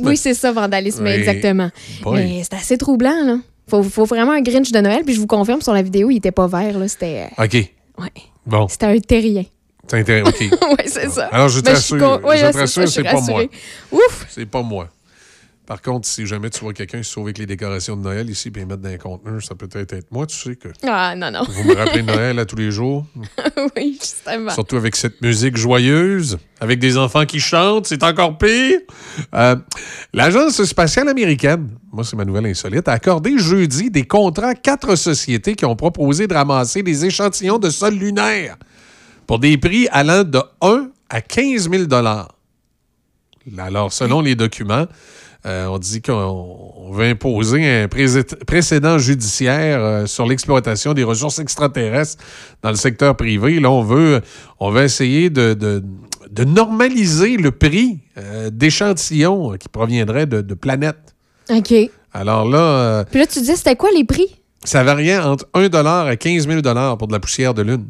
Oui, c'est ça, vandalisme, Oui. exactement. Boy. Mais c'est assez troublant, là. Faut, faut vraiment un Grinch de Noël, puis je vous confirme, sur la vidéo, il était pas vert, là. C'était OK. ouais. Bon, c'était un terrien. c'est intéressant. OK. oui, c'est ça. Alors, je ouais, je c'est je c'est pas moi. Ouf! C'est pas moi. Par contre, si jamais tu vois quelqu'un se sauver avec les décorations de Noël ici et mettre dans un conteneur, ça peut peut-être être moi. Tu sais que Ah, non, non. vous me rappelez Noël à tous les jours, oui, justement. surtout avec cette musique joyeuse, avec des enfants qui chantent, c'est encore pire. Euh, L'Agence spatiale américaine, moi c'est ma nouvelle insolite, a accordé jeudi des contrats à quatre sociétés qui ont proposé de ramasser des échantillons de sol lunaire pour des prix allant de 1 à 15 000 Alors, selon les documents, euh, on dit qu'on on veut imposer un pré- précédent judiciaire euh, sur l'exploitation des ressources extraterrestres dans le secteur privé. Là, on veut, on veut essayer de, de- de normaliser le prix euh, d'échantillons qui proviendraient de, de planètes. OK. Alors là, Puis là, tu disais, c'était quoi les prix? ça variait entre 1 à 15 000 pour de la poussière de lune.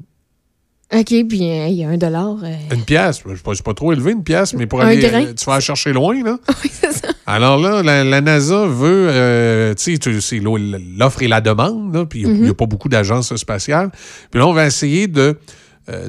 OK, puis euh, il y a un dollar. euh, Une pièce, je ne pas trop élevé une pièce, mais pour Un aller, grain. euh, tu vas la chercher loin, là. Oui, c'est ça. Alors là, la, la NASA veut, euh, tu sais, c'est l'o- l'offre et la demande, là, puis il n'y a, pas beaucoup d'agences spatiales. Puis là, on va essayer de,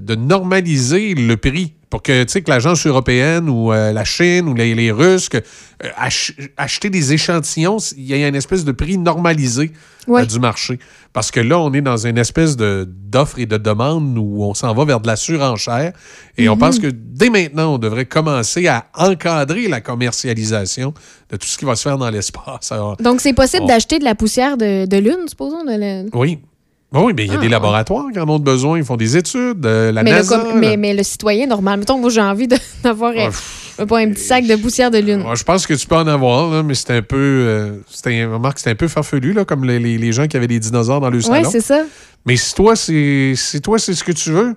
de normaliser le prix pour que, tu sais, que l'agence européenne ou euh, la Chine ou les, les Russes, que, euh, ach- acheter des échantillons, il y a une espèce de prix normalisé Ouais. du marché. Parce que là, on est dans une espèce de- d'offre et de demande où on s'en va vers de la surenchère. Et on pense que dès maintenant, on devrait commencer à encadrer la commercialisation de tout ce qui va se faire dans l'espace. Donc, c'est possible On- d'acheter de la poussière de, de lune, supposons? De la- oui. Oui, mais il y a Ah, des ouais. laboratoires qui en ont besoin. Ils font des études. euh, la mais, le, NASA. com- mais, mais le citoyen normal, mettons, moi, j'ai envie d'avoir Ah, pas un petit sac de poussière de lune. Ouais, je pense que tu peux en avoir, là, mais c'est un peu. euh, c'était- remarque, c'était un peu farfelu, là, comme les, les- les gens qui avaient des dinosaures dans le Oui, salon. c'est ça. Mais si toi, c'est si toi, c'est ce que tu veux,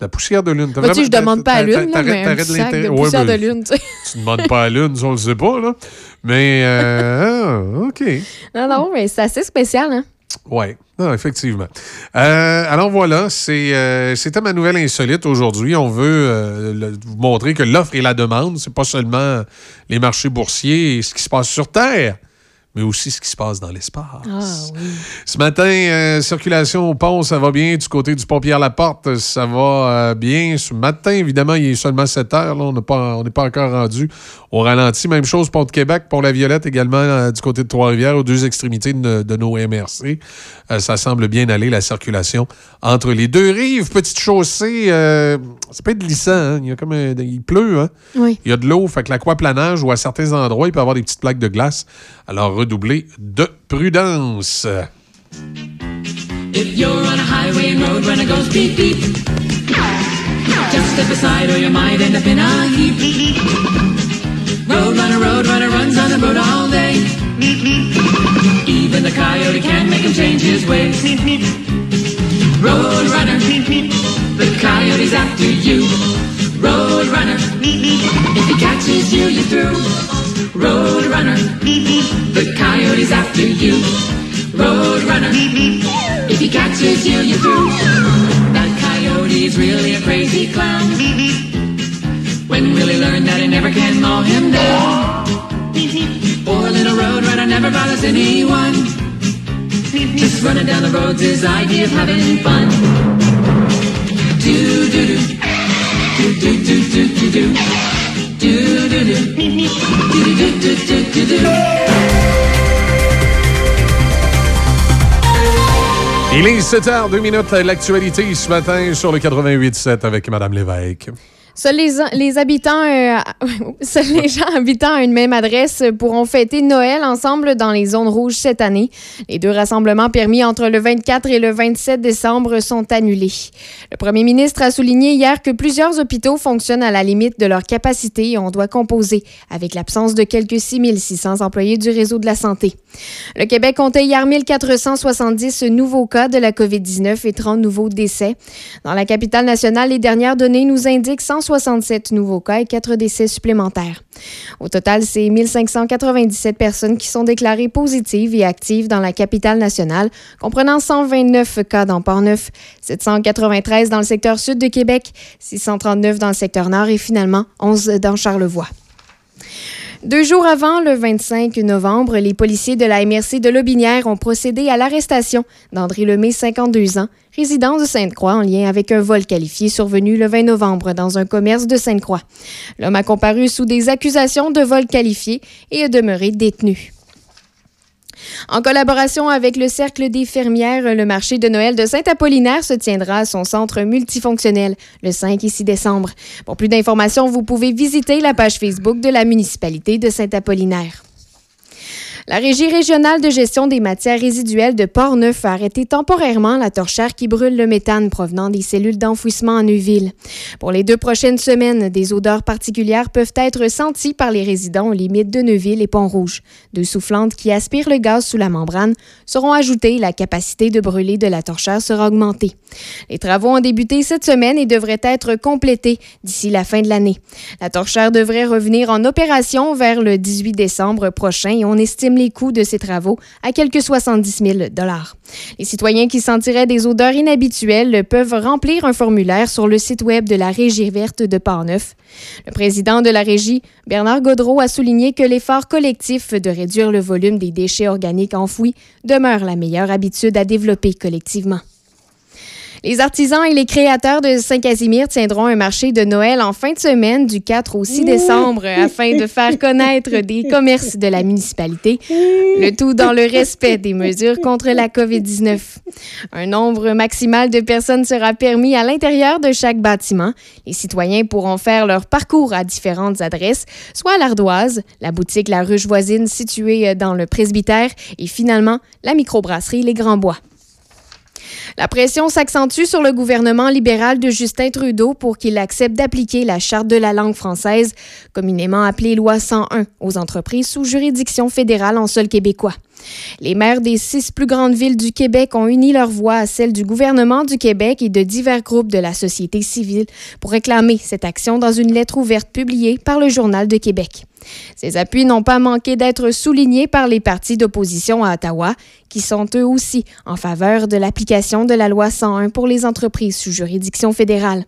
la poussière de lune. Bah, tu je demande pas à lune, là, t'arrêtes- mais un t'arrêtes petit sac de Ouais, poussière ben, de lune, tu. Tu demandes pas à lune, on le sait pas, là. Mais, euh, ah, OK. Non, non, mais c'est assez spécial, hein? Oui, effectivement. Euh, alors voilà, euh, c'était ma nouvelle insolite aujourd'hui. On veut euh, vous montrer que l'offre et la demande, c'est pas seulement les marchés boursiers et ce qui se passe sur Terre, mais aussi ce qui se passe dans l'espace. Ah oui. Ce matin, euh, circulation au pont, ça va bien. Du côté du pont Pierre-Laporte, ça va euh, bien. Ce matin, évidemment, il est seulement 7 heures. Là, on n'est pas, on pas encore rendu au ralenti. Même chose, pont de Québec, pont La Violette également euh, du côté de Trois-Rivières, aux deux extrémités de, de nos MRC. Ça semble bien aller, la circulation entre les deux rives. Petite chaussée, ça peut être glissant. hein. Il, y a comme un- il pleut. Hein? Oui. Il y a de l'eau, fait que l'aquaplanage ou à certains endroits, il peut y avoir des petites plaques de glace. Alors, redoublez de prudence. If you're on a highway road runner goes beep beep, just step aside or you might end up in a heap. Road runner, road runner runs on the road all day. Even the coyote can't make him change his ways. Road runner, the coyote's after you. Road runner, if he catches you, you're through. Road runner, the coyote's after you. Road runner, if he catches you, you're through. That coyote's really a crazy clown. When will he learn that he never can mow him down? Poor little road runner never bothers anyone. Just running down the road's his idea of having fun. Il est 7h, 2 minutes, l'actualité ce matin sur le 88.7 avec Mme Lévesque. Seuls les, habitants, seuls les gens habitant à une même adresse pourront fêter Noël ensemble dans les zones rouges cette année. Les deux rassemblements permis entre le 24 et le 27 décembre sont annulés. Le premier ministre a souligné hier que plusieurs hôpitaux fonctionnent à la limite de leur capacité et on doit composer avec l'absence de quelques 6600 employés du réseau de la santé. Le Québec comptait hier 1470 nouveaux cas de la COVID-19 et 30 nouveaux décès. Dans la capitale nationale, les dernières données nous indiquent 167 nouveaux cas et 4 décès supplémentaires. Au total, c'est 1597 personnes qui sont déclarées positives et actives dans la capitale nationale, comprenant 129 cas dans Port-Neuf, 793 dans le secteur sud de Québec, 639 dans le secteur nord et finalement 11 dans Charlevoix. Deux jours avant, le 25 novembre, les policiers de la MRC de Lobinière ont procédé à l'arrestation d'André Lemay, 52 ans, résident de Sainte-Croix en lien avec un vol qualifié survenu le 20 novembre dans un commerce de Sainte-Croix. L'homme a comparu sous des accusations de vol qualifié et est demeuré détenu. En collaboration avec le Cercle des fermières, le marché de Noël de Saint-Apollinaire se tiendra à son centre multifonctionnel le 5 et 6 décembre. Pour plus d'informations, vous pouvez visiter la page Facebook de la municipalité de Saint-Apollinaire. La Régie régionale de gestion des matières résiduelles de Port-Neuf a arrêté temporairement la torchère qui brûle le méthane provenant des cellules d'enfouissement à Neuville. Pour les deux prochaines semaines, des odeurs particulières peuvent être senties par les résidents aux limites de Neuville et Pont-Rouge. Deux soufflantes qui aspirent le gaz sous la membrane seront ajoutées et la capacité de brûler de la torchère sera augmentée. Les travaux ont débuté cette semaine et devraient être complétés d'ici la fin de l'année. La torchère devrait revenir en opération vers le 18 décembre prochain et on estime les coûts de ces travaux à quelques 70 000 Les citoyens qui sentiraient des odeurs inhabituelles peuvent remplir un formulaire sur le site web de la Régie verte de Portneuf. Le président de la Régie, Bernard Gaudreau, a souligné que l'effort collectif de réduire le volume des déchets organiques enfouis demeure la meilleure habitude à développer collectivement. Les artisans et les créateurs de Saint-Casimir tiendront un marché de Noël en fin de semaine du 4 au 6 décembre afin de faire connaître des commerces de la municipalité, le tout dans le respect des mesures contre la COVID-19. Un nombre maximal de personnes sera permis à l'intérieur de chaque bâtiment. Les citoyens pourront faire leur parcours à différentes adresses, soit à l'Ardoise, la boutique La Ruche voisine située dans le presbytère et finalement la microbrasserie Les Grands Bois. La pression s'accentue sur le gouvernement libéral de Justin Trudeau pour qu'il accepte d'appliquer la Charte de la langue française, communément appelée Loi 101, aux entreprises sous juridiction fédérale en sol québécois. Les maires des six plus grandes villes du Québec ont uni leur voix à celle du gouvernement du Québec et de divers groupes de la société civile pour réclamer cette action dans une lettre ouverte publiée par le Journal de Québec. Ces appuis n'ont pas manqué d'être soulignés par les partis d'opposition à Ottawa, qui sont eux aussi en faveur de l'application de la loi 101 pour les entreprises sous juridiction fédérale.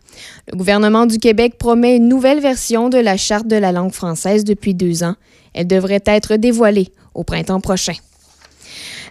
Le gouvernement du Québec promet une nouvelle version de la Charte de la langue française depuis deux ans. Elle devrait être dévoilée au printemps prochain.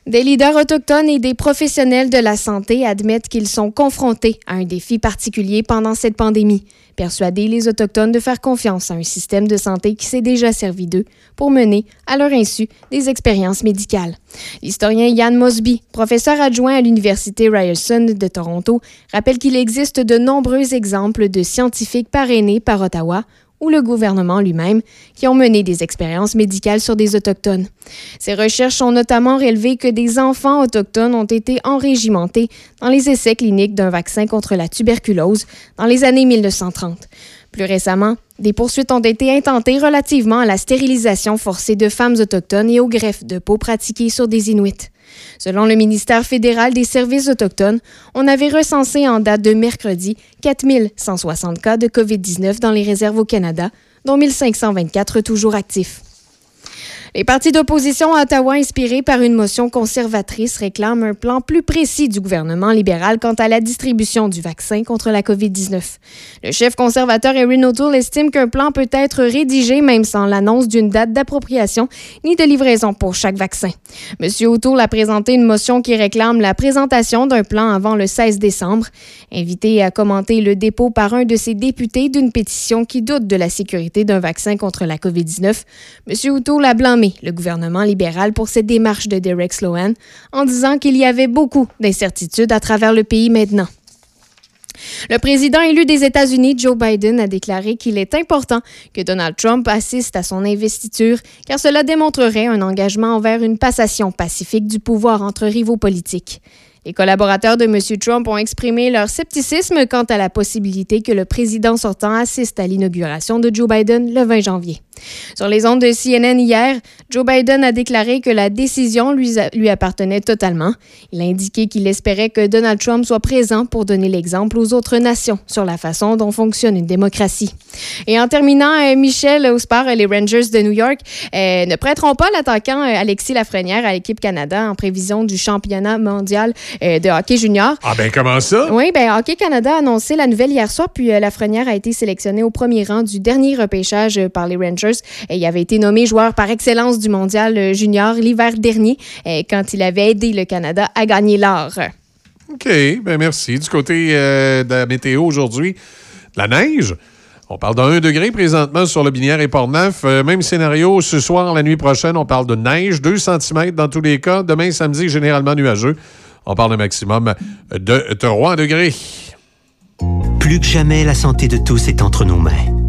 Des leaders autochtones et des professionnels de la santé admettent qu'ils sont confrontés à un défi particulier pendant cette pandémie. Persuader les Autochtones de faire confiance à un système de santé qui s'est déjà servi d'eux pour mener, à leur insu, des expériences médicales. L'historien Yann Mosby, professeur adjoint à l'Université Ryerson de Toronto, rappelle qu'il existe de nombreux exemples de scientifiques parrainés par Ottawa ou le gouvernement lui-même, qui ont mené des expériences médicales sur des Autochtones. Ces recherches ont notamment relevé que des enfants autochtones ont été enrégimentés dans les essais cliniques d'un vaccin contre la tuberculose dans les années 1930. Plus récemment, des poursuites ont été intentées relativement à la stérilisation forcée de femmes autochtones et aux greffes de peau pratiquées sur des Inuits. Selon le ministère fédéral des services autochtones, on avait recensé en date de mercredi 4160 cas de COVID-19 dans les réserves au Canada, dont 1524 toujours actifs. Les partis d'opposition à Ottawa, inspirés par une motion conservatrice, réclament un plan plus précis du gouvernement libéral quant à la distribution du vaccin contre la COVID-19. Le chef conservateur Erin O'Toole estime qu'un plan peut être rédigé même sans l'annonce d'une date d'appropriation ni de livraison pour chaque vaccin. M. O'Toole a présenté une motion qui réclame la présentation d'un plan avant le 16 décembre. Invité à commenter le dépôt par un de ses députés d'une pétition qui doute de la sécurité d'un vaccin contre la COVID-19, M. O'Toole a blâmé le gouvernement libéral pour cette démarche de Derek Sloan en disant qu'il y avait beaucoup d'incertitudes à travers le pays maintenant. Le président élu des États-Unis, Joe Biden, a déclaré qu'il est important que Donald Trump assiste à son investiture, car cela démontrerait un engagement envers une passation pacifique du pouvoir entre rivaux politiques. Les collaborateurs de M. Trump ont exprimé leur scepticisme quant à la possibilité que le président sortant assiste à l'inauguration de Joe Biden le 20 janvier. Sur les ondes de CNN hier, Joe Biden a déclaré que la décision lui, lui appartenait totalement. Il a indiqué qu'il espérait que Donald Trump soit présent pour donner l'exemple aux autres nations sur la façon dont fonctionne une démocratie. Et en terminant, euh, Michel Ospar, les Rangers de New York euh, ne prêteront pas l'attaquant euh, Alexis Lafrenière à l'équipe Canada en prévision du championnat mondial de hockey junior. Ah ben comment ça? Oui, ben Hockey Canada a annoncé la nouvelle hier soir, puis Lafrenière a été sélectionné au premier rang du dernier repêchage par les Rangers Rangers. Et il avait été nommé joueur par excellence du mondial euh, junior l'hiver dernier euh, quand il avait aidé le Canada à gagner l'or. OK, ben merci. Du côté euh, de la météo aujourd'hui, de la neige. On parle de 1 degré présentement sur le Binière et Port-Neuf. Euh, même scénario ce soir, la nuit prochaine, on parle de neige, 2 cm dans tous les cas. Demain, samedi, généralement nuageux. On parle de maximum de 3 degrés. Plus que jamais, la santé de tous est entre nos mains.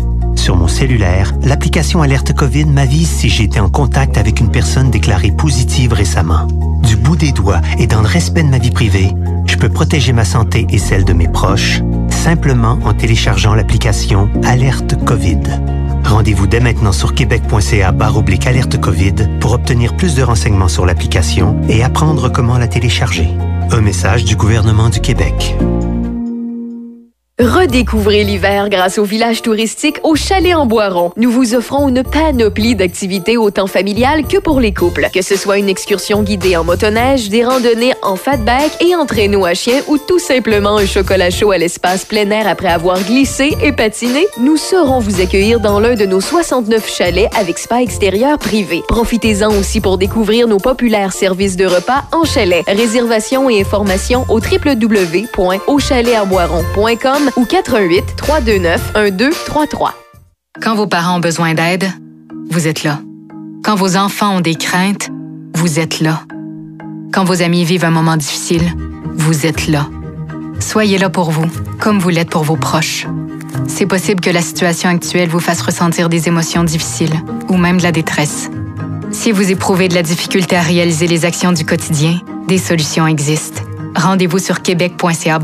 Sur mon cellulaire, l'application Alerte COVID m'avise si j'ai été en contact avec une personne déclarée positive récemment. Du bout des doigts et dans le respect de ma vie privée, je peux protéger ma santé et celle de mes proches simplement en téléchargeant l'application Alerte COVID. Rendez-vous dès maintenant sur québec.ca oblique alerte COVID pour obtenir plus de renseignements sur l'application et apprendre comment la télécharger. Un message du gouvernement du Québec. Redécouvrez l'hiver grâce au village touristique au Chalet en Boiron. Nous vous offrons une panoplie d'activités autant familiales que pour les couples. Que ce soit une excursion guidée en motoneige, des randonnées en fatback et en traîneau à chien ou tout simplement un chocolat chaud à l'espace plein air après avoir glissé et patiné, nous saurons vous accueillir dans l'un de nos 69 chalets avec spa extérieur privé. Profitez-en aussi pour découvrir nos populaires services de repas en chalet. Réservation et informations au ou 88 329 1233. Quand vos parents ont besoin d'aide, vous êtes là. Quand vos enfants ont des craintes, vous êtes là. Quand vos amis vivent un moment difficile, vous êtes là. Soyez là pour vous, comme vous l'êtes pour vos proches. C'est possible que la situation actuelle vous fasse ressentir des émotions difficiles ou même de la détresse. Si vous éprouvez de la difficulté à réaliser les actions du quotidien, des solutions existent. Rendez-vous sur québec.ca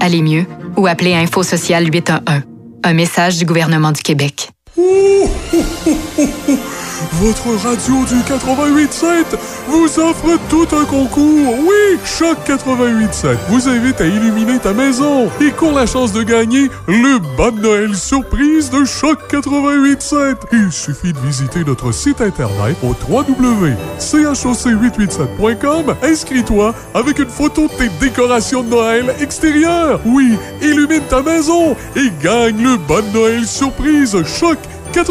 aller mieux ou appelez Info Social 811. Un message du gouvernement du Québec. Votre radio du 88.7 vous offre tout un concours. Oui, Choc 88.7 vous invite à illuminer ta maison et court la chance de gagner le bas de Noël surprise de Choc 88.7. Il suffit de visiter notre site internet au www.choc887.com. Inscris-toi avec une photo de tes décorations de Noël extérieures. Oui, illumine ta maison et gagne le bas de Noël surprise Choc 88.7. Oh,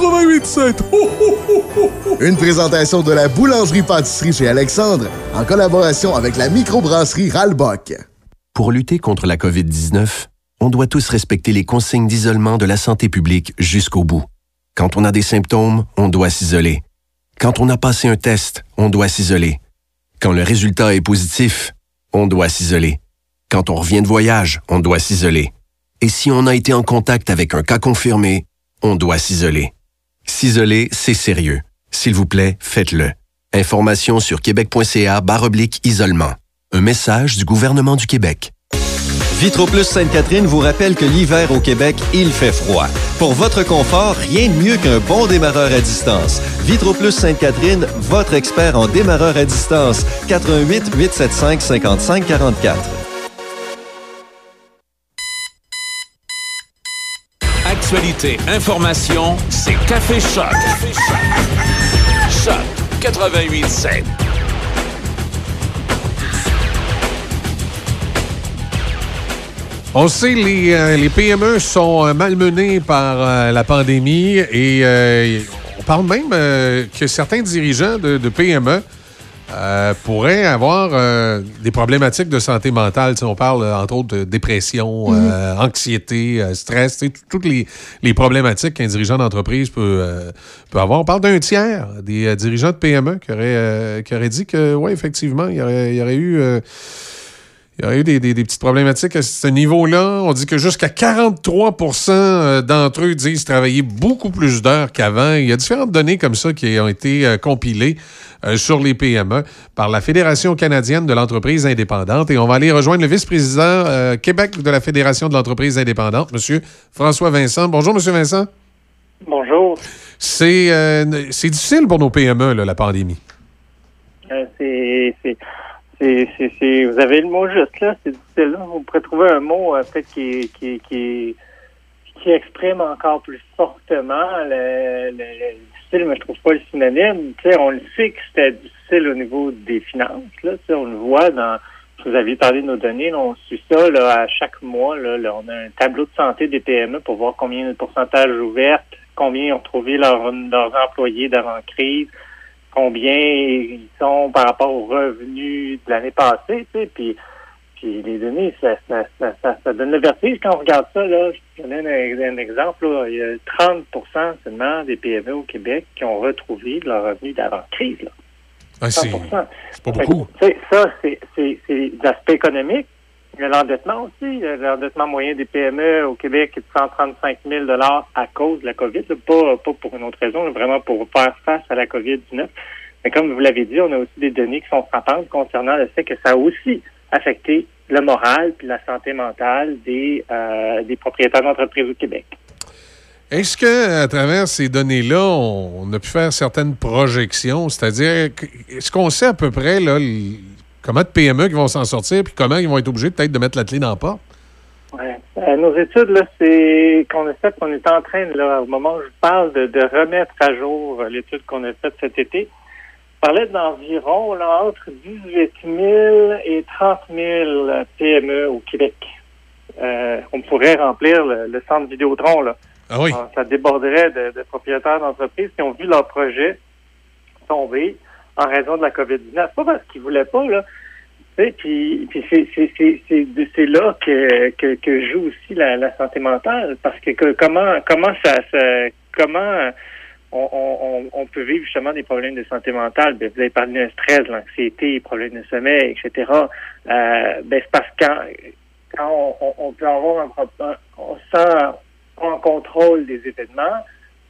oh, oh, oh, oh. Une présentation de la boulangerie-pâtisserie chez Alexandre en collaboration avec la microbrasserie Ralbock. Pour lutter contre la COVID-19, on doit tous respecter les consignes d'isolement de la santé publique jusqu'au bout. Quand on a des symptômes, on doit s'isoler. Quand on a passé un test, on doit s'isoler. Quand le résultat est positif, on doit s'isoler. Quand on revient de voyage, on doit s'isoler. Et si on a été en contact avec un cas confirmé, on doit s'isoler. S'isoler, c'est sérieux. S'il vous plaît, faites-le. Information sur québec.ca oblique isolement. Un message du gouvernement du Québec. Vitroplus Sainte-Catherine vous rappelle que l'hiver au Québec, il fait froid. Pour votre confort, rien de mieux qu'un bon démarreur à distance. Vitroplus Sainte-Catherine, votre expert en démarreur à distance. 88 875 55 44. Actualité, information, c'est Café Choc. Choc 88.7. On sait les, euh, les PME sont euh, malmenés par euh, la pandémie et euh, on parle même que certains dirigeants de, de PME euh, pourraient avoir euh, des problématiques de santé mentale. Tu sais, on parle euh, entre autres de dépression, Mhm. anxiété, stress, toutes les, les problématiques qu'un dirigeant d'entreprise peut, peut avoir. On parle d'un tiers des dirigeants de PME qui auraient, qui auraient dit que, oui, effectivement, il y aurait, il y aurait eu... il y aurait eu des, des- des petites problématiques à ce niveau-là. On dit que jusqu'à 43% euh, d'entre eux disent travailler beaucoup plus d'heures qu'avant. Il y a différentes données comme ça qui ont été compilées sur les PME par la Fédération canadienne de l'entreprise indépendante. Et on va aller rejoindre le vice-président euh, Québec de la Fédération de l'entreprise indépendante, M. François Vincent. Bonjour, M. Vincent. Bonjour. C'est euh, difficile pour nos PME, là, la pandémie. Euh, c'est, vous avez le mot juste là, c'est difficile. Là. Vous pourrez trouver un mot euh, peut-être qui, qui, qui, qui exprime encore plus fortement le, le mais je trouve pas le synonyme. On le sait que c'était difficile au niveau des finances. Là, on le voit dans. Vous aviez parlé de nos données, on suit ça là, à chaque mois. Là, on a un tableau de santé des PME pour voir combien de pourcentage ouvertes, combien ont trouvé leur- leurs employés d'avant-crise, combien ils sont par rapport aux revenus de l'année passée, puis, puis les données, ça, ça, ça, ça, donne le vertige quand on regarde ça, là. Je vais donner un, un exemple, là. Il y a 30% seulement des PME au Québec qui ont retrouvé leurs revenus d'avant-crise, là. Ah, c'est 100%. c'est pas beaucoup. ça, c'est l'aspect économique. Il y a l'endettement aussi. A L'endettement moyen des PME au Québec est de 135 000 à cause de la COVID. Pas, pas pour une autre raison, là, vraiment pour faire face à la COVID-19. Mais comme vous l'avez dit, on a aussi des données qui sont frappantes concernant le fait que ça a aussi affecté le moral puis la santé mentale des, euh, des propriétaires d'entreprises au Québec. Est-ce que à travers ces données-là, on, a pu faire certaines projections? C'est-à-dire, est-ce qu'on sait à peu près là, comment de PME qui vont s'en sortir puis comment ils vont être obligés peut-être de mettre la clé dans la porte? Ouais. Euh, nos études, là, c'est qu'on a fait, on est en train, là, au moment où je parle, de, de remettre à jour euh, l'étude qu'on a faite cet été. On parlait d'environ là, entre 18 000 et 30 000 PME au Québec. Euh, on pourrait remplir le, le centre Vidéotron, là. Ah oui. Alors, ça déborderait de, de propriétaires d'entreprises qui ont vu leur projet tomber en raison de la COVID-19. Pas parce qu'ils voulaient pas, là. Sais, Puis, puis c'est, c'est, c'est, c'est, c'est là que, que, que joue aussi la, la santé mentale. Parce que, que comment comment ça, ça comment on, peut vivre justement des problèmes de santé mentale. Ben, vous avez parlé d'un stress, l'anxiété, problèmes de sommeil, etc. Euh, ben, c'est parce que quand, on, on, peut avoir un on se sent en contrôle des événements.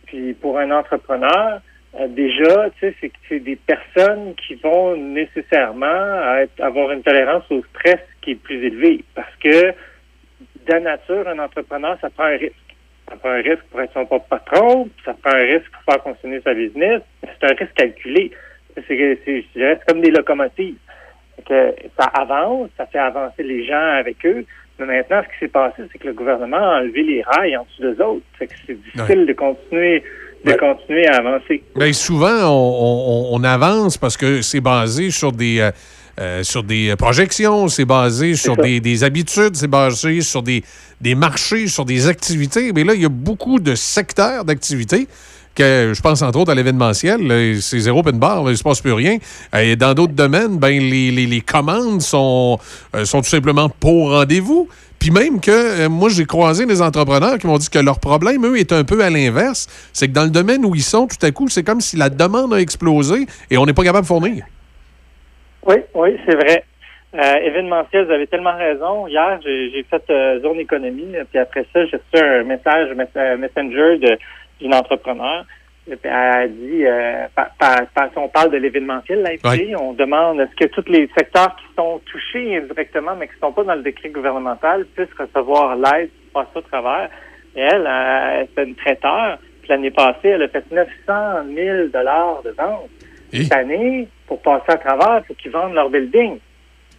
Puis pour un entrepreneur, euh, déjà, tu sais, c'est des personnes qui vont nécessairement avoir une tolérance au stress qui est plus élevée. Parce que, de nature, un entrepreneur, ça prend un risque. Ça prend un risque pour être son propre patron, ça prend un risque pour faire continuer sa business. C'est un risque calculé. C'est, comme des locomotives. Que ça avance, ça fait avancer les gens avec eux. Mais maintenant, ce qui s'est passé, c'est que le gouvernement a enlevé les rails en dessous d'eux autres. Fait que c'est difficile de continuer de continuer à avancer. Bien, souvent, on, on- on avance parce que c'est basé sur des, euh, euh, sur des projections, c'est basé sur des, des habitudes, c'est basé sur des, des marchés, sur des activités. Mais là, il y a beaucoup de secteurs d'activités que je pense entre autres à l'événementiel, c'est zéro open bar, là, il ne se passe plus rien. Euh, Et dans d'autres domaines, ben, les, les- les commandes sont, euh, sont tout simplement au rendez-vous. Puis même que euh, moi, j'ai croisé des entrepreneurs qui m'ont dit que leur problème, eux, est un peu à l'inverse. C'est que dans le domaine où ils sont, tout à coup, c'est comme si la demande a explosé et on n'est pas capable de fournir. Oui, oui, c'est vrai. Euh, événementiel, vous avez tellement raison. Hier, j'ai j'ai fait euh, zone économie, euh, puis après ça, j'ai reçu un message mess- euh, messenger de- d'une entrepreneur. Et puis elle a dit, euh, par- par- par- on parle de l'événementiel, là, ici, on demande est-ce que tous les secteurs qui sont touchés indirectement, mais qui ne sont pas dans le décret gouvernemental, puissent recevoir l'aide qui passe au travers. Et elle, euh, c'est une traiteur. Puis l'année passée, elle a fait 900 000 dollars de ventes. Cette année, pour passer à travers, faut qu'ils vendent leur building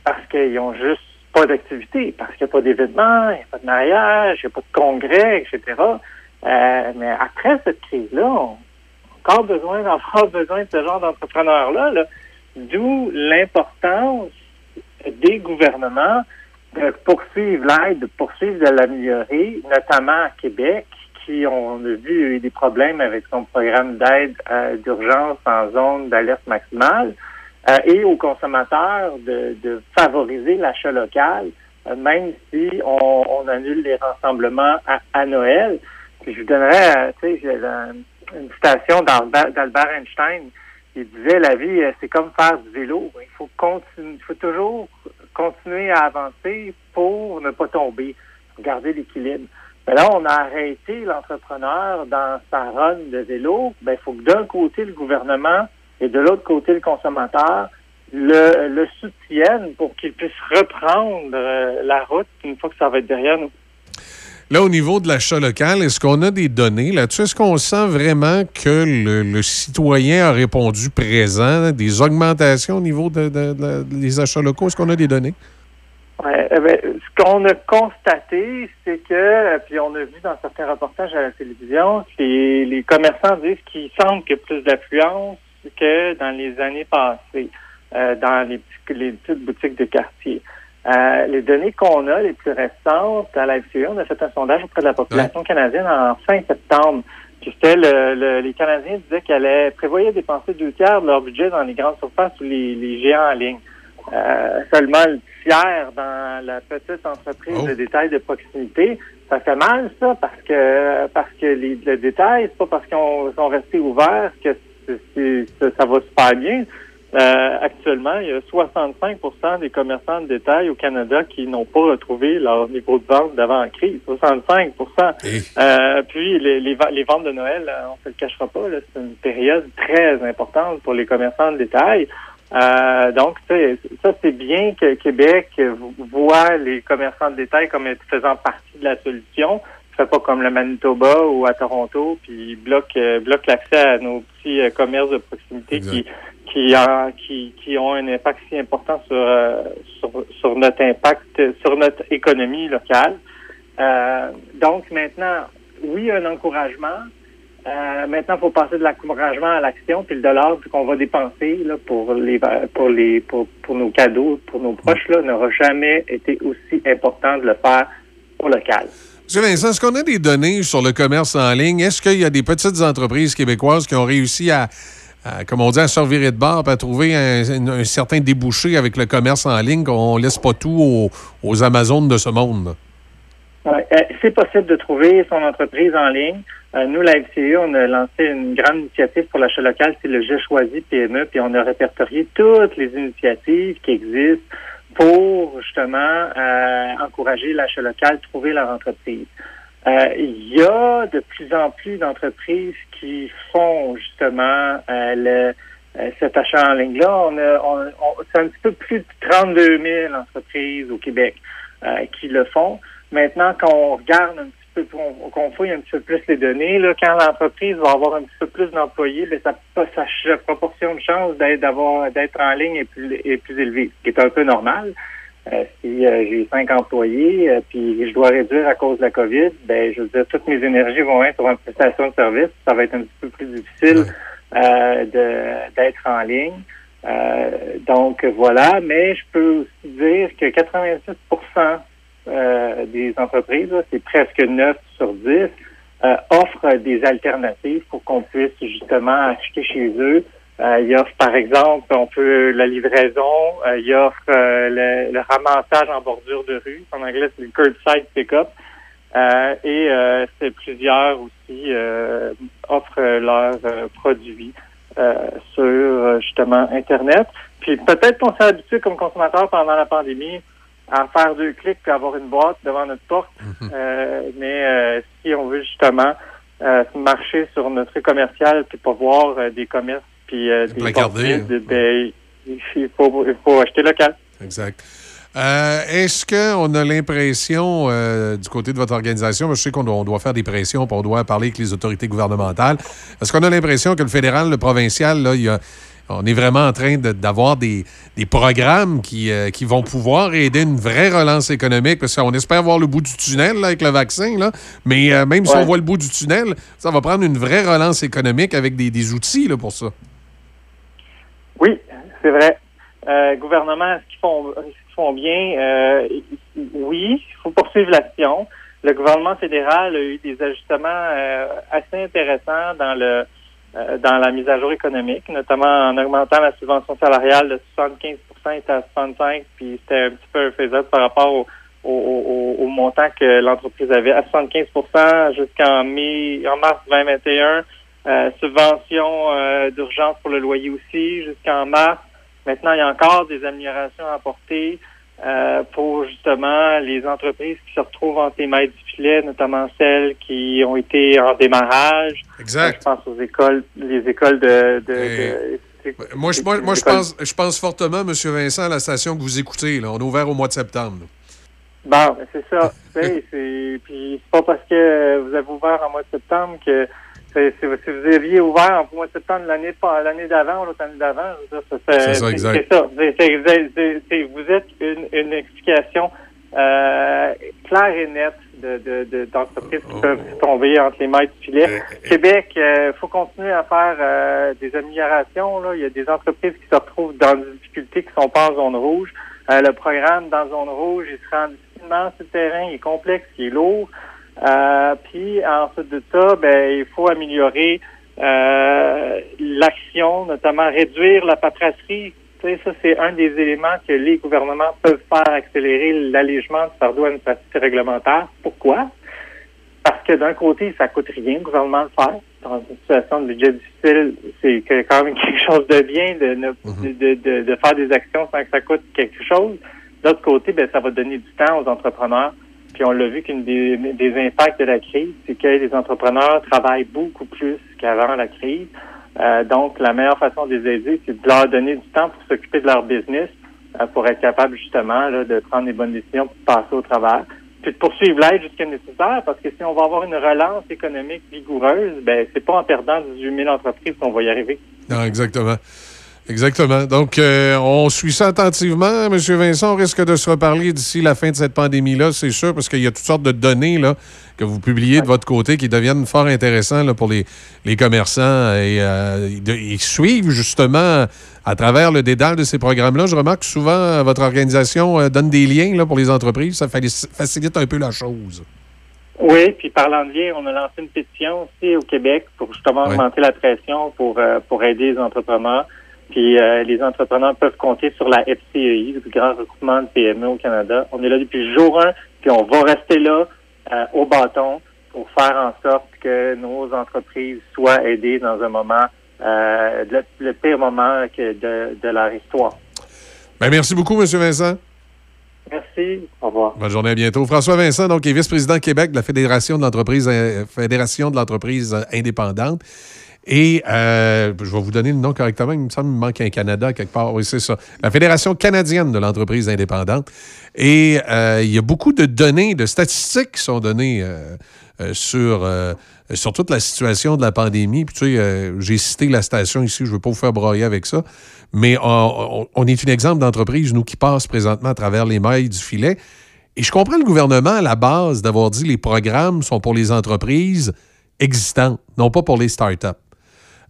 parce qu'ils ont juste pas d'activité, parce qu'il n'y a pas d'événements, il n'y a pas de mariage, il n'y a pas de congrès, etc. Euh, mais après cette crise-là, on a encore besoin d'avoir besoin de ce genre d'entrepreneurs-là. là. D'où l'importance des gouvernements de poursuivre l'aide, de poursuivre de l'améliorer, notamment à Québec, on a vu eu des problèmes avec son programme d'aide euh, d'urgence en zone d'alerte maximale, euh, et aux consommateurs de, favoriser l'achat local, euh, même si on, annule les rassemblements à, Noël. Je vous donnerais, tu sais, une citation d'Albert Einstein. Il disait la vie, c'est comme faire du vélo. Il faut continuer, il faut toujours continuer à avancer pour ne pas tomber, garder l'équilibre. Mais là, on a arrêté l'entrepreneur dans sa run de vélo. Ben, il faut que d'un côté, le gouvernement et de l'autre côté, le consommateur le, soutiennent pour qu'il puisse reprendre euh, la route une fois que ça va être derrière nous. Là, au niveau de l'achat local, est-ce qu'on a des données là-dessus? Est-ce qu'on sent vraiment que le, citoyen a répondu présent, des augmentations au niveau de- de- de- des achats locaux? Est-ce qu'on a des données? Ouais, eh ben, ce qu'on a constaté, c'est que, puis on a vu dans certains reportages à la télévision, les, les commerçants disent qu'il semble qu'il y a plus d'affluence que dans les années passées, euh, dans les, petits- les petites boutiques de quartier. Euh, les données qu'on a, les plus récentes, à la FCE, on a fait un sondage auprès de la population canadienne en fin septembre. Puis c'était le, le- les Canadiens disaient qu'ils allaient prévoyaient dépenser deux tiers de leur budget dans les grandes surfaces ou les, les géants en ligne. Euh, seulement le tiers dans la petite entreprise de détail de proximité. Ça fait mal, ça, parce que parce que les, le détail, c'est pas parce qu'on sont restés ouverts que ça, ça va super bien. Euh, actuellement, il y a 65% des commerçants de détail au Canada qui n'ont pas retrouvé leur niveau de vente d'avant la crise. 65% euh, Puis les, les, les ventes de Noël, euh, on se le cachera pas, c'est une période très importante pour les commerçants de détail. Euh, donc, ça, c'est bien que Québec voit les commerçants de détail comme faisant partie de la solution. Fait pas comme le Manitoba ou à Toronto, puis bloque euh, bloque l'accès à nos petits euh, commerces de proximité qui qui, en- qui qui ont un impact si important sur euh, sur, sur notre impact sur notre économie locale. Euh, donc maintenant, oui, un encouragement. Euh, maintenant, il faut passer de l'encouragement à l'action, puis le dollar qu'on va dépenser là, pour les pour les pour, pour nos cadeaux, pour nos proches, là, n'aura jamais été aussi important de le faire au local. Monsieur Vincent, est-ce qu'on a des données sur le commerce en ligne? Est-ce qu'il y a des petites entreprises québécoises qui ont réussi à, à, comme on dit, à se revirer de puis à trouver un, certain débouché avec le commerce en ligne, qu'on laisse pas tout aux, aux Amazones de ce monde? Ouais, euh, c'est possible de trouver son entreprise en ligne. Euh, nous, la FCE, on a lancé une grande initiative pour l'achat local, c'est le J'ai choisi PME, puis on a répertorié toutes les initiatives qui existent pour justement euh, encourager l'achat local, trouver leur entreprise. Euh, Il y a de plus en plus d'entreprises qui font justement euh, le, euh, cet achat en ligne-là. On a, on, on- c'est un petit peu plus de 32 000 entreprises au Québec qui le font. Maintenant, quand on regarde un petit peu, qu'on qu'on fouille un petit peu plus les données, là, quand l'entreprise va avoir un petit peu plus d'employés, ben, ça, sa, sa proportion de chance d'être d'avoir d'être en ligne est plus, est plus élevée, ce qui est un peu normal. Euh, si euh, j'ai cinq employés, euh, puis je dois réduire à cause de la COVID, ben je veux dire, toutes mes énergies vont être sur une prestation de service. Ça va être un petit peu plus difficile euh, de- d'être en ligne. Donc voilà, mais je peux aussi dire que 86 euh, des entreprises, c'est presque 9 sur 10, euh, offrent des alternatives pour qu'on puisse justement acheter chez eux. Euh, ils offrent, par exemple, on peut la livraison, euh, ils offrent euh, le, le ramassage en bordure de rue. En anglais, c'est le curbside pick-up. Et c'est plusieurs aussi offrent leurs produits sur justement Internet. Puis peut-être qu'on s'est habitué comme consommateur pendant la pandémie à faire deux clics puis avoir une boîte devant notre porte. Euh, mais euh, si on veut justement euh, marcher sur notre commercial puis pas voir des commerces puis des portes vides, ben, il faut, il faut acheter local. Exact. Est-ce qu'on a l'impression, du côté de votre organisation, je sais qu'on doit, faire des pressions, puis on doit parler avec les autorités gouvernementales, est-ce qu'on a l'impression que le fédéral, le provincial, là, il y a- on est vraiment en train de- d'avoir des, des programmes qui, euh, qui vont pouvoir aider une vraie relance économique, parce qu'on espère voir le bout du tunnel là, avec le vaccin, là, mais euh, même si on voit le bout du tunnel, ça va prendre une vraie relance économique avec des, des outils là, pour ça. Oui, c'est vrai. Euh, gouvernement, est-ce qu'ils font, font bien? Oui, il faut poursuivre l'action. Le gouvernement fédéral a eu des ajustements assez intéressants dans le dans la mise à jour économique, notamment en augmentant la subvention salariale de 75 était à 65 puis c'était un petit peu faisable par rapport au, au, au, au montant que l'entreprise avait à 75% jusqu'en mai, en mars 2021. Euh, subvention euh, d'urgence pour le loyer aussi jusqu'en mars. Maintenant, il y a encore des améliorations à apporter euh, pour justement les entreprises qui se retrouvent entre les mailles du filet, notamment celles qui ont été en démarrage. Exact. je pense aux écoles, les écoles de... de, Et- de- Moi, je, moi, moi, je, pense, je pense fortement, M. Vincent, à la station que vous écoutez. Là. On est ouvert au mois de septembre. là. Bon, ben, c'est ça. C'est puis c'est pas parce que vous avez ouvert en mois de septembre que si vous aviez ouvert en mois de septembre l'année l'année d'avant ou l'autre année d'avant, C'est ça, exact. C'est ça. Vous êtes une, une explication euh, claire et nette de, de, de- d'entreprises qui peuvent tomber entre les mailles du filet. Québec, il faut continuer à faire euh, des améliorations. Là. Il y a des entreprises qui se retrouvent dans des difficultés qui sont pas en zone rouge. Euh, le programme dans zone rouge, il se rend difficilement sur le terrain, il est complexe, il est lourd. Euh, puis ensuite de ça, ben, il faut améliorer euh, l'action, notamment réduire la paperasserie. Tu sais, ça, c'est un des éléments que les gouvernements peuvent faire accélérer l'allègement du fardeau administratif et réglementaire. Pourquoi? Parce que d'un côté, ça coûte rien au gouvernement de faire. Dans une situation de budget difficile, c'est quand même quelque chose de bien de, ne- de, de, de faire des actions sans que ça coûte quelque chose. D'autre côté, ben, ça va donner du temps aux entrepreneurs. Puis on l'a vu qu'une des, impacts de la crise, c'est que les entrepreneurs travaillent beaucoup plus qu'avant la crise. Euh, donc, la meilleure façon de les aider, c'est de leur donner du temps pour s'occuper de leur business, euh, pour être capable justement de prendre les bonnes décisions pour passer au travers. Puis de poursuivre l'aide jusqu'à nécessaire, parce que si on va avoir une relance économique vigoureuse, ben c'est pas en perdant 18 000 entreprises qu'on va y arriver. Non, exactement. Exactement. Donc, euh, on suit ça attentivement. M. Vincent, on risque de se reparler d'ici la fin de cette pandémie-là, c'est sûr, parce qu'il y a toutes sortes de données là, que vous publiez de votre côté qui deviennent fort intéressantes là, pour les, les commerçants. Et euh, ils suivent justement à travers le dédale de ces programmes-là. Je remarque que souvent, euh, votre organisation donne des liens là, pour les entreprises. Ça facilite un peu la chose. Oui, puis parlant de lien, on a lancé une pétition aussi au Québec pour justement augmenter la pression pour euh, pour aider les entrepreneurs. Puis euh, les entrepreneurs peuvent compter sur la FCEI, le grand regroupement de PME au Canada. On est là depuis le jour 1, puis on va rester là euh, au bâton pour faire en sorte que nos entreprises soient aidées dans un moment, euh, le, le pire moment que de, de leur histoire. Ben, merci beaucoup, M. Vincent. Merci. Au revoir. Bonne journée, à bientôt. François Vincent, donc, est vice-président Québec de la Fédération de l'entreprise Fédération de l'entreprise indépendante. Et euh, je vais vous donner le nom correctement. Il me semble qu'il manque un Canada quelque part. Oui, c'est ça. La Fédération canadienne de l'entreprise indépendante. Et euh, il y a beaucoup de données, de statistiques qui sont données euh, sur, sur toute la situation de la pandémie. Puis, tu sais, j'ai cité la station ici, je ne veux pas vous faire broyer avec ça. Mais on est un exemple d'entreprise, nous, qui passe présentement à travers les mailles du filet. Et je comprends le gouvernement à la base d'avoir dit les programmes sont pour les entreprises existantes, non pas pour les startups.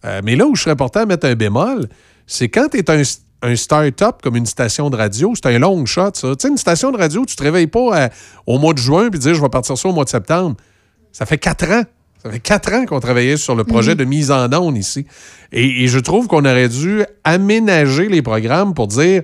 Euh, mais là où je serais porté à mettre un bémol, c'est quand tu es un, un start-up comme une station de radio, c'est un long shot, ça. Tu sais, une station de radio, tu te réveilles pas euh, au mois de juin puis dire je vais partir ça au mois de septembre. Ça fait quatre ans. Ça fait quatre ans qu'on travaillait sur le projet Mhm. de mise en onde ici. Et, et je trouve qu'on aurait dû aménager les programmes pour dire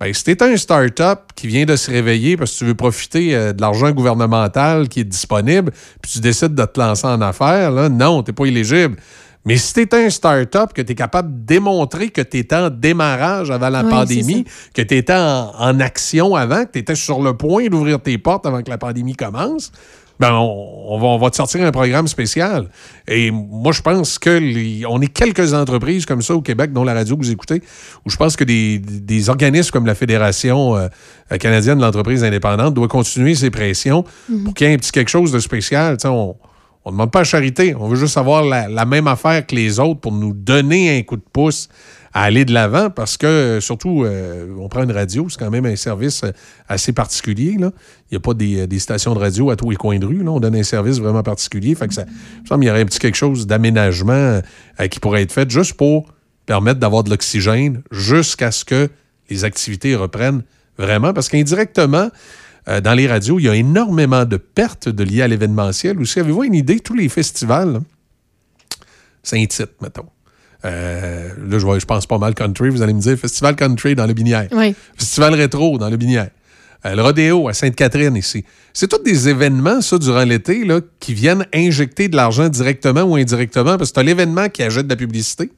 ben, si t'es un start-up qui vient de se réveiller parce que tu veux profiter euh, de l'argent gouvernemental qui est disponible, puis tu décides de te lancer en affaires, là, non, t'es pas éligible. Mais si t'es un start-up, que tu es capable de démontrer que tu étais en démarrage avant la pandémie, que tu étais en, en action avant, que tu étais sur le point d'ouvrir tes portes avant que la pandémie commence, ben on, on va, on va te sortir un programme spécial. Et moi, je pense que les- on est quelques entreprises comme ça au Québec, dont la radio que vous écoutez, où je pense que des, des organismes comme la Fédération euh, canadienne de l'entreprise indépendante doivent continuer ces pressions Mhm. pour qu'il y ait un petit quelque chose de spécial. Tu sais, on ne demande pas à charité, on veut juste avoir la, la même affaire que les autres pour nous donner un coup de pouce à aller de l'avant parce que, euh, surtout, euh, on prend une radio, c'est quand même un service euh, assez particulier. Il n'y a pas des, stations de radio à tous les coins de rue. Là. On donne un service vraiment particulier. Fait que ça, il semble qu'il y aurait un petit quelque chose d'aménagement qui pourrait être fait juste pour permettre d'avoir de l'oxygène jusqu'à ce que les activités reprennent vraiment. Parce qu'indirectement, euh, dans les radios, il y a énormément de pertes de liées à l'événementiel. Aussi, avez-vous une idée? Tous les festivals, c'est titre, mettons. Euh, là, je, vois- je pense pas mal country. Vous allez me dire Festival country dans le Binière. Oui. Festival rétro dans le Binière. Euh, le rodéo à Sainte-Catherine ici. C'est tous des événements, ça, durant l'été, qui viennent injecter de l'argent directement ou indirectement parce que tu l'événement qui ajoute de la publicité.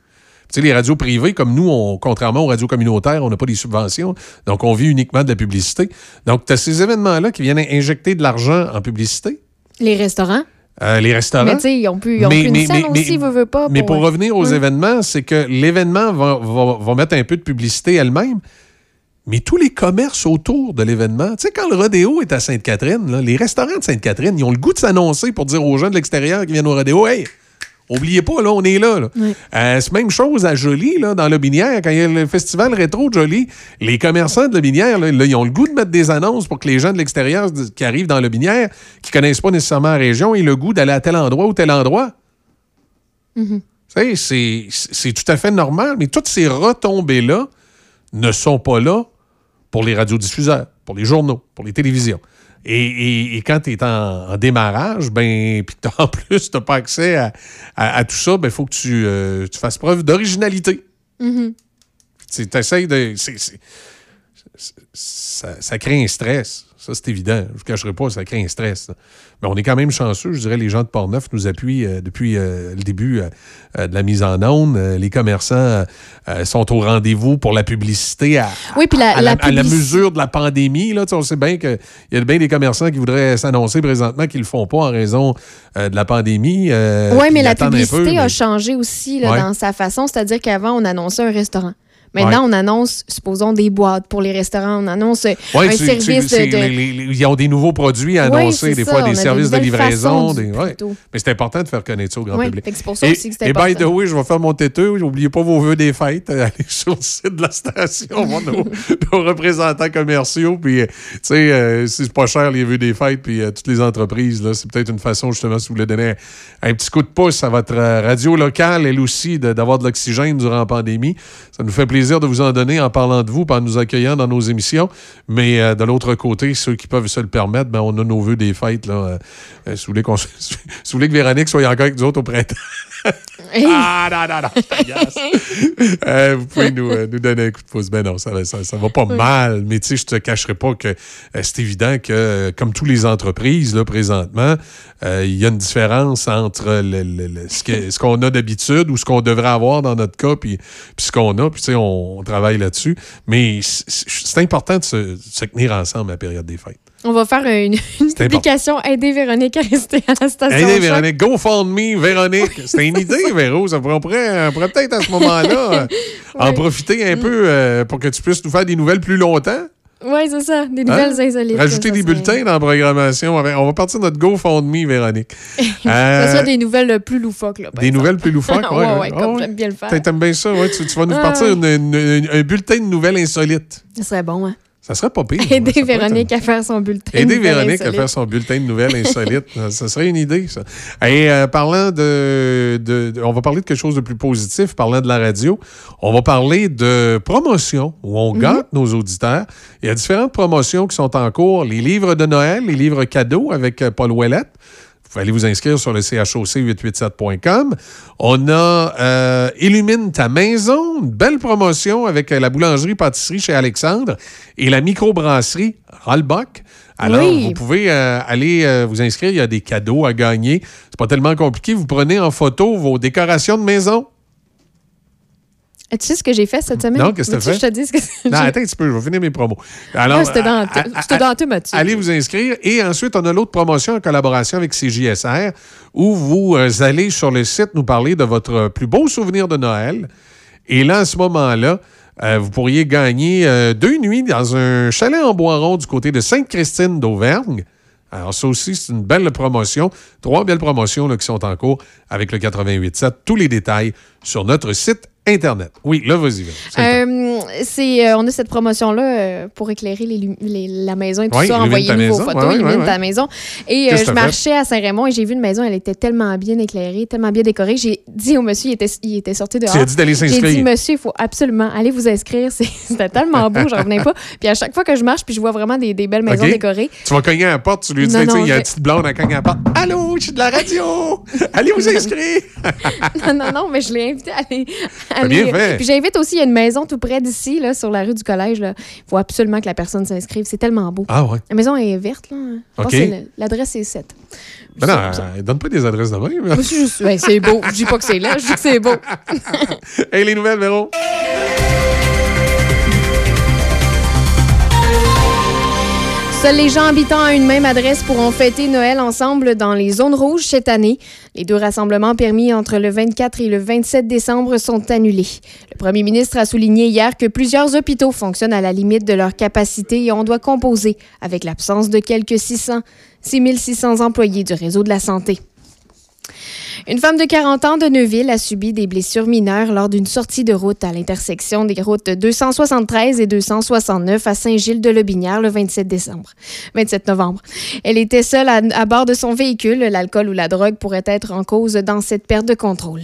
Sais, les radios privées, comme nous, on, contrairement aux radios communautaires, on n'a pas des subventions, donc on vit uniquement de la publicité. Donc, tu as ces événements-là qui viennent injecter de l'argent en publicité. Les restaurants? Euh, les restaurants. Mais tu sais, ils ont pu, ils ont Mais- pu mais- une scène mais- aussi, mais- veut, veut pas. Mais pour revenir aux événements, c'est que l'événement va, va- va mettre un peu de publicité elle-même, mais tous les commerces autour de l'événement, tu sais, quand le rodéo est à Sainte-Catherine, les restaurants de Sainte-Catherine, ils ont le goût de s'annoncer pour dire aux gens de l'extérieur qui viennent au rodéo, hey, oubliez pas, là, on est là. là. Euh, c'est même chose à Jolie, là, dans le Binière, quand il y a le festival rétro de Jolie, les commerçants de le Binière, là, là, ils ont le goût de mettre des annonces pour que les gens de l'extérieur qui arrivent dans le Binière, qui connaissent pas nécessairement la région, aient le goût d'aller à tel endroit ou tel endroit. Sais, c'est- c'est tout à fait normal, mais toutes ces retombées-là ne sont pas là pour les radiodiffuseurs, pour les journaux, pour les télévisions. Et, et- et quand tu es en, en démarrage, ben, puis en plus, tu n'as pas accès à, à- à tout ça, il ben, faut que tu, euh, tu fasses preuve d'originalité. Mhm. Tu essaies de. ça crée un stress. Ça, c'est évident. Je ne vous cacherai pas, ça crée un stress. là. Mais on est quand même chanceux. Je dirais les gens de Portneuf nous appuient euh, depuis euh, le début euh, de la mise en onde. Les commerçants sont au rendez-vous pour la publicité à, Oui, puis la- à, la à la mesure de la pandémie. Là, on sait bien qu'il y a bien des commerçants qui voudraient s'annoncer présentement qui ne le font pas en raison de la pandémie. oui, mais la peu, publicité a changé aussi là, Ouais. dans sa façon. C'est-à-dire qu'avant, on annonçait un restaurant. Maintenant, Ouais. on annonce, supposons, des boîtes pour les restaurants. On annonce euh, Ouais, un tu- service de... les- les- les- ils ont des nouveaux produits à annoncer, des ça, fois des services de livraison. Des. Mais c'est important de faire connaître ça au grand public. c'est pour ça et, aussi que c'est et by the way, je vais faire mon têteux. N'oubliez pas vos vœux des fêtes. Allez sur le site de la station, voir nos, nos représentants commerciaux. Puis, euh, tu sais, euh, c'est pas cher les vœux des fêtes, puis euh, toutes les entreprises, là, c'est peut-être une façon, justement, si vous voulez donner un, un petit coup de pouce à votre radio locale, elle aussi, de- d'avoir de l'oxygène durant la pandémie. Ça nous fait plaisir de vous en donner en parlant de vous, en nous accueillant dans nos émissions. Mais euh, de l'autre côté, ceux qui peuvent se le permettre, ben, on a nos vœux des fêtes. Là, euh, si, vous voulez qu'on se- si vous voulez que Véronique soit encore avec nous autres au printemps. ah, non, non, non, je. Euh, vous pouvez nous, euh, nous donner un coup de pouce. Ben non, ça, va- ça, ça va pas mal, mais tu sais, je te cacherai pas que c'est évident que, comme toutes les entreprises, là, présentement, il y a une différence entre le- le- le- ce que- ce qu'on a d'habitude ou ce qu'on devrait avoir dans notre cas, puis, puis ce qu'on a, puis tu sais, on, on travaille là-dessus. Mais c'est important de se, de se tenir ensemble à la période des fêtes. On va faire une, une publication Aider Véronique à rester à la station. Choc. Véronique, GoFundMe, Véronique. C'est une idée, Véro. Ça pourrait, on pourrait, peut-être à ce moment-là en profiter un peu euh, pour que tu puisses nous faire des nouvelles plus longtemps. Oui, c'est ça. Des nouvelles Hein? insolites. Rajouter ça des serait- bulletins dans la programmation. On va- On va partir de notre GoFundMe, Véronique. Ça Euh, serait des nouvelles plus loufoques. Là, des exemple. nouvelles plus loufoques. ouais, ouais, Ah comme j'aime bien le faire. T'aimes- bien ça, ouais. Tu, tu vas nous Ah, partir ouais. une- une- une- un bulletin de nouvelles insolites. Ça serait bon, hein. Ça serait pas pire. Aider être Véronique à faire son bulletin. de Aider Véronique à faire son bulletin de nouvelles insolites. ça, serait une idée, ça. Et euh, parlant de, de- de- On va parler de quelque chose de plus positif, parlant de la radio. On va parler de promotion, où on gâte nos auditeurs. Il y a différentes promotions qui sont en cours. Les livres de Noël, les livres cadeaux avec euh, Paul Ouellette. Vous pouvez aller vous inscrire sur le CHOC887.com. On a euh, Illumine ta maison, une belle promotion avec euh, la boulangerie-pâtisserie chez Alexandre et la microbrasserie Rollbach. Alors, Oui. vous pouvez euh, aller euh, vous inscrire. Il y a des cadeaux à gagner. C'est pas tellement compliqué. Vous prenez en photo vos décorations de maison. Tu sais ce que j'ai fait cette semaine? Non, qu'est-ce que t'as fait? Je te dis ce que Non, attends un petit peu. Je vais finir mes promos. Ah, c'était dans, dans tout, Mathieu. Allez vous inscrire. Et ensuite, on a l'autre promotion en collaboration avec CJSR où vous euh, allez sur le site nous parler de votre plus beau souvenir de Noël. Et là, à ce moment-là, euh, vous pourriez gagner euh, deux nuits dans un chalet en bois rond du côté de Sainte-Christine d'Auvergne. Alors, ça aussi, c'est une belle promotion. Trois belles promotions là, qui sont en cours avec le 88.7. Tous les détails sur notre site Internet. Oui, là, vas-y. Euh, c'est, euh, on a cette promotion-là euh, pour éclairer les lumi- les- la maison et tout Oui, ça, illumine envoyer ta nous vos photos, Ouais, ouais, illumine ouais, ta maison. Et euh, je marchais à Saint-Raymond et j'ai vu une maison, elle était tellement bien éclairée, tellement bien décorée. J'ai dit au monsieur, il était, il était sorti dehors. Tu as dit d'aller J'ai s'inscrire. dit, monsieur, il faut absolument aller vous inscrire. C'est- C'était tellement beau, j'en revenais pas. Puis à chaque fois que je marche, puis je vois vraiment des, des belles maisons décorées. Tu vas cogner à la porte, tu lui dis, il y a une petite blonde, elle cogne à la porte. Allô, je suis de la radio! Allez vous inscrire! non, non, non, mais je l'ai invité à aller. À bien fait. Puis j'invite aussi, il y a une maison tout près d'ici, là, sur la rue du collège. là. Il faut absolument que la personne s'inscrive. C'est tellement beau. Ah ouais. La maison est verte, là. Le- L'adresse est 7. Ben non, euh, donne pas des adresses de même. C'est beau. Je dis pas que c'est là, je dis que c'est beau. hey, les nouvelles, Véro? Seuls les gens habitant à une même adresse pourront fêter Noël ensemble dans les zones rouges cette année. Les deux rassemblements permis entre le 24 et le 27 décembre sont annulés. Le premier ministre a souligné hier que plusieurs hôpitaux fonctionnent à la limite de leur capacité et on doit composer avec l'absence de quelques 600, 6600 employés du réseau de la santé. Une femme de 40 ans de Neuville a subi des blessures mineures lors d'une sortie de route à l'intersection des routes 273 et 269 à Saint-Gilles-de-Lobinière le 27 décembre. 27 novembre. Elle était seule à, bord de son véhicule. L'alcool ou la drogue pourrait être en cause dans cette perte de contrôle.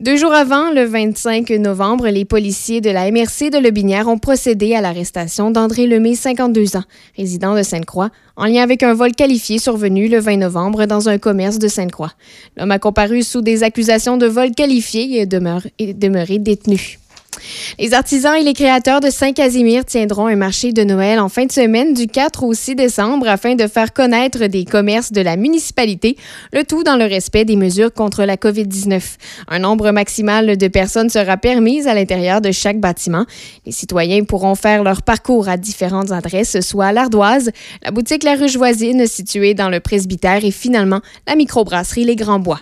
Deux jours avant, le 25 novembre, les policiers de la MRC de Lebinière ont procédé à l'arrestation d'André Lemay, 52 ans, résident de Sainte-Croix, en lien avec un vol qualifié survenu le 20 novembre dans un commerce de Sainte-Croix. L'homme a comparu sous des accusations de vol qualifié et demeure, est demeuré détenu. Les artisans et les créateurs de Saint-Casimir tiendront un marché de Noël en fin de semaine du 4 au 6 décembre afin de faire connaître des commerces de la municipalité, le tout dans le respect des mesures contre la COVID-19. Un nombre maximal de personnes sera permis à l'intérieur de chaque bâtiment. Les citoyens pourront faire leur parcours à différentes adresses, soit à l'Ardoise, la boutique La Ruche Voisine située dans le presbytère et finalement la microbrasserie Les Grands Bois.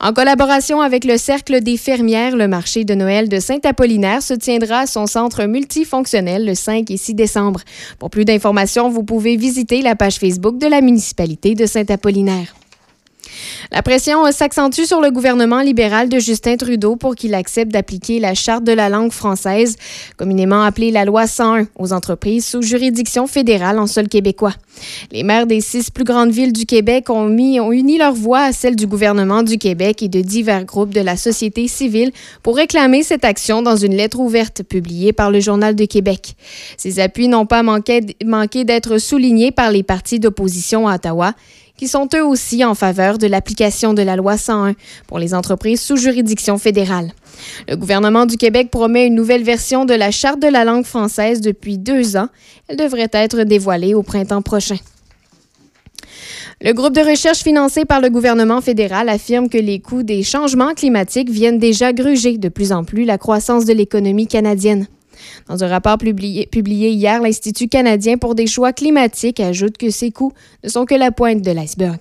En collaboration avec le Cercle des fermières, le marché de Noël de Saint-Apollinaire se tiendra à son centre multifonctionnel le 5 et 6 décembre. Pour plus d'informations, vous pouvez visiter la page Facebook de la municipalité de Saint-Apollinaire. La pression s'accentue sur le gouvernement libéral de Justin Trudeau pour qu'il accepte d'appliquer la Charte de la langue française, communément appelée la loi 101, aux entreprises sous juridiction fédérale en sol québécois. Les maires des six plus grandes villes du Québec ont, mis, ont uni leur voix à celle du gouvernement du Québec et de divers groupes de la société civile pour réclamer cette action dans une lettre ouverte publiée par le Journal de Québec. Ces appuis n'ont pas manqué, manqué d'être soulignés par les partis d'opposition à Ottawa qui sont eux aussi en faveur de l'application de la loi 101 pour les entreprises sous juridiction fédérale. Le gouvernement du Québec promet une nouvelle version de la Charte de la langue française depuis deux ans. Elle devrait être dévoilée au printemps prochain. Le groupe de recherche financé par le gouvernement fédéral affirme que les coûts des changements climatiques viennent déjà gruger de plus en plus la croissance de l'économie canadienne. Dans un rapport publié, publié hier, l'Institut canadien pour des choix climatiques ajoute que ces coûts ne sont que la pointe de l'iceberg.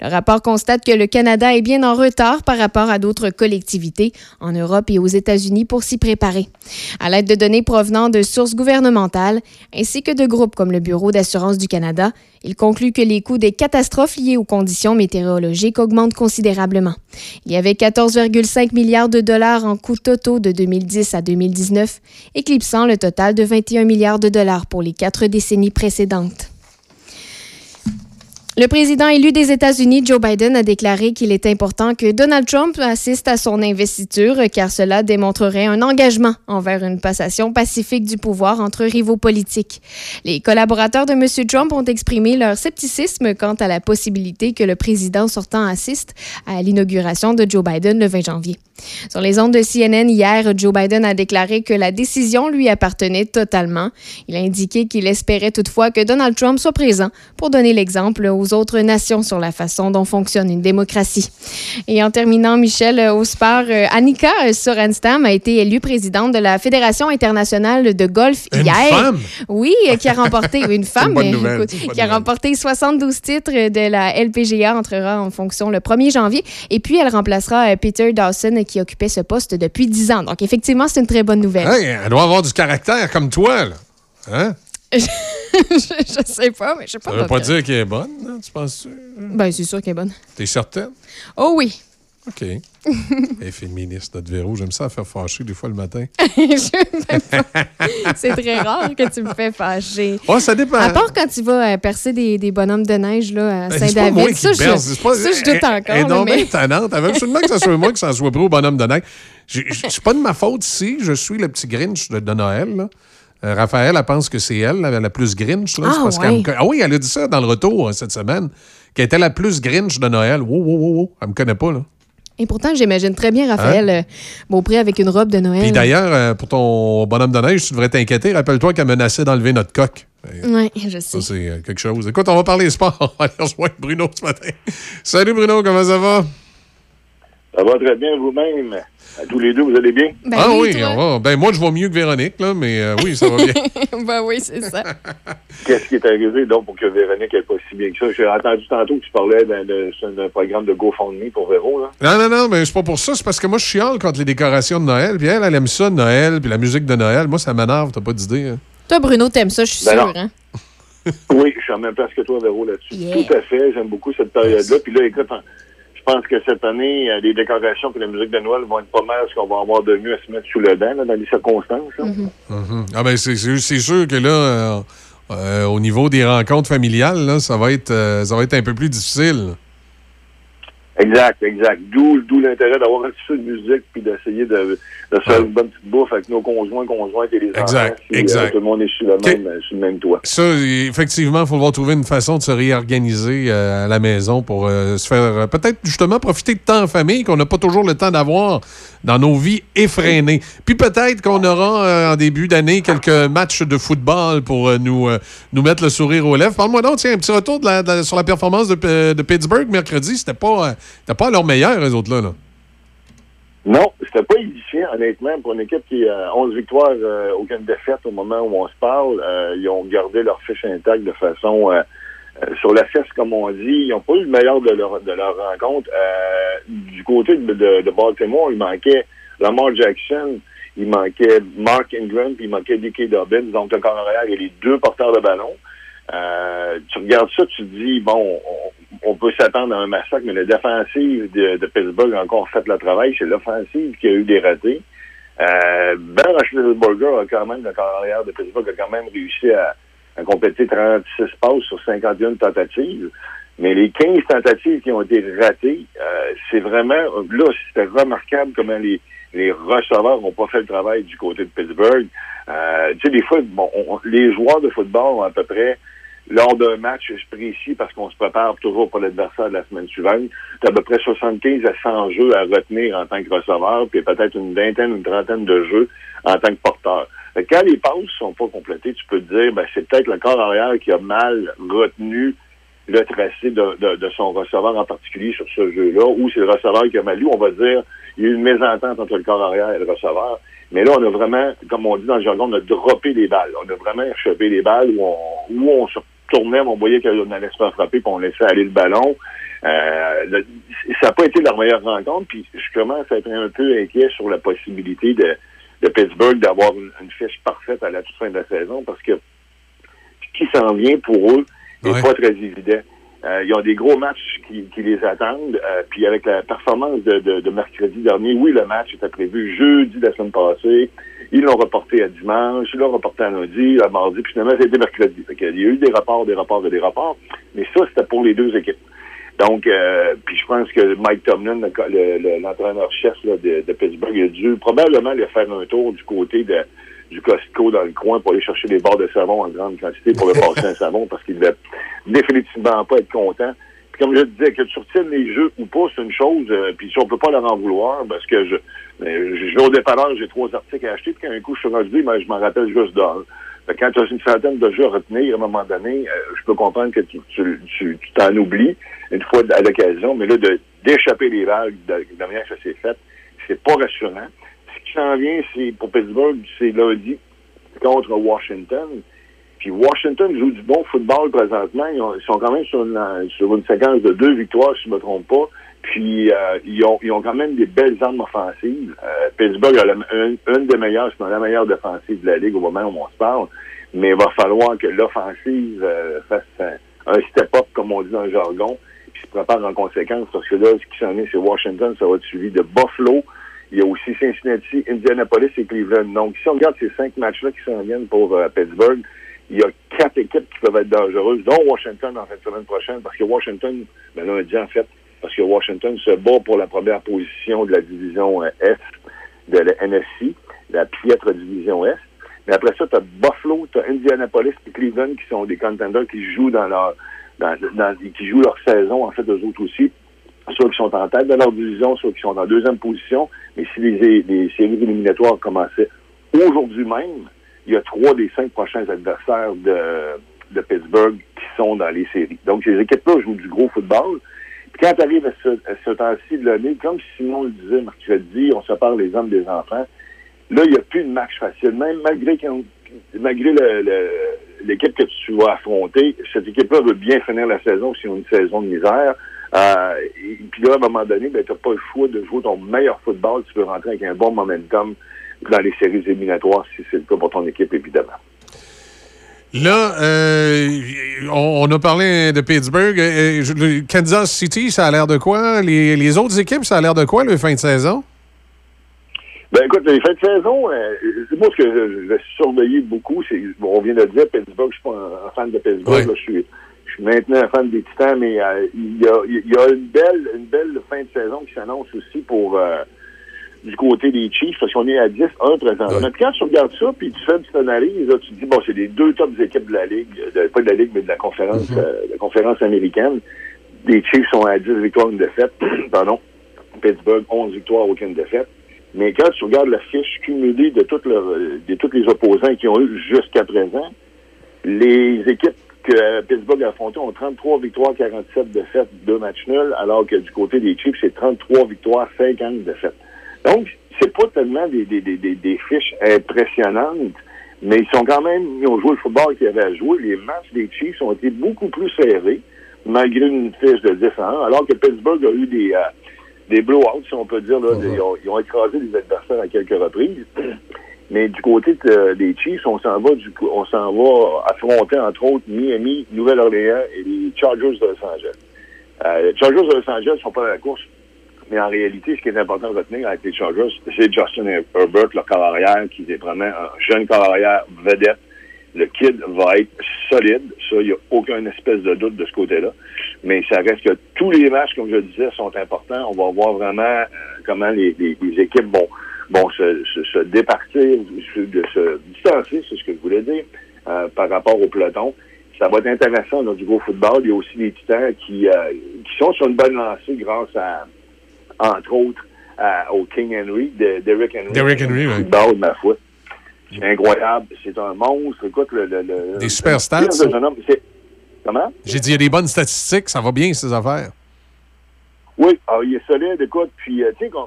Le rapport constate que le Canada est bien en retard par rapport à d'autres collectivités en Europe et aux États-Unis pour s'y préparer. À l'aide de données provenant de sources gouvernementales ainsi que de groupes comme le Bureau d'assurance du Canada, il conclut que les coûts des catastrophes liées aux conditions météorologiques augmentent considérablement. Il y avait 14,5 milliards de dollars en coûts totaux de 2010 à 2019, éclipsant le total de 21 milliards de dollars pour les quatre décennies précédentes. Le président élu des États-Unis, Joe Biden, a déclaré qu'il est important que Donald Trump assiste à son investiture car cela démontrerait un engagement envers une passation pacifique du pouvoir entre rivaux politiques. Les collaborateurs de M. Trump ont exprimé leur scepticisme quant à la possibilité que le président sortant assiste à l'inauguration de Joe Biden le 20 janvier. Sur les ondes de CNN hier, Joe Biden a déclaré que la décision lui appartenait totalement. Il a indiqué qu'il espérait toutefois que Donald Trump soit présent pour donner l'exemple aux autres nations sur la façon dont fonctionne une démocratie. Et en terminant, Michel, au sport, euh, Annika Sorenstam a été élue présidente de la Fédération internationale de golf Une hier. femme? Oui, qui a remporté une femme, nouvelle, écoute, une bonne qui a nouvelle. remporté 72 titres de la LPGA entrera en fonction le 1er janvier. Et puis, elle remplacera euh, Peter Dawson qui occupait ce poste depuis 10 ans. Donc, effectivement, c'est une très bonne nouvelle. Hey, elle doit avoir du caractère comme toi, là. Hein? je, je sais pas, mais je sais pas. Ça veut pas dire qu'elle est bonne, hein, tu penses-tu? Ben, c'est sûr qu'elle est bonne. T'es certaine? Oh oui. OK. Elle est féministe, notre verrou. J'aime ça à faire fâcher des fois le matin. C'est très rare que tu me fais fâcher. Ouais, ça dépend. À part quand tu vas euh, percer des, des bonhommes de neige là, à Ben, Saint-David. Ça, pas- ça, je doute Elle- Elle encore. là, donc mais... bien tannante. Elle veut absolument que ce soit moi qui s'en soit pris au bonhomme de neige. C'est pas de ma faute si je suis le petit Grinch de, de Noël. là. Euh, Raphaël, elle pense que c'est elle, la, la plus Grinch. Là. Ah, parce ouais. me ah oui, elle a dit ça dans le retour euh, cette semaine, qu'elle était la plus Grinch de Noël. Wow, wow, wow, wow. Elle me connaît pas, là. Et pourtant, j'imagine très bien Raphaël euh, Beaupré avec une robe de Noël. Hein? Puis d'ailleurs, pour ton bonhomme de neige, tu devrais t'inquiéter. Rappelle-toi qu'elle menaçait d'enlever notre coque. Oui, je sais. Ça, c'est quelque chose. Écoute, on va parler sport. On va aller rejoindre Bruno ce matin. Salut Bruno, comment ça va? Ça va très bien vous-même? À tous les deux, vous allez bien? Ben ah oui, on va. Ben moi, je vais mieux que Véronique, là, mais euh, oui, ça va bien. ben oui, c'est ça. Qu'est-ce qui est arrivé donc pour que Véronique n'ait pas si bien que ça? J'ai entendu tantôt que tu parlais d'un programme de GoFundMe pour Véro. Là. Non, non, non, mais c'est pas pour ça. C'est parce que moi, je chiale contre les décorations de Noël. Puis elle, elle aime ça, Noël, puis la musique de Noël. Moi, ça m'énerve, t'as pas d'idée. hein. Toi, Bruno, t'aimes ça, je suis Ben non. Hein? Oui, je suis en même place que toi, Véro, là-dessus. Yeah. Tout à fait. J'aime beaucoup cette période-là. Puis là, écoute, en- pense que cette année, euh, les décorations et la musique de Noël vont être pas mal ce qu'on va avoir de mieux à se mettre sous le dent là, dans les circonstances. là. Mhm. Ah ben c'est sûr que là, euh, euh, au niveau des rencontres familiales, là, ça va être euh, ça va être un peu plus difficile. Exact, exact. D'où, d'où l'intérêt d'avoir un petit peu de musique puis d'essayer de, de se faire une bonne petite bouffe avec nos conjoints, conjointes et les Exact, enfants. si, euh, exact. tout le monde est sur le même, euh, sur le même toit. Ça, effectivement, il faut devoir trouver une façon de se réorganiser euh, à la maison pour euh, se faire peut-être justement profiter de temps en famille qu'on n'a pas toujours le temps d'avoir dans nos vies effrénées. Puis peut-être qu'on aura en début d'année quelques matchs de football pour nous, nous mettre le sourire aux lèvres. Parle-moi donc, tiens, un petit retour de la- de la- sur la performance de, de Pittsburgh mercredi. C'était pas, c'était pas à leur meilleur, les autres-là. Là. Non, c'était pas édifiant, honnêtement, pour une équipe qui a 11 victoires, euh, aucune défaite au moment où on se parle. Euh, ils ont gardé leur fiche intacte de façon euh, euh, sur la fesse, comme on dit. Ils n'ont pas eu le meilleur de leur, de leur rencontre. Euh, du côté de, de- de Baltimore, il manquait Lamar Jackson, il manquait Mark Ingram, puis il manquait D.K. Dobbins, donc le corps arrière et les deux porteurs de ballon. Euh, tu regardes ça, tu te dis, bon, on, on peut s'attendre à un massacre, mais la défensive de, de Pittsburgh a encore fait le travail. C'est l'offensive qui a eu des ratés. Euh, ben Roethlisberger a quand même, le corps arrière de Pittsburgh a quand même réussi à, à compléter 36 passes sur 51 tentatives. Mais les 15 tentatives qui ont été ratées, euh, c'est vraiment, là, c'était remarquable comment les, les receveurs n'ont pas fait le travail du côté de Pittsburgh. Euh, tu sais, des fois, bon, on- les joueurs de football ont à peu près, lors d'un match précis, parce qu'on se prépare toujours pour l'adversaire de la semaine suivante, tu à peu près 75 à 100 jeux à retenir en tant que receveur, puis peut-être une vingtaine, une trentaine de jeux en tant que porteur. Quand les passes sont pas complétées, tu peux te dire, ben, c'est peut-être le corps arrière qui a mal retenu le tracé de, de- son receveur en particulier sur ce jeu-là, ou c'est le receveur qui a mal lu, on va dire, il y a eu une mésentente entre le corps arrière et le receveur. Mais là, on a vraiment, comme on dit dans le jargon, on a droppé les balles. On a vraiment échappé les balles où on, où on tournait, mais on voyait qu'on allait se faire frapper, puis on laissait aller le ballon. Euh, le- ça n'a pas été leur meilleure rencontre, puis je commence à être un peu inquiet sur la possibilité de, de Pittsburgh d'avoir une, une fiche parfaite à la toute fin de la saison, parce que ce qui s'en vient pour eux n'est pas très évident. Euh, ils ont des gros matchs qui, qui les attendent. euh, puis avec la performance de, de- de mercredi dernier, oui, le match était prévu jeudi la semaine passée. Ils l'ont reporté à dimanche, ils l'ont reporté à lundi, à mardi, puis finalement, c'était mercredi. Fait qu'il y a eu des rapports, des rapports et des rapports. Mais ça, c'était pour les deux équipes. Donc, euh, puis je pense que Mike Tomlin, le- le- l'entraîneur-chef de, de Pittsburgh, il a dû probablement aller faire un tour du côté de, du Costco dans le coin pour aller chercher des barres de savon en grande quantité pour le passer un savon parce qu'il devait définitivement pas être content. Puis comme je te disais, que tu retiennes les jeux ou pas, c'est une chose, euh, puis si on peut pas leur en vouloir, parce que je, je, vais au dépanneur, j'ai trois articles à acheter, puis quand un coup je suis rendu, ben, je m'en rappelle juste d'un. Quand tu as une centaine de jeux à retenir, à un moment donné, euh, je peux comprendre que tu t'en oublies une fois à l'occasion, mais là, d'échapper les vagues de, la manière que ça s'est fait, c'est pas rassurant. Ce qui s'en vient, c'est pour Pittsburgh, c'est lundi contre Washington. Puis Washington joue du bon football présentement. Ils, ont- ils sont quand même sur une, sur une séquence de deux victoires, si je ne me trompe pas. Puis euh, ils, ont, ils ont quand même des belles armes offensives. Euh, Pittsburgh a la- une, des meilleures, sinon la meilleure défensive de la Ligue au moment où on se parle. Mais il va falloir que l'offensive euh, fasse un, un step-up, comme on dit dans le jargon, puis se prépare en conséquence, parce que là, ce qui s'en est, c'est Washington, ça va être suivi de Buffalo. Il y a aussi Cincinnati, Indianapolis et Cleveland. Donc, si on regarde ces cinq matchs-là qui s'en viennent pour euh, Pittsburgh, il y a quatre équipes qui peuvent être dangereuses, dont Washington en fin de semaine prochaine, parce que Washington, ben lundi en fait, parce que Washington se bat pour la première position de la division euh, Est de la NFC, la piètre division Est. Mais après ça, tu as Buffalo, tu as Indianapolis et Cleveland qui sont des contenders qui jouent dans leur qui jouent leur saison, en fait, eux autres aussi. Ceux qui sont en tête de leur division, ceux qui sont en deuxième position. Mais si les, les séries éliminatoires commençaient aujourd'hui même, il y a trois des cinq prochains adversaires de, de Pittsburgh qui sont dans les séries. Donc, ces équipes-là jouent du gros football. Quand tu arrives à ce, ce temps-ci de l'année, comme Simon le disait mercredi, on sépare les hommes des enfants. Là, il n'y a plus de match facile. Même malgré malgré l'équipe que tu vas affronter, cette équipe-là veut bien finir la saison s'ils ont une saison de misère. Euh, et puis là, à un moment donné, ben, tu n'as pas le choix de jouer ton meilleur football. Tu peux rentrer avec un bon momentum dans les séries éliminatoires, si c'est le cas pour ton équipe, évidemment. Là, euh, on, on a parlé de Pittsburgh. Euh, le Kansas City, ça a l'air de quoi? Les, les autres équipes, ça a l'air de quoi, le fin de saison? Ben écoute, les fins de saison, euh, moi ce que je, vais surveiller beaucoup. C'est, on vient de dire, Pittsburgh, je suis pas un, un fan de Pittsburgh. là, je suis, je suis maintenant un fan des Titans, mais euh, il, y a, y a une belle une belle fin de saison qui s'annonce aussi pour euh, du côté des Chiefs, parce qu'on est à 10-1 présentement. Puis quand tu regardes ça, puis tu fais une petite analyse, là, tu te dis, bon, c'est les deux tops équipes de la Ligue, de, pas de la Ligue, mais de la conférence, euh, de la conférence américaine. Les Chiefs sont à 10 victoires, une défaite. Pardon. Pittsburgh, 11 victoires, aucune défaite. Mais quand tu regardes la fiche cumulée de, toutes leurs- de tous les opposants qu'ils ont eu jusqu'à présent, les équipes que Pittsburgh a affrontées ont 33 victoires, 47 défaites, deux matchs nuls, alors que du côté des Chiefs, c'est 33 victoires, 50 défaites. Donc, c'est pas tellement des, des, des, des, fiches impressionnantes, mais ils sont quand même, ils ont joué le football qu'ils avaient à jouer. Les matchs des Chiefs ont été beaucoup plus serrés, malgré une fiche de 10 à 1, alors que Pittsburgh a eu des, euh, des blowouts, si on peut dire. Là, ils, ont, ils ont écrasé des adversaires à quelques reprises. Mais du côté de- des Chiefs, on s'en va du on s'en va affronter entre autres Miami, Nouvelle-Orléans et les Chargers de Los Angeles. Euh, les Chargers de Los Angeles sont pas dans la course, mais en réalité, ce qui est important de retenir avec les Chargers, c'est Justin Herbert, le corps arrière, qui est vraiment un jeune corps arrière vedette. Le kid va être solide, ça, il n'y a aucun espèce de doute de ce côté-là. Mais ça reste que tous les matchs, comme je le disais, sont importants. On va voir vraiment euh, comment les, les- les équipes vont, vont se, se, se départir, se- de se distancer, c'est ce que je voulais dire, euh, par rapport au peloton. Ça va être intéressant dans du gros football. Il y a aussi des titans qui, euh, qui sont sur une bonne lancée grâce à, entre autres, à- au King Henry, de, Derrick Henry. Derrick Henry, oui. Ma foi. C'est incroyable. C'est un monstre. Écoute, le, le, le- Des super stats, de jeune homme, Comment? J'ai dit, il y a des bonnes statistiques, ça va bien, ces affaires. Oui, ah, il est solide, écoute, puis euh, tu sais, qu'on-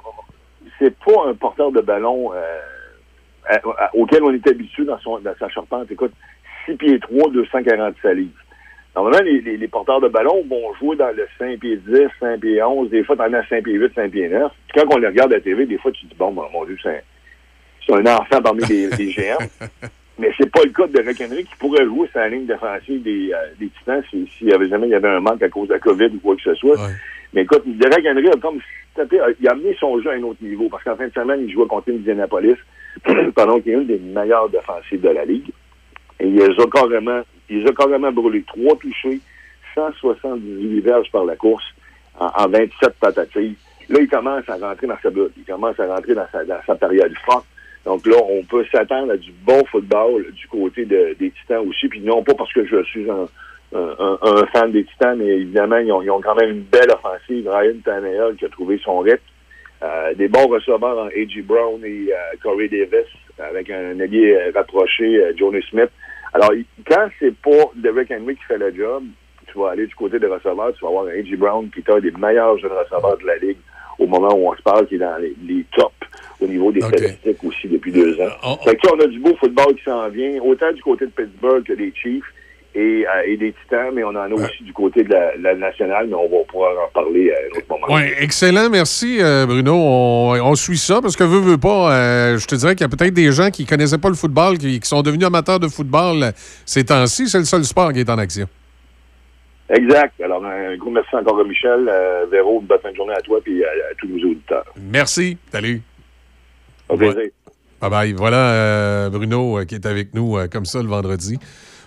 c'est pas un porteur de ballon euh, auquel on est habitué dans, son, dans sa charpente. Écoute, 6 pieds 3, 240 livres. Normalement, les, les, les porteurs de ballon vont jouer dans le 5 pieds 10, 5 pieds 11, des fois, t'en as 5 pieds 8, 5 pieds 9. Puis quand on les regarde à la TV, des fois, tu te dis, bon, mon, mon Dieu, c'est un, enfant parmi les, les géants. Mais c'est pas le cas de Derek Henry qui pourrait jouer la ligne défensive des, euh, des Titans si- s'il y avait jamais il y avait un manque à cause de la COVID ou quoi que ce soit. Mais écoute, Derek Henry a comme il a amené son jeu à un autre niveau parce qu'en fin de semaine, il jouait contre Indianapolis, pardon, qui est une des meilleures défensives de la Ligue. Et il les a carrément, il les a carrément brûlé. Trois touchés, 178 verges par la course en, en 27 tentatives. Là, il commence à rentrer dans sa bulle. Il commence à rentrer dans sa, période forte. Donc là, on peut s'attendre à du bon football du côté de- des Titans aussi. Puis non pas parce que je suis un, fan des Titans, mais évidemment, ils ont, quand même une belle offensive. Ryan Tannehill qui a trouvé son rythme. Euh, des bons receveurs en A.J. Brown et euh, Corey Davis, avec un allié euh, rapproché, euh, Smith. Alors, quand c'est pas Derrick Henry qui fait le job, tu vas aller du côté des receveurs, tu vas avoir un A.J. Brown qui est un des meilleurs jeunes receveurs de la Ligue au moment où on se parle, qui est dans les, les tops au niveau des statistiques aussi depuis deux ans. Fait que on a du beau football qui s'en vient, autant du côté de Pittsburgh que des Chiefs et, euh, et des Titans, mais on en a aussi du côté de la, la nationale, mais on va pouvoir en parler à un autre moment. Oui, excellent, merci euh, Bruno. On, on suit ça parce que veut, veut pas, euh, je te dirais qu'il y a peut-être des gens qui connaissaient pas le football, qui, qui sont devenus amateurs de football euh, ces temps-ci. C'est le seul sport qui est en action. Exact. Alors, un gros merci encore à Michel, euh, Véro, une bonne fin de journée à toi et à, à tous nos auditeurs. Merci. Salut. Au plaisir. Bye bye. Voilà euh, Bruno euh, qui est avec nous euh, comme ça le vendredi.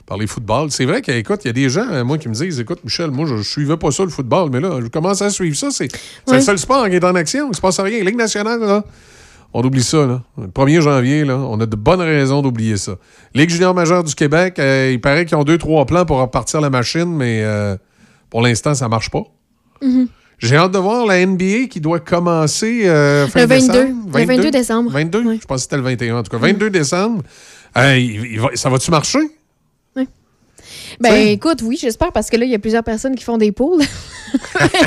Parler football. C'est vrai qu'écoute, il y a des gens, euh, moi, qui me disent Écoute, Michel, moi, je, je suivais pas ça, le football, mais là, je commence à suivre ça. C'est le seul sport qui est en action. Il ne se passe rien. Ligue nationale, là, on oublie ça. Là. Le 1er janvier, là, on a de bonnes raisons d'oublier ça. Ligue junior majeure du Québec, euh, il paraît qu'ils ont deux, trois plans pour repartir la machine, mais euh, pour l'instant, ça marche pas. Mhm. J'ai hâte de voir la NBA qui doit commencer euh, fin Le 22. décembre. Le 22 décembre. 22? Je pense que c'était le 21 en tout cas. 22 décembre. Euh, il- il va- ça va-tu marcher? Ben T'sais. écoute, oui, j'espère, parce que là, il y a plusieurs personnes qui font des poules.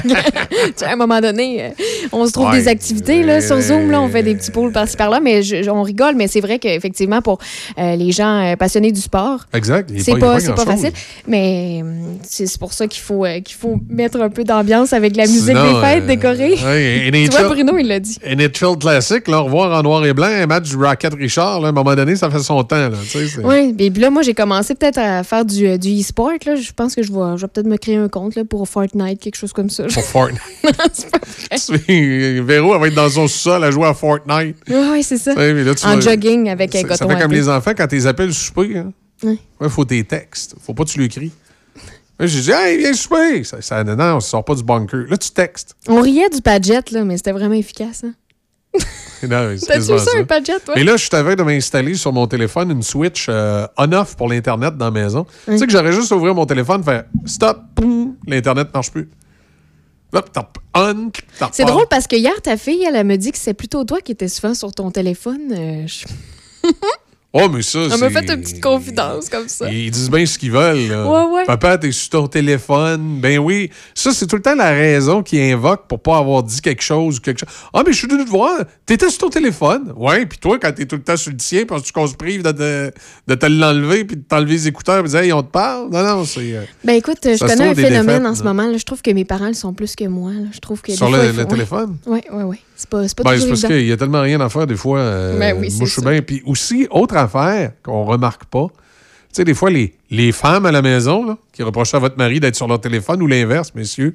Tu sais, à un moment donné, euh, on se trouve Ouais. des activités là, sur Zoom, là, on fait des petits poules par-ci par-là, mais je- on rigole, mais c'est vrai qu'effectivement, pour euh, les gens euh, passionnés du sport, Exact. C'est pas, pas facile. Mais c'est pour ça qu'il faut, euh, qu'il faut mettre un peu d'ambiance avec la musique Sinon, des fêtes décorée. ouais, tu vois, Bruno, il l'a dit. NHL classique, là, revoir en noir et blanc, un match du Rocket Richard, là, à un moment donné, ça fait son temps. Là, Oui, et puis là, moi, j'ai commencé peut-être à faire du, du e-sport. là. Je pense que je vais, je vais peut-être me créer un compte là, pour Fortnite, quelque chose comme ça. Pour Fortnite. Véro, elle va être dans son sol à jouer à Fortnite. Oui, c'est ça. Là, en jogging avec un coton ça fait comme les enfants quand ils appellent souper. Hein? Ouais. Ouais, faut tes textes. Faut pas que tu l'écris. Là, J'ai dit, hey, viens souper. Ça, ça, non, on sort pas du bunker. Là, tu textes. On riait du Padgett, là, mais c'était vraiment efficace. Hein? Non, T'as-tu ça, un Padgett, toi? Mais là, je suis aveugle de m'installer sur mon téléphone une switch euh, on-off pour l'Internet dans la maison. Tu sais que j'aurais juste ouvrir mon téléphone, faire stop, poum, l'Internet marche plus. C'est drôle parce que hier, ta fille, elle, elle me dit que c'est plutôt toi qui étais souvent sur ton téléphone. Euh, je- Oh, mais ça, c'est. m'a fait une petite confidence comme ça. Ils disent bien ce qu'ils veulent. là. Ouais, ouais. Papa, t'es sur ton téléphone. Ben oui. Ça, c'est tout le temps la raison qu'ils invoquent pour pas avoir dit quelque chose ou quelque chose. Ah, mais je suis venu te voir. T'étais sur ton téléphone. Ouais, puis toi, quand t'es tout le temps sur le tien, parce que qu'on se prive de, te- de te l'enlever puis de t'enlever les écouteurs et de dire, hey, on te parle? Non, non, c'est. euh, Ben écoute, je connais un phénomène défaites, en ce moment. là. Je trouve que mes parents le sont plus que moi. là. Je trouve que Sur le- fois, le téléphone? Oui, oui, oui. C'est pas, c'est pas Ben, parce qu'il y a tellement rien à faire des fois. euh, Ben oui, moi, je suis ça. bien. Puis aussi, autre affaire qu'on remarque pas, tu sais, des fois, les, les femmes à la maison là, qui reprochent à votre mari d'être sur leur téléphone ou l'inverse, messieurs,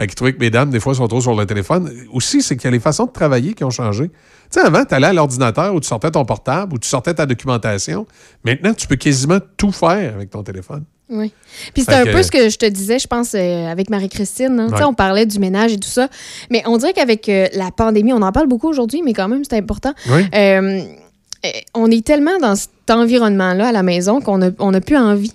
euh, qui trouvaient que mesdames, des fois, sont trop sur leur téléphone. Aussi, c'est qu'il y a les façons de travailler qui ont changé. Tu sais, avant, tu allais à l'ordinateur ou tu sortais ton portable ou tu sortais ta documentation. Maintenant, tu peux quasiment tout faire avec ton téléphone. Oui. Puis c'est un que- peu ce que je te disais, je pense, euh, avec Marie-Christine. hein. Tu sais, Ouais. On parlait du ménage et tout ça. Mais on dirait qu'avec euh, la pandémie, on en parle beaucoup aujourd'hui, mais quand même, c'est important. Oui. Euh, on est tellement dans cet environnement-là à la maison qu'on n'a on a plus envie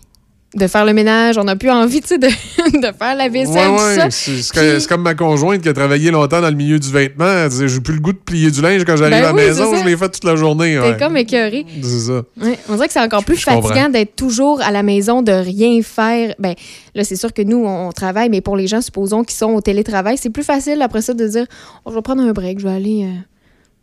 de faire le ménage, on n'a plus envie de, de faire la vaisselle, Ouais, ouais. C'est comme ma conjointe qui a travaillé longtemps dans le milieu du vêtement. J'ai plus le goût de plier du linge quand j'arrive Ben à la oui, maison. Je l'ai fait toute la journée. T'es ouais. comme écœuré. C'est ça. Ouais, on dirait que c'est encore plus je fatigant d'être toujours à la maison, de rien faire. Ben, là, c'est sûr que nous, on, on travaille, mais pour les gens, supposons, qui sont au télétravail, c'est plus facile après ça de dire oh, je vais prendre un break, je vais aller. euh, aller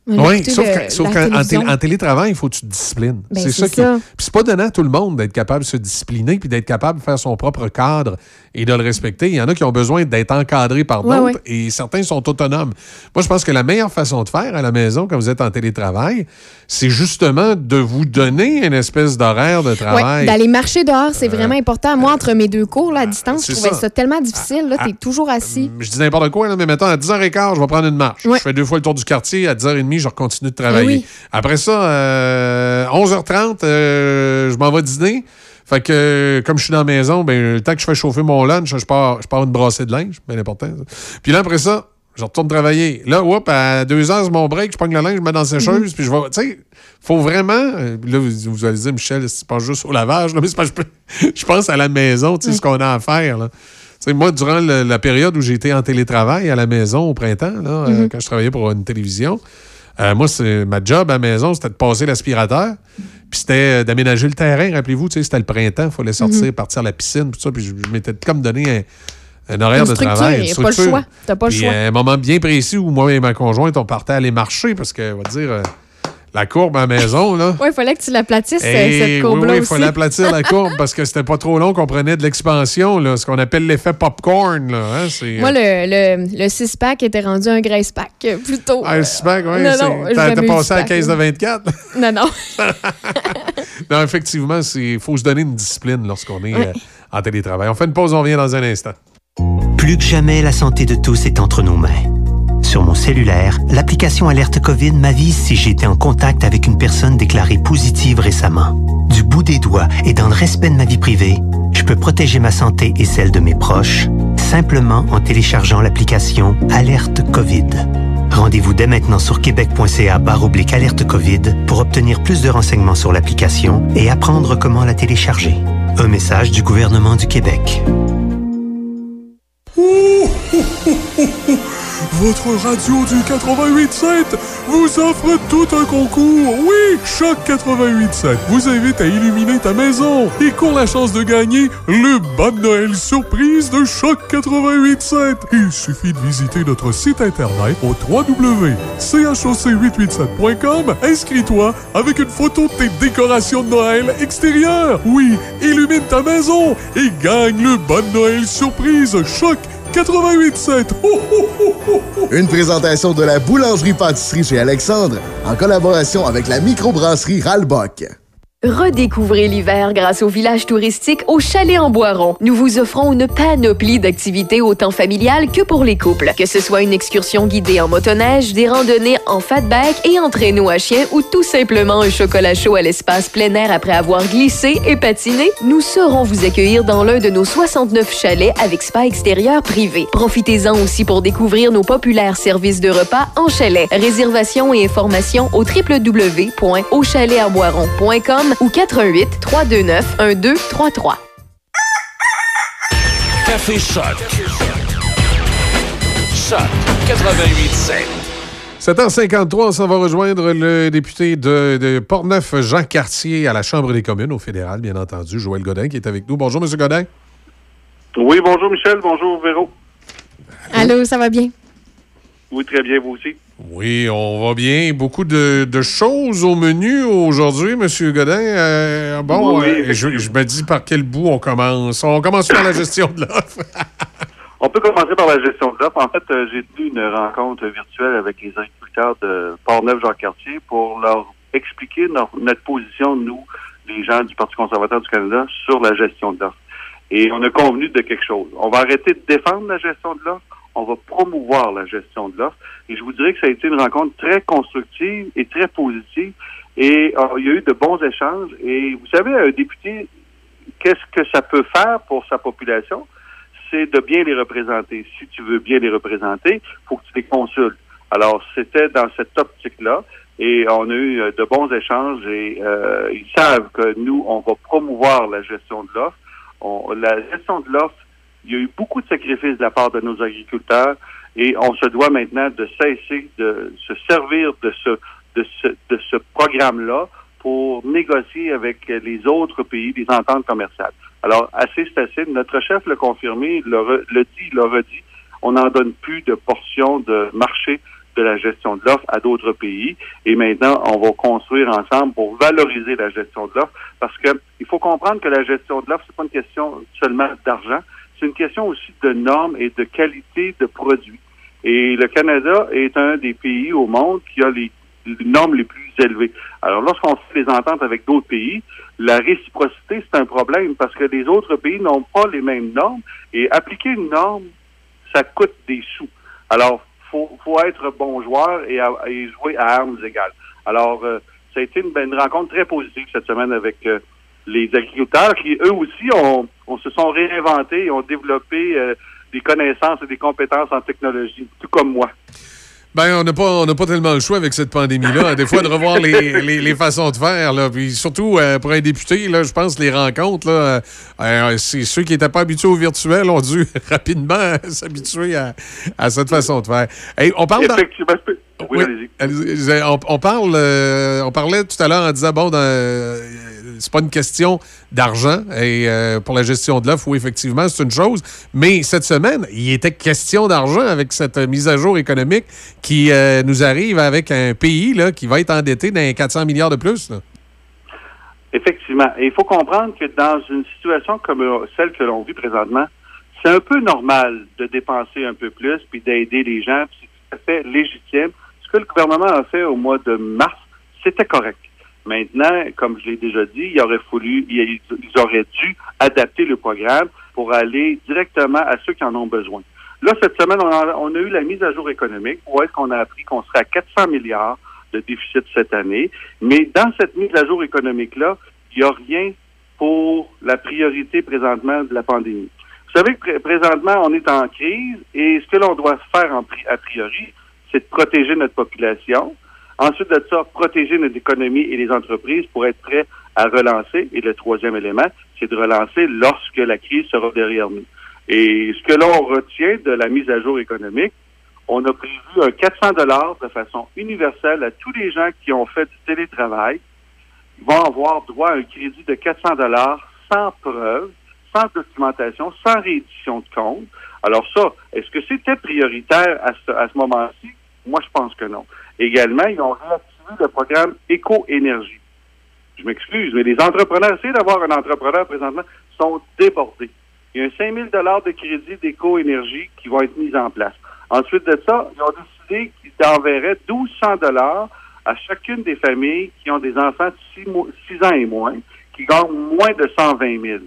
Oui, sauf le- qu'en télé- en télétravail, il faut que tu te disciplines. Ben, c'est ça ça. Puis c'est pas donné à tout le monde d'être capable de se discipliner puis d'être capable de faire son propre cadre et de le respecter. Il y en a qui ont besoin d'être encadrés par d'autres ouais. et certains sont autonomes. Moi, je pense que la meilleure façon de faire à la maison quand vous êtes en télétravail, c'est justement de vous donner une espèce d'horaire de Ouais, travail. d'aller marcher dehors, c'est vraiment important. Moi, entre mes deux cours, là, à distance, je trouvais ça. ça. tellement difficile. Là, Ah, t'es toujours assis. je dis n'importe quoi, là, mais mettons, à 10h15, je vais prendre une marche. Je fais deux fois le tour du quartier. À 10h30, je continue de travailler. Oui. Après ça, euh, 11h30, euh, je m'en vais dîner. Fait que, comme je suis dans la maison, ben, le temps que je fais chauffer mon lunch, je pars, je pars une brassée de linge, bien important. ça. Puis là, après ça, je retourne travailler. Là, whoop, à 2 heures, c'est mon break, je prends le linge, je mets dans la sécheuse, puis je vais. Tu sais, faut vraiment. euh, Là, vous, vous allez dire, Michel, c'est pas juste au lavage, là, mais c'est pas, je, pense à la maison, tu sais, ce qu'on a à faire. Là. Moi, durant le- la période où j'ai été en télétravail à la maison au printemps, là, euh, Mhm. quand je travaillais pour une télévision, euh, moi, c'est ma job à la maison, c'était de passer l'aspirateur. Puis c'était euh, d'aménager le terrain, rappelez-vous, tu sais, c'était le printemps, il fallait sortir, Mhm. partir à la piscine, tout ça. Puis je, je m'étais comme donné un, un horaire Une de travail. a pas le choix. T'as pas le Puis, choix. euh, un moment bien précis où moi et ma conjointe, on partait aller marcher parce que, on va dire, la courbe à la maison, là. Ouais, il fallait que tu l'aplatisses, Eh cette oui, courbe-là oui, il aussi. fallait aplatir la courbe parce que c'était pas trop long qu'on prenait de l'expansion, là, ce qu'on appelle l'effet popcorn. Là, hein, Moi, le, le, le six-pack était rendu un graisse-pack, euh, plutôt. Ah, le six-pack, oui. Non, c'est- non, T'as passé à la six-pack, caisse de là. 24? Non, non. non, effectivement, il faut se donner une discipline lorsqu'on est Ouais. euh, en télétravail. On fait une pause, on revient dans un instant. Plus que jamais, la santé de tous est entre nos mains. Sur mon cellulaire, l'application Alerte COVID m'avise si j'ai été en contact avec une personne déclarée positive récemment. Du bout des doigts et dans le respect de ma vie privée, je peux protéger ma santé et celle de mes proches simplement en téléchargeant l'application Alerte COVID. Rendez-vous dès maintenant sur québec.ca oblique alerte COVID pour obtenir plus de renseignements sur l'application et apprendre comment la télécharger. Un message du gouvernement du Québec. Votre radio du 88.7 vous offre tout un concours. Oui, Choc 88.7 vous invite à illuminer ta maison et court la chance de gagner le bas de Noël surprise de Choc 88.7. Il suffit de visiter notre site internet au www.choc887.com. Inscris-toi avec une photo de tes décorations de Noël extérieures. Oui, illumine ta maison et gagne le bas de Noël surprise Choc 88.7. Ho, ho, ho, ho, ho. Une présentation de la boulangerie-pâtisserie chez Alexandre en collaboration avec la microbrasserie Ralbock. Redécouvrez l'hiver grâce au village touristique au Chalet en Boiron. Nous vous offrons une panoplie d'activités autant familiales que pour les couples. Que ce soit une excursion guidée en motoneige, des randonnées en fatback et en traîneau à chien ou tout simplement un chocolat chaud à l'espace plein air après avoir glissé et patiné, nous saurons vous accueillir dans l'un de nos 69 chalets avec spa extérieur privé. Profitez-en aussi pour découvrir nos populaires services de repas en chalet. Réservation et informations au ou 88 329 1233. Café Choc. Choc 88.7. 7h53, on s'en va rejoindre le député de, de Portneuf, Jean Cartier, à la Chambre des communes, au fédéral, bien entendu, Joël Godin, qui est avec nous. Bonjour, M. Godin. Oui, bonjour Michel, bonjour Véro. Allô, ça va bien? Oui, très bien, vous aussi. Oui, on va bien. Beaucoup de, de choses au menu aujourd'hui, M. Godin. Euh, bon, Oui, euh, je, je me dis par quel bout on commence. On commence par la gestion de l'offre. On peut commencer par la gestion de l'offre. En fait, euh, j'ai tenu une rencontre virtuelle avec les agriculteurs de Port-Neuf-Jean-Cartier pour leur expliquer no- notre position, nous, les gens du Parti conservateur du Canada, sur la gestion de l'offre. Et on a convenu de quelque chose. On va arrêter de défendre la gestion de l'offre, on va promouvoir la gestion de l'offre. Et je vous dirais que ça a été une rencontre très constructive et très positive. Et euh, il y a eu de bons échanges. Et vous savez, un député, qu'est-ce que ça peut faire pour sa population? c'est de bien les représenter. Si tu veux bien les représenter, faut que tu les consultes. Alors, c'était dans cette optique-là et on a eu euh, de bons échanges et euh, ils savent que nous, on va promouvoir la gestion de l'offre. La gestion de l'offre, il y a eu beaucoup de sacrifices de la part de nos agriculteurs et on se doit maintenant de cesser de se servir de ce, programme-là pour négocier avec les autres pays des ententes commerciales. Alors, assez c'est assez. Notre chef l'a confirmé, l'a re- l'a dit, l'a redit. On n'en donne plus de portions de marché de la gestion de l'offre à d'autres pays. Et maintenant, on va construire ensemble pour valoriser la gestion de l'offre parce que il faut comprendre que la gestion de l'offre, c'est pas une question seulement d'argent, c'est une question aussi de normes et de qualité de produits. Et le Canada est un des pays au monde qui a les normes les plus élevées. Alors, lorsqu'on fait des ententes avec d'autres pays, la réciprocité, c'est un problème parce que les autres pays n'ont pas les mêmes normes et appliquer une norme, ça coûte des sous. Alors, faut, faut être bon joueur et, jouer à armes égales. Alors, euh, ça a été une, une rencontre très positive cette semaine avec euh, les agriculteurs qui, eux aussi, ont, ont- se sont réinventés et ont développé euh, des connaissances et des compétences en technologie, tout comme moi. Ben, on n'a pas, on pas tellement le choix avec cette pandémie-là. Des fois, de revoir les, les- les façons de faire. Là. Puis surtout, euh, pour un député, là, je pense les rencontres, là, euh, c'est ceux qui n'étaient pas habitués au virtuel ont dû rapidement s'habituer à, à cette façon de faire. Hey, on parle Effectivement, je peux- Oui, Oui, allez-y. on, on parle, euh, on parlait tout à l'heure en disant bon, euh, c'est pas une question d'argent et euh, pour la gestion de l'offre, oui, effectivement, c'est une chose. Mais cette semaine, il était question d'argent avec cette mise à jour économique qui nous arrive avec un pays là, qui va être endetté d'un 400 milliards de plus. là. Effectivement. Et il faut comprendre que dans une situation comme celle que l'on vit présentement, c'est un peu normal de dépenser un peu plus puis d'aider les gens. puis C'est tout à fait légitime. Ce que le gouvernement a fait au mois de mars, c'était correct. Maintenant, comme je l'ai déjà dit, il aurait fallu, ils auraient dû adapter le programme pour aller directement à ceux qui en ont besoin. Là, cette semaine, on a, eu la mise à jour économique où est-ce qu'on a appris qu'on serait à 400 milliards de déficit cette année. Mais dans cette mise à jour économique-là, il n'y a rien pour la priorité présentement de la pandémie. Vous savez que pré- présentement, on est en crise et ce que l'on doit faire a priori, c'est de protéger notre population. Ensuite de ça, protéger notre économie et les entreprises pour être prêts à relancer. Et le troisième élément, c'est de relancer lorsque la crise sera derrière nous. Et ce que l'on retient de la mise à jour économique, on a prévu un 400 dollars de façon universelle à tous les gens qui ont fait du télétravail. Ils vont avoir droit à un crédit de 400 dollars sans preuve, sans documentation, sans réédition de compte. Alors ça, est-ce que c'était prioritaire à ce, à ce moment-ci? Moi, je pense que non. Également, ils ont réactivé le programme Éco-énergie. Je m'excuse, mais les entrepreneurs, essayez d'avoir un entrepreneur présentement, sont débordés. Il y a un 5 000 de crédit d'éco-énergie qui vont être mis en place. Ensuite de ça, ils ont décidé qu'ils enverraient 1200 dollars à chacune des familles qui ont des enfants de 6, ans et moins, qui gagnent moins de 120 000.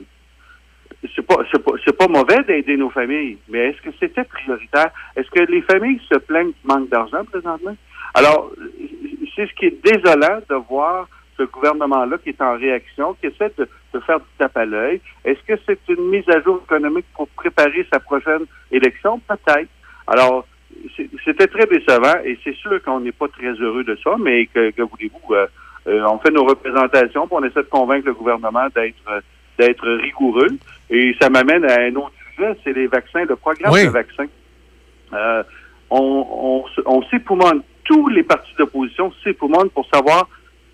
C'est pas, c'est pas, c'est pas mauvais d'aider nos familles, mais est-ce que c'était prioritaire? Est-ce que les familles se plaignent qu'il manque d'argent présentement? Alors, c'est ce qui est désolant de voir ce gouvernement-là qui est en réaction, qui essaie de, faire du tape à l'œil. Est-ce que c'est une mise à jour économique pour préparer sa prochaine élection? Peut-être. Alors, c'était très décevant et c'est sûr qu'on n'est pas très heureux de ça, mais que, que voulez-vous? euh, euh, on fait nos représentations puis on essaie de convaincre le gouvernement d'être euh, d'être rigoureux. Et ça m'amène à un autre sujet, c'est les vaccins, le programme Oui. de vaccins. Euh, on, on, s'époumonne, tous les partis d'opposition s'époumonent pour savoir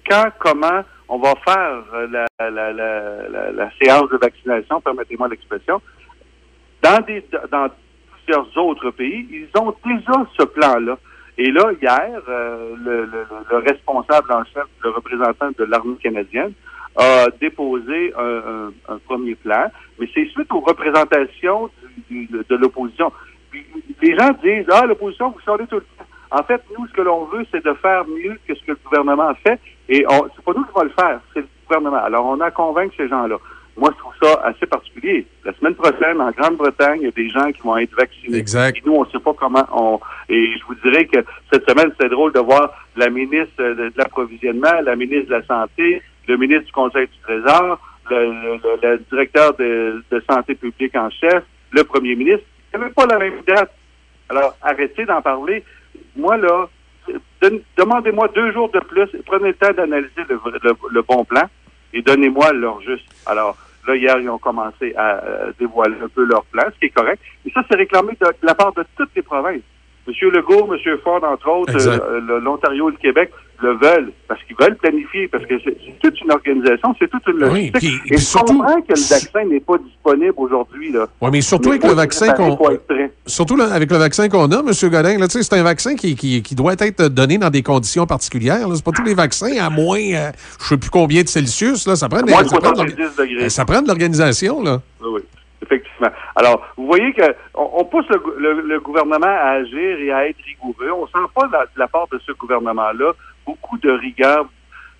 quand, comment on va faire la, la, la, la, la séance de vaccination, permettez-moi l'expression. Dans, des, dans plusieurs autres pays, ils ont déjà ce plan-là. Et là, hier, euh, le, le, le responsable en chef, le représentant de l'armée canadienne, a déposé un, un- un premier plan, mais c'est suite aux représentations du- du- de l'opposition. Les gens disent, ah, l'opposition, vous sortez tout le temps. En fait, nous, ce que l'on veut, c'est de faire mieux que ce que le gouvernement a fait, et on- c'est pas nous qui va le faire, c'est le gouvernement. Alors, on a à convaincre ces gens-là. Moi, je trouve ça assez particulier. La semaine prochaine, en Grande-Bretagne, il y a des gens qui vont être vaccinés. Exact. Et nous, on ne sait pas comment on... Et je vous dirais que cette semaine, c'est drôle de voir la ministre de l'Approvisionnement, la ministre de la Santé, le ministre du Conseil du Trésor, le, le- directeur de, Santé publique en chef, le premier ministre. Il n'y avait pas la même date. Alors, arrêtez d'en parler. Moi, là, demandez-moi deux jours de plus, prenez le temps d'analyser le, bon plan et donnez-moi leur juste. Alors, là, hier, ils ont commencé à dévoiler un peu leur plan, ce qui est correct. Et ça, c'est réclamé de la part de toutes les provinces. Monsieur Legault, Monsieur Ford, entre autres, euh, le- l'Ontario et le Québec le veulent parce qu'ils veulent planifier, parce que c'est toute une organisation, c'est toute une Oui, logistique. puis- et puis je surtout- comprends que le vaccin n'est pas disponible aujourd'hui. là. Oui, mais surtout Mais avec le vaccin qu'on. Surtout là, avec le vaccin qu'on a, M. Godin, c'est un vaccin qui, qui, qui doit être donné dans des conditions particulières. C'est pas tous les vaccins à moins, euh, je sais plus combien de Celsius. Là, ça prend, des- Moins de ça prend de l'orga- 70 degrés. euh, ça prend de l'organisation. là. Oui, oui, effectivement. Alors, vous voyez que on, pousse le, gou- le- le gouvernement à agir et à être rigoureux. On sent pas la, de la part de ce gouvernement-là beaucoup de rigueur.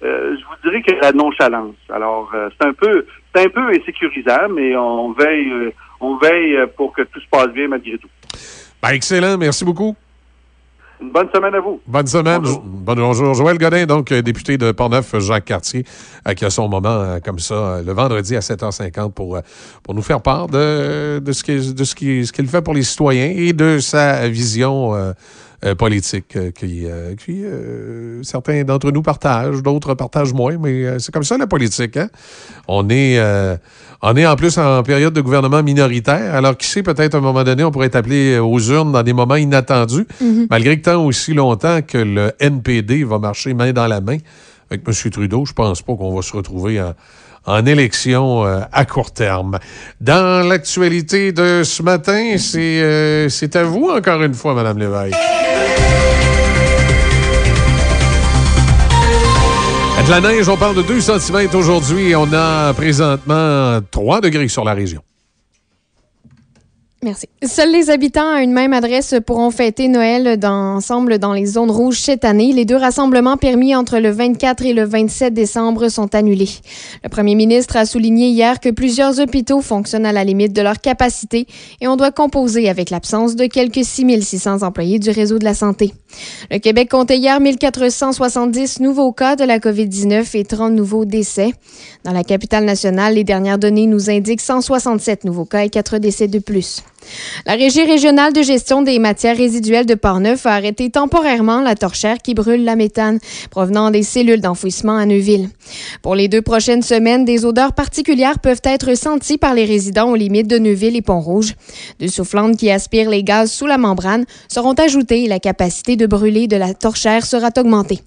Euh, je vous dirais que la nonchalance. Alors, euh, c'est un peu, c'est un peu insécurisant, mais on veille, euh, on veille pour que tout se passe bien malgré tout. Ben, excellent. Merci beaucoup. Une bonne semaine à vous. Bonne semaine. Jo- Bonne, bonjour. Joël Godin, donc euh, député de Portneuf, Jacques Cartier, euh, qui a son moment euh, comme ça euh, le vendredi à 7h50 pour, euh, pour nous faire part de, de ce qu'il de ce qui- ce qu'il fait pour les citoyens et de sa vision euh, euh, politique euh, qui, euh, qui, certains d'entre nous partagent, d'autres partagent moins, mais c'est comme ça la politique. Hein? On est on est en plus en période de gouvernement minoritaire, alors qui sait, peut-être à un moment donné, on pourrait être appelé aux urnes dans des moments inattendus, Mhm. malgré que tant aussi longtemps que le NPD va marcher main dans la main avec M. Trudeau, je pense pas qu'on va se retrouver en, en élection euh, à court terme. Dans l'actualité de ce matin, c'est euh, à vous encore une fois, Mme Lévesque. De la neige, on parle de 2 cm aujourd'hui. On a présentement 3 degrés sur la région. Merci. Seuls les habitants à une même adresse pourront fêter Noël dans- ensemble dans les zones rouges cette année. Les deux rassemblements permis entre le 24 et le 27 décembre sont annulés. Le premier ministre a souligné hier que plusieurs hôpitaux fonctionnent à la limite de leur capacité et on doit composer avec l'absence de quelques 6600 employés du réseau de la santé. Le Québec comptait hier 1470 nouveaux cas de la COVID-19 et 30 nouveaux décès. Dans la capitale nationale, les dernières données nous indiquent 167 nouveaux cas et 4 décès de plus. La Régie régionale de gestion des matières résiduelles de Portneuf a arrêté temporairement la torchère qui brûle la méthane provenant des cellules d'enfouissement à Neuville. Pour les deux prochaines semaines, des odeurs particulières peuvent être senties par les résidents aux limites de Neuville et Pont-Rouge. Deux soufflantes qui aspirent les gaz sous la membrane seront ajoutées et la capacité de brûler de la torchère sera augmentée.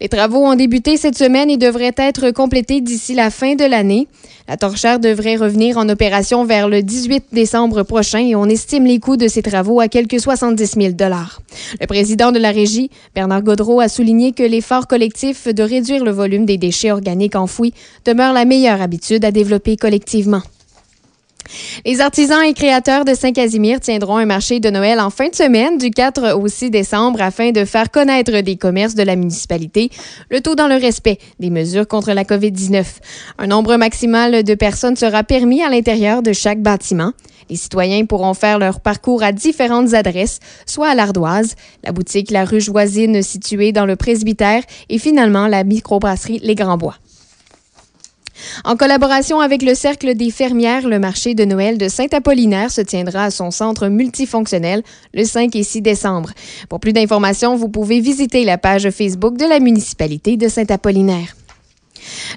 Les travaux ont débuté cette semaine et devraient être complétés d'ici la fin de l'année. La torchère devrait revenir en opération vers le 18 décembre prochain et on estime les coûts de ces travaux à quelques 70 000 Le président de la régie, Bernard Godreau, a souligné que l'effort collectif de réduire le volume des déchets organiques enfouis demeure la meilleure habitude à développer collectivement. Les artisans et créateurs de Saint-Casimir tiendront un marché de Noël en fin de semaine du 4 au 6 décembre afin de faire connaître des commerces de la municipalité, le tout dans le respect des mesures contre la COVID-19. Un nombre maximal de personnes sera permis à l'intérieur de chaque bâtiment. Les citoyens pourront faire leur parcours à différentes adresses, soit à l'Ardoise, la boutique La Ruche Voisine située dans le presbytère et finalement la microbrasserie Les Grands Bois. En collaboration avec le Cercle des fermières, le marché de Noël de Saint-Apollinaire se tiendra à son centre multifonctionnel le 5 et 6 décembre. Pour plus d'informations, vous pouvez visiter la page Facebook de la municipalité de Saint-Apollinaire.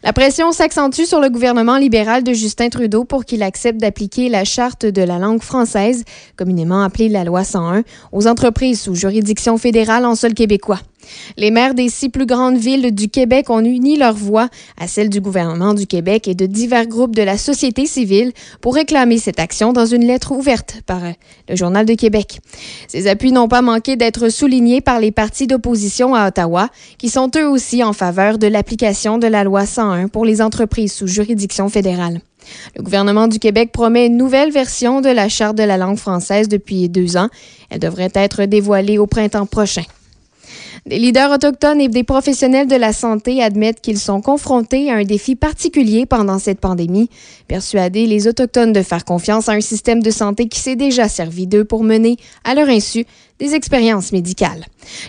La pression s'accentue sur le gouvernement libéral de Justin Trudeau pour qu'il accepte d'appliquer la charte de la langue française, communément appelée la loi 101, aux entreprises sous juridiction fédérale en sol québécois. Les maires des six plus grandes villes du Québec ont uni leur voix à celle du gouvernement du Québec et de divers groupes de la société civile pour réclamer cette action dans une lettre ouverte par euh, le Journal de Québec. Ces appuis n'ont pas manqué d'être soulignés par les partis d'opposition à Ottawa, qui sont eux aussi en faveur de l'application de la loi 101 pour les entreprises sous juridiction fédérale. Le gouvernement du Québec promet une nouvelle version de la Charte de la langue française depuis deux ans. Elle devrait être dévoilée au printemps prochain. Des leaders autochtones et des professionnels de la santé admettent qu'ils sont confrontés à un défi particulier pendant cette pandémie, persuader les Autochtones de faire confiance à un système de santé qui s'est déjà servi d'eux pour mener, à leur insu, des expériences médicales.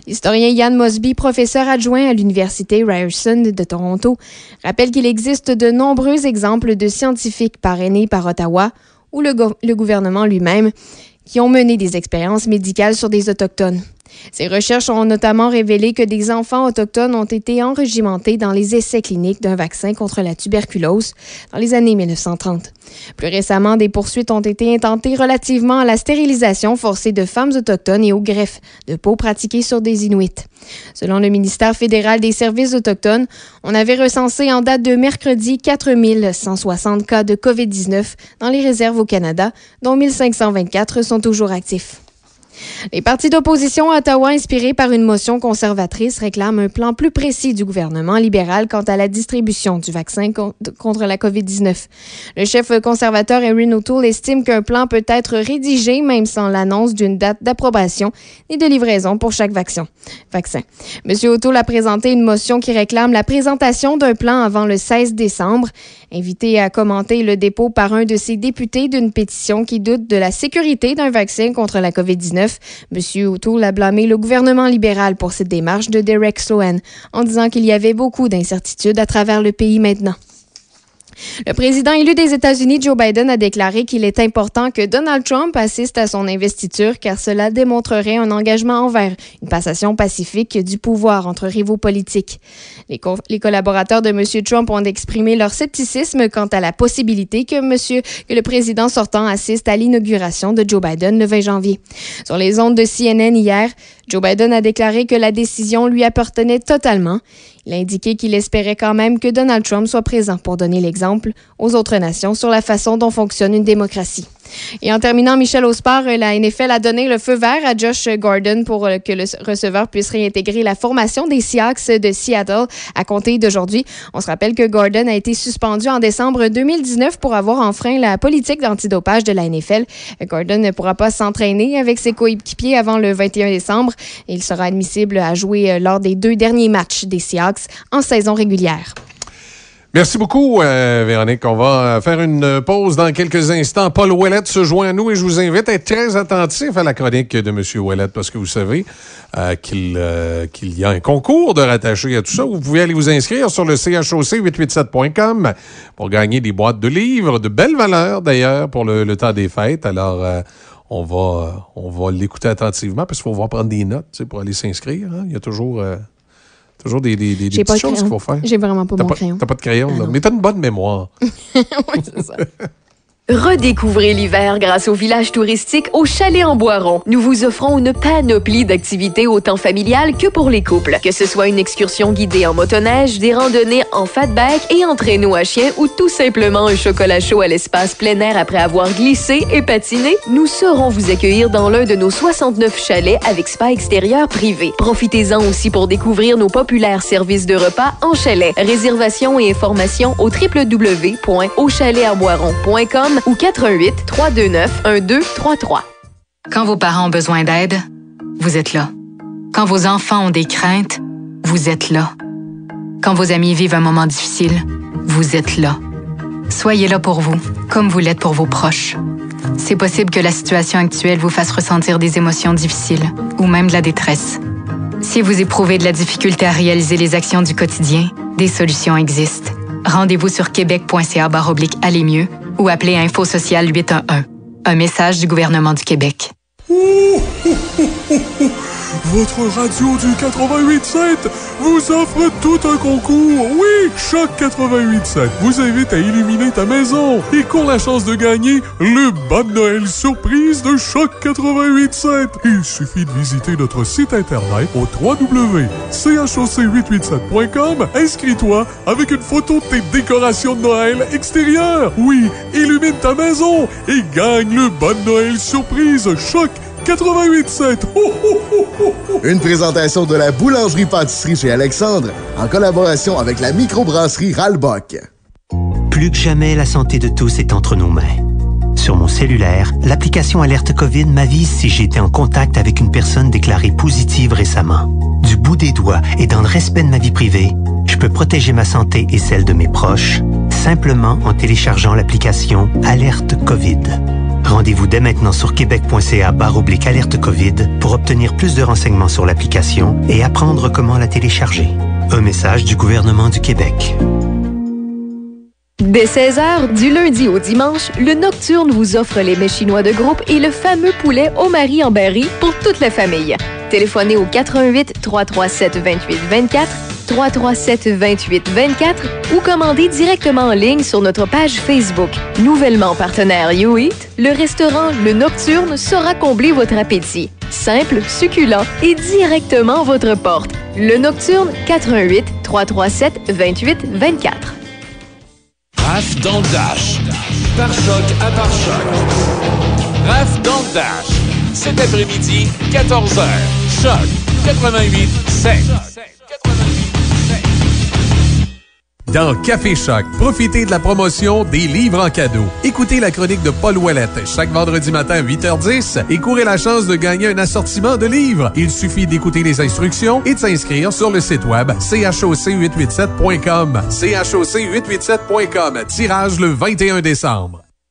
L'historien Yann Mosby, professeur adjoint à l'Université Ryerson de Toronto, rappelle qu'il existe de nombreux exemples de scientifiques parrainés par Ottawa ou le, le gouvernement lui-même qui ont mené des expériences médicales sur des Autochtones. Ces recherches ont notamment révélé que des enfants autochtones ont été enrégimentés dans les essais cliniques d'un vaccin contre la tuberculose dans les années 1930. Plus récemment, des poursuites ont été intentées relativement à la stérilisation forcée de femmes autochtones et aux greffes de peau pratiquées sur des Inuits. Selon le ministère fédéral des services autochtones, on avait recensé en date de mercredi 4160 cas de COVID-19 dans les réserves au Canada, dont 1524 sont toujours actifs. Les partis d'opposition à Ottawa, inspirés par une motion conservatrice, réclament un plan plus précis du gouvernement libéral quant à la distribution du vaccin con- contre la COVID-19. Le chef conservateur Erin O'Toole estime qu'un plan peut être rédigé même sans l'annonce d'une date d'approbation et de livraison pour chaque vaccin. M. O'Toole a présenté une motion qui réclame la présentation d'un plan avant le 16 décembre. Invité à commenter le dépôt par un de ses députés d'une pétition qui doute de la sécurité d'un vaccin contre la COVID-19, M. O'Toole a blâmé le gouvernement libéral pour cette démarche de Derek Sloan en disant qu'il y avait beaucoup d'incertitudes à travers le pays maintenant. Le président élu des États-Unis, Joe Biden, a déclaré qu'il est important que Donald Trump assiste à son investiture car cela démontrerait un engagement envers une passation pacifique du pouvoir entre rivaux politiques. Les, co- les collaborateurs de M. Trump ont exprimé leur scepticisme quant à la possibilité que, monsieur, que le président sortant assiste à l'inauguration de Joe Biden le 20 janvier. Sur les ondes de CNN hier, Joe Biden a déclaré que la décision lui appartenait totalement. Il a indiqué qu'il espérait quand même que Donald Trump soit présent pour donner l'exemple aux autres nations sur la façon dont fonctionne une démocratie. Et en terminant, Michel Ospar, la NFL a donné le feu vert à Josh Gordon pour euh, que le receveur puisse réintégrer la formation des Seahawks de Seattle à compter d'aujourd'hui. On se rappelle que Gordon a été suspendu en décembre 2019 pour avoir enfreint la politique d'antidopage de la NFL. Gordon ne pourra pas s'entraîner avec ses coéquipiers avant le 21 décembre il sera admissible à jouer euh, lors des deux derniers matchs des Seahawks en saison régulière. Merci beaucoup, euh, Véronique. On va faire une pause dans quelques instants. Paul Ouellette se joint à nous et je vous invite à être très attentif à la chronique de M. Ouellette parce que vous savez euh, qu'il euh, y a un concours de rattaché à tout ça. Vous pouvez aller vous inscrire sur le choc887.com pour gagner des boîtes de livres de belle valeur d'ailleurs pour le, temps des fêtes. Alors, euh, on va, on va l'écouter attentivement parce qu'il faut voir prendre des notes pour aller s'inscrire. hein. Il y a toujours, euh, toujours des, des, des- des J'ai pas petites de choses qu'il faut faire. J'ai vraiment pas mon crayon. T'as pas de crayon, là. mais t'as une bonne mémoire. Redécouvrez l'hiver grâce au village touristique au Chalet en Boiron. Nous vous offrons une panoplie d'activités autant familiales que pour les couples. Que ce soit une excursion guidée en motoneige, des randonnées en fatback et en traîneau à chien ou tout simplement un chocolat chaud à l'espace plein air après avoir glissé et patiné, nous saurons vous accueillir dans l'un de nos 69 chalets avec spa extérieur privé. Profitez-en aussi pour découvrir nos populaires services de repas en chalet. Réservation et informations au www.auchaletarboiron.com ou 88 329 1233. Quand vos parents ont besoin d'aide, vous êtes là. Quand vos enfants ont des craintes, vous êtes là. Quand vos amis vivent un moment difficile, vous êtes là. Soyez là pour vous, comme vous l'êtes pour vos proches. C'est possible que la situation actuelle vous fasse ressentir des émotions difficiles ou même de la détresse. Si vous éprouvez de la difficulté à réaliser les actions du quotidien, des solutions existent. Rendez-vous sur québec.ca Aller mieux ou appelez Info Social 811. Un message du gouvernement du Québec. Votre radio du 88.7 vous offre tout un concours. Oui, Choc 88.7 vous invite à illuminer ta maison et court la chance de gagner le bas de Noël surprise de Choc 88.7. Il suffit de visiter notre site internet au www.choc887.com. Inscris-toi avec une photo de tes décorations de Noël extérieures. Oui, illumine ta maison et gagne le bas de Noël surprise Choc 88.7. Ho, ho, ho, ho, ho. Une présentation de la boulangerie-pâtisserie chez Alexandre en collaboration avec la microbrasserie Ralbock. Plus que jamais, la santé de tous est entre nos mains. Sur mon cellulaire, l'application Alerte COVID m'avise si j'ai été en contact avec une personne déclarée positive récemment. Du bout des doigts et dans le respect de ma vie privée, je peux protéger ma santé et celle de mes proches simplement en téléchargeant l'application Alerte COVID. Rendez-vous dès maintenant sur québec.ca oblique alerte COVID pour obtenir plus de renseignements sur l'application et apprendre comment la télécharger. Un message du gouvernement du Québec. Dès 16h, du lundi au dimanche, le Nocturne vous offre les mets chinois de groupe et le fameux poulet au mari en berry pour toute la famille. Téléphonez au 88 337 28 24 337 28 24 ou commandez directement en ligne sur notre page Facebook. Nouvellement partenaire YouEat, le restaurant Le Nocturne saura combler votre appétit. Simple, succulent et directement à votre porte. Le Nocturne 88 337 28 24. Raph dans Dash. Par choc à par choc. Raph dans Dash. Cet après-midi, 14h. Choc 88 7. Dans Café Choc, profitez de la promotion des livres en cadeau. Écoutez la chronique de Paul Ouellette chaque vendredi matin à 8h10 et courez la chance de gagner un assortiment de livres. Il suffit d'écouter les instructions et de s'inscrire sur le site web choc887.com. choc887.com. Tirage le 21 décembre.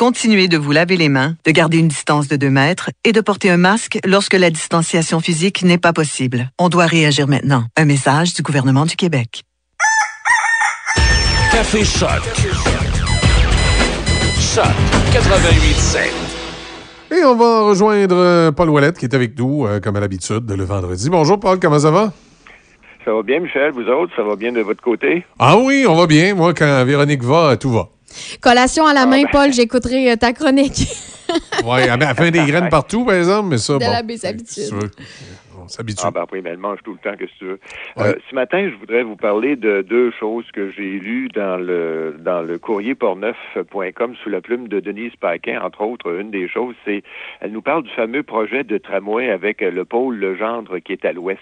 Continuez de vous laver les mains, de garder une distance de 2 mètres et de porter un masque lorsque la distanciation physique n'est pas possible. On doit réagir maintenant. Un message du gouvernement du Québec. Café Choc. Choc 88 7. Et on va rejoindre euh, Paul Ouellette qui est avec nous, euh, comme à l'habitude, le vendredi. Bonjour Paul, comment ça va? Ça va bien, Michel? Vous autres, ça va bien de votre côté? Ah oui, on va bien. Moi, quand Véronique va, tout va. Collation à la main, Paul, j'écouterai euh, ta chronique. Oui, elle fait des graines partout, par exemple, mais ça, De bon. la habitude. veux, On s'habitue. Ah ben oui, mais elle mange tout le temps, que tu veux. Euh, ce matin, je voudrais vous parler de deux choses que j'ai lues dans le dans le courrierportneuf.com sous la plume de Denise Paquin, entre autres. Une des choses, c'est elle nous parle du fameux projet de tramway avec le pôle Legendre qui est à l'ouest.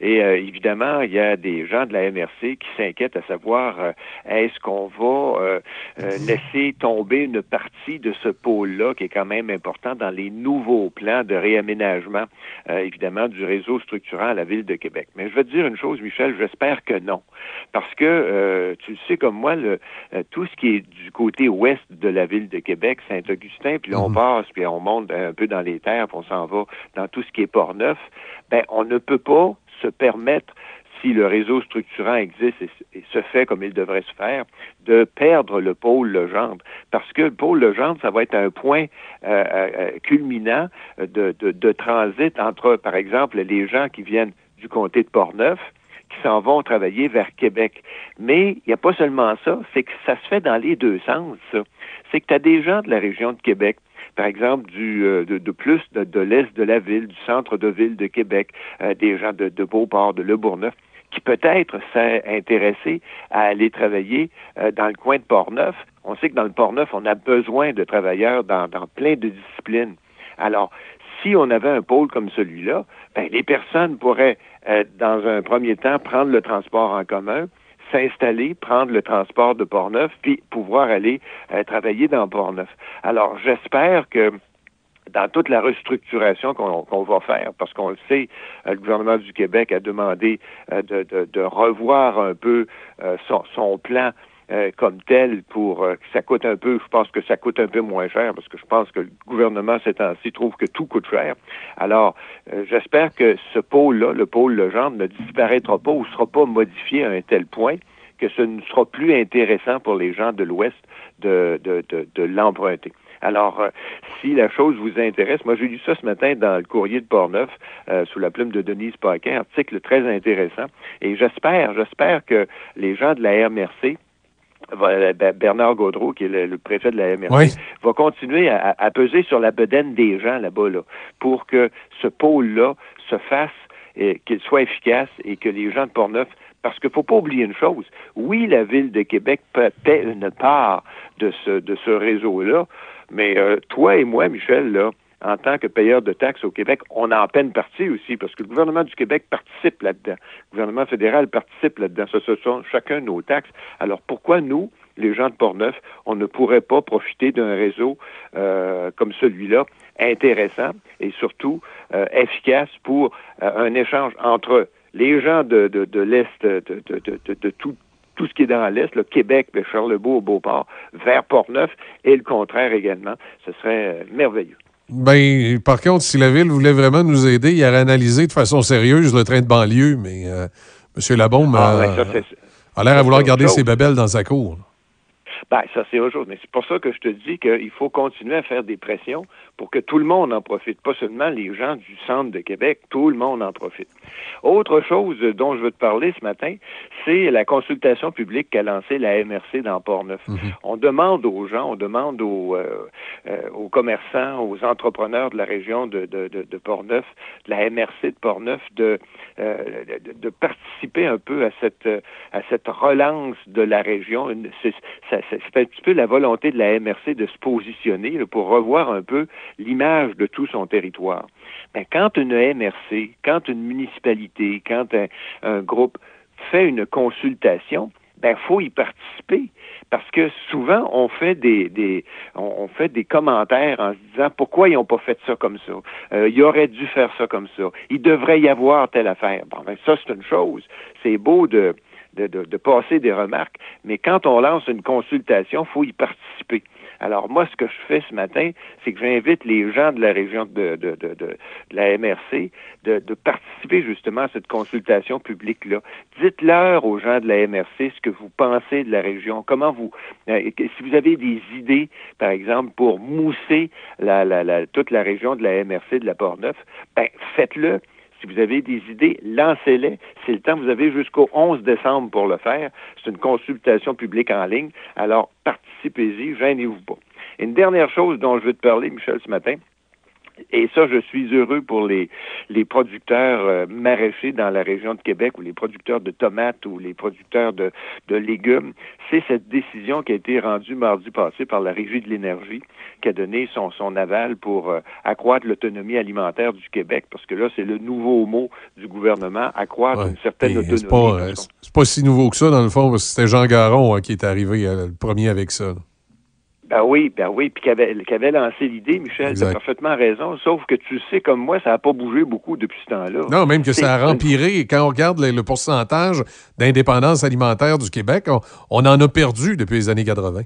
Et euh, évidemment, il y a des gens de la MRC qui s'inquiètent à savoir euh, est-ce qu'on va euh, euh, laisser tomber une partie de ce pôle-là qui est quand même important dans les nouveaux plans de réaménagement, euh, évidemment, du réseau structurant à la ville de Québec. Mais je vais te dire une chose, Michel, j'espère que non. Parce que euh, tu le sais comme moi, le, euh, tout ce qui est du côté ouest de la ville de Québec, Saint-Augustin, puis là, on passe, puis on monte un peu dans les terres, puis on s'en va dans tout ce qui est Port-Neuf, ben on ne peut pas permettre si le réseau structurant existe et, se fait comme il devrait se faire, de perdre le pôle Legendre. Parce que le pôle Legendre, ça va être un point euh, euh, culminant de, transit entre, par exemple, les gens qui viennent du comté de Portneuf, qui s'en vont travailler vers Québec. Mais il n'y a pas seulement ça, c'est que ça se fait dans les deux sens. C'est que tu as des gens de la région de Québec par exemple, du, euh, de, plus de, de l'est de la ville, du centre de ville de Québec, euh, des gens de, de Beauport, de Le Bourgneuf, qui peut-être s'est à aller travailler euh, dans le coin de Port-Neuf. On sait que dans le Port-Neuf, on a besoin de travailleurs dans, plein de disciplines. Alors, si on avait un pôle comme celui-là, ben, les personnes pourraient, dans un premier temps, prendre le transport en commun, s'installer, prendre le transport de Port-Neuf, puis pouvoir aller euh, travailler dans Port-Neuf. Alors, j'espère que dans toute la restructuration qu'on va faire, parce qu'on le sait, euh, le gouvernement du Québec a demandé euh, de, revoir un peu son, plan comme tel pour que ça coûte un peu, je pense que ça coûte un peu moins cher, parce que je pense que le gouvernement ces temps-ci trouve que tout coûte cher. Alors, j'espère que ce pôle-là, le pôle Legendre, ne disparaîtra pas ou ne sera pas modifié à un tel point que ce ne sera plus intéressant pour les gens de l'Ouest de, de, de, de l'emprunter. Alors, euh, si la chose vous intéresse, moi j'ai lu ça ce matin dans le courrier de Portneuf, euh, sous la plume de Denise Paquin, article très intéressant. Et j'espère, j'espère que les gens de la MRC, euh, Bernard Gaudreau, qui est le, préfet de la MRC, va continuer à, à, peser sur la bedaine des gens là-bas, là, pour que ce pôle-là se fasse, et qu'il soit efficace et que les gens de Portneuf parce qu'il ne faut pas oublier une chose. Oui, la Ville de Québec paie une part de ce, de ce réseau-là, mais euh, toi et moi, Michel, là, en tant que payeur de taxes au Québec, on en peine partie aussi, parce que le gouvernement du Québec participe là-dedans. Le gouvernement fédéral participe là-dedans. Ce, sont chacun nos taxes. Alors pourquoi nous, les gens de Portneuf, on ne pourrait pas profiter d'un réseau euh, comme celui-là, intéressant et surtout euh, efficace pour euh, un échange entre les gens de, l'Est, de, tout, ce qui est dans l'Est, le Québec, le Charlebourg, Beauport, vers Port-Neuf, et le contraire également. Ce serait merveilleux. Ben, par contre, si la Ville voulait vraiment nous aider, il aurait analysé de façon sérieuse le train de banlieue, mais euh, M. Labaume ah, ben, a, l'air à vouloir garder ses babelles dans sa cour. Ben, ça, c'est autre chose. Mais c'est pour ça que je te dis qu'il faut continuer à faire des pressions pour que tout le monde en profite, pas seulement les gens du centre de Québec, tout le monde en profite. Autre chose dont je veux te parler ce matin, c'est la consultation publique qu'a lancée la MRC dans Port-Neuf. Mhm. On demande aux gens, on demande aux, euh, euh, aux commerçants, aux entrepreneurs de la région de, de, de, de Port-Neuf, de la MRC de Port-Neuf, de, euh, de, de, participer un peu à cette, à cette relance de la région. C'est un petit peu la volonté de la MRC de se positionner pour revoir un peu l'image de tout son territoire. Mais quand une MRC, quand une municipalité, quand un, groupe fait une consultation, ben faut y participer. Parce que souvent on fait des, des on, fait des commentaires en se disant pourquoi ils n'ont pas fait ça comme ça? Euh, ils auraient dû faire ça comme ça. Il devrait y avoir telle affaire. Bon ben ça c'est une chose. C'est beau de de, de, passer des remarques mais quand on lance une consultation faut y participer alors moi, ce que je fais ce matin, c'est que j'invite les gens de la région de, de, de, de la MRC de, participer justement à cette consultation publique-là. Dites-leur aux gens de la MRC ce que vous pensez de la région, comment vous, euh, si vous avez des idées, par exemple, pour mousser la, la, la, toute la région de la MRC de la Port-Neuf, ben faites-le. Vous avez des idées, lancez-les. C'est le temps. Vous avez jusqu'au 11 décembre pour le faire. C'est une consultation publique en ligne. Alors, participez-y, gênez-vous pas. Une dernière chose dont je veux te parler, Michel, ce matin, et ça, je suis heureux pour les, les producteurs euh, maraîchers dans la région de Québec ou les producteurs de tomates ou les producteurs de, de légumes. C'est cette décision qui a été rendue mardi passé par la Régie de l'énergie qui a donné son, son aval pour euh, accroître l'autonomie alimentaire du Québec parce que là, c'est le nouveau mot du gouvernement, accroître une certaine autonomie. C'est pas, euh, pas, si nouveau que ça, dans le fond, parce que c'était Jean Garon hein, qui est arrivé le premier avec ça. Ben oui, ben oui, puis qui avait, lancé l'idée, Michel, tu as parfaitement raison, sauf que tu sais comme moi, ça n'a pas bougé beaucoup depuis ce temps-là. Non, même que ça a empiré, et quand on regarde le, pourcentage d'indépendance alimentaire du Québec, on, en a perdu depuis les années 80.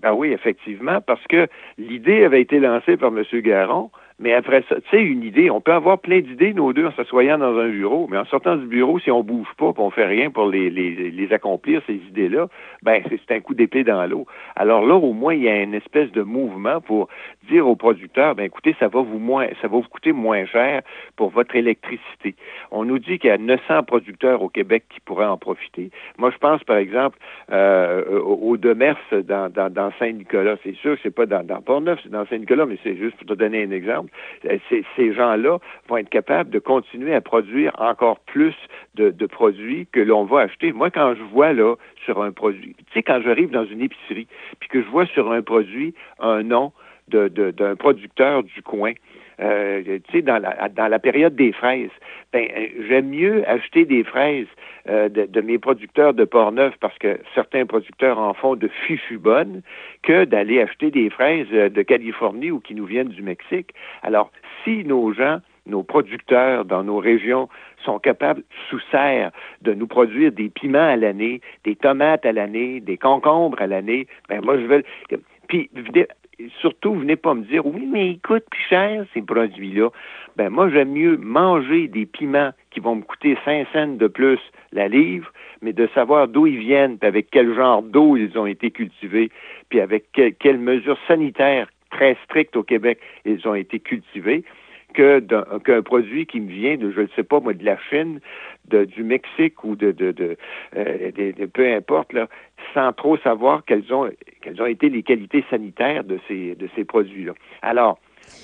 Ben oui, effectivement, parce que l'idée avait été lancée par M. Garon, mais après ça, tu sais, une idée, on peut avoir plein d'idées, nos deux, en s'assoyant dans un bureau, mais en sortant du bureau, si on bouge pas, on fait rien pour les, les, les accomplir, ces idées-là, ben c'est un coup d'épée dans l'eau. Alors là, au moins, il y a une espèce de mouvement pour dire aux producteurs, ben écoutez, ça va vous moins, ça va vous coûter moins cher pour votre électricité. On nous dit qu'il y a 900 producteurs au Québec qui pourraient en profiter. Moi, je pense, par exemple, euh, au Demers dans, dans, dans Saint-Nicolas. C'est sûr c'est pas dans, dans Port-Neuf, c'est dans Saint-Nicolas, mais c'est juste pour te donner un exemple. Euh, Ces, gens-là vont être capables de continuer à produire encore plus de, produits que l'on va acheter. Moi, quand je vois là sur un produit, tu sais, quand j'arrive dans une épicerie, puis que je vois sur un produit un nom d'un producteur du coin, euh, tu sais, dans la, dans la période des fraises, ben, euh, j'aime mieux acheter des fraises euh, de, de mes producteurs de Portneuf parce que certains producteurs en font de fichu bonnes que d'aller acheter des fraises euh, de Californie ou qui nous viennent du Mexique. Alors, si nos gens nos producteurs dans nos régions sont capables, sous serre, de nous produire des piments à l'année, des tomates à l'année, des concombres à l'année, ben moi je veux. Puis surtout, venez pas me dire oui, mais ils coûtent plus cher ces produits-là. Ben moi j'aime mieux manger des piments qui vont me coûter 5 cents de plus la livre, mais de savoir d'où ils viennent, puis avec quel genre d'eau ils ont été cultivés, puis avec que- quelles mesures sanitaires très strictes au Québec ils ont été cultivés que d'un qu'un produit qui me vient de, je ne sais pas moi, de la Chine, de, du Mexique ou de, de, de, euh, de- peu importe, là, sans trop savoir quelles ont, quelles ont été les qualités sanitaires de ces, de ces produits-là. Alors,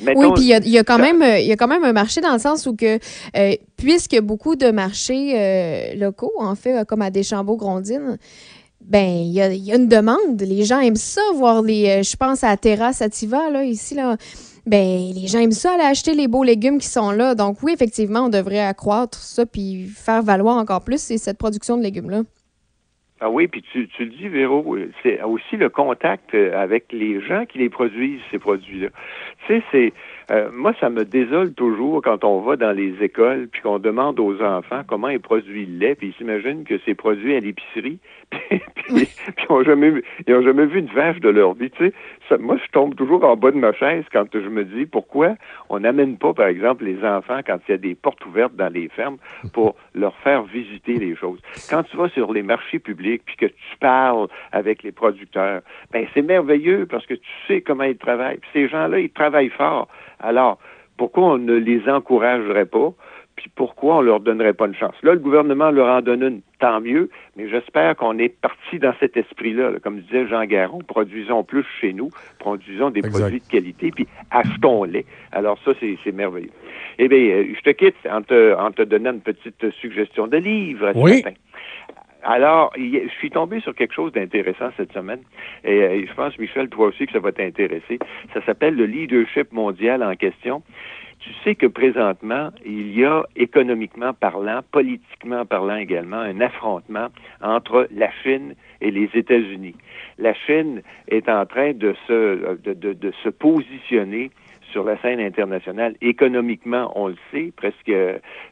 mettons... Oui, puis il y a, il y a quand même, il y a quand même un marché dans le sens où que, euh, puisque beaucoup de marchés euh, locaux, en fait, comme à Deschambault-Grondines, ben il y a, il y a une demande. Les gens aiment ça, voir les. je pense à Terra Sativa, là, ici, là. Ben, les gens aiment ça aller acheter les beaux légumes qui sont là. Donc, oui, effectivement, on devrait accroître ça puis faire valoir encore plus cette production de légumes-là. Ah oui, puis tu, tu le dis, Véro, c'est aussi le contact euh, avec les gens qui les produisent, ces produits-là. Tu sais, c'est euh, moi, ça me désole toujours quand on va dans les écoles puis qu'on demande aux enfants comment ils produisent le lait, puis ils s'imaginent que c'est produit à l'épicerie, puis, puis, ils n'ont jamais, jamais vu une vache de leur vie. Tu sais, moi, je tombe toujours en bas de ma chaise quand je me dis pourquoi on n'amène pas, par exemple, les enfants quand il y a des portes ouvertes dans les fermes pour leur faire visiter les choses. Quand tu vas sur les marchés publics puis que tu parles avec les producteurs, ben c'est merveilleux parce que tu sais comment ils travaillent. Puis ces gens-là, ils travaillent fort. Alors, pourquoi on ne les encouragerait pas? Puis pourquoi on leur donnerait pas une chance? Là, le gouvernement leur en donne une, tant mieux, mais j'espère qu'on est parti dans cet esprit-là. là. Comme disait Jean Garon, produisons plus chez nous, produisons des Exact. produits de qualité, puis achetons-les. Alors ça, c'est c'est merveilleux. Eh bien, euh, je te quitte en te, en te donnant une petite suggestion de livre ce Oui. matin. Alors, je suis tombé sur quelque chose d'intéressant cette semaine. Et euh, je pense, Michel, toi aussi, que ça va t'intéresser. Ça s'appelle le leadership mondial en question. Tu sais que présentement, il y a économiquement parlant, politiquement parlant également, un affrontement entre la Chine et les États-Unis. La Chine est en train de se, de, de- de se positionner sur la scène internationale. Économiquement, on le sait, presque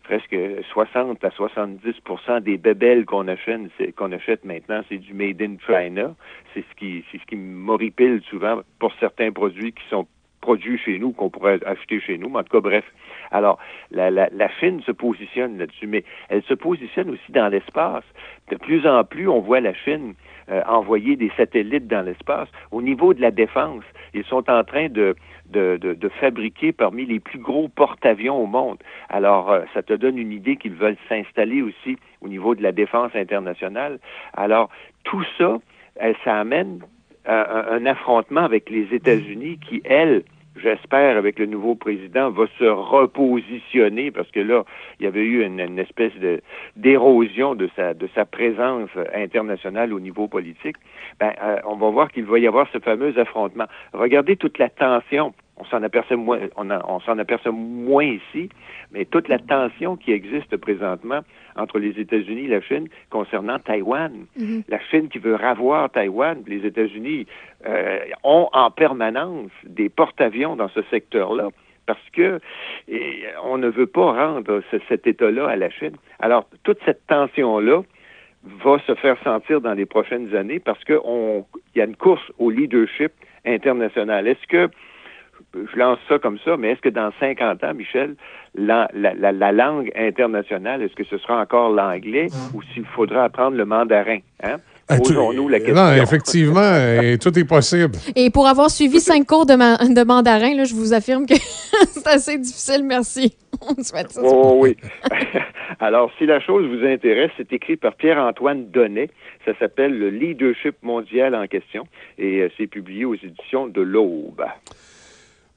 presque 60 à 70% des bébelles qu'on achète, qu'on achète maintenant, c'est du made in China. C'est ce qui c'est ce qui m'horripile souvent pour certains produits qui sont produits chez nous, qu'on pourrait acheter chez nous. Mais en tout cas, bref. Alors, la, la, la Chine se positionne là-dessus, mais elle se positionne aussi dans l'espace. De plus en plus, on voit la Chine euh, envoyer des satellites dans l'espace. Au niveau de la défense, ils sont en train de, de, de, de fabriquer parmi les plus gros porte-avions au monde. Alors, euh, ça te donne une idée qu'ils veulent s'installer aussi au niveau de la défense internationale. Alors, tout ça, euh, ça amène à un, un affrontement avec les États-Unis qui, elles, j'espère, avec le nouveau président, va se repositionner parce que là, il y avait eu une, espèce de d'érosion de sa de sa présence internationale au niveau politique. Ben, euh, on va voir qu'il va y avoir ce fameux affrontement. Regardez toute la tension. On s'en aperçoit moins, on, s'en aperçoit moins ici, mais toute la tension qui existe présentement entre les États-Unis et la Chine concernant Taïwan. La Chine qui veut ravoir Taïwan, les États-Unis euh, ont en permanence des porte-avions dans ce secteur-là parce que et, on ne veut pas rendre ce- cet État-là à la Chine. Alors, toute cette tension-là va se faire sentir dans les prochaines années parce qu'il y a une course au leadership international. Est-ce que je lance ça comme ça, mais est-ce que dans 50 ans, Michel, la, la, la, la langue internationale, est-ce que ce sera encore l'anglais ou s'il faudra apprendre le mandarin? Hein? Ah, Posons-nous la question. Non, effectivement, tout est possible. Et pour avoir suivi cinq cours de, ma- de mandarin, là, je vous affirme que c'est assez difficile, merci. On souhaite ça. Oh oui. Alors, si la chose vous intéresse, c'est écrit par Pierre-Antoine Donnet. Ça s'appelle Le leadership mondial en question et euh, c'est publié aux éditions de l'Aube.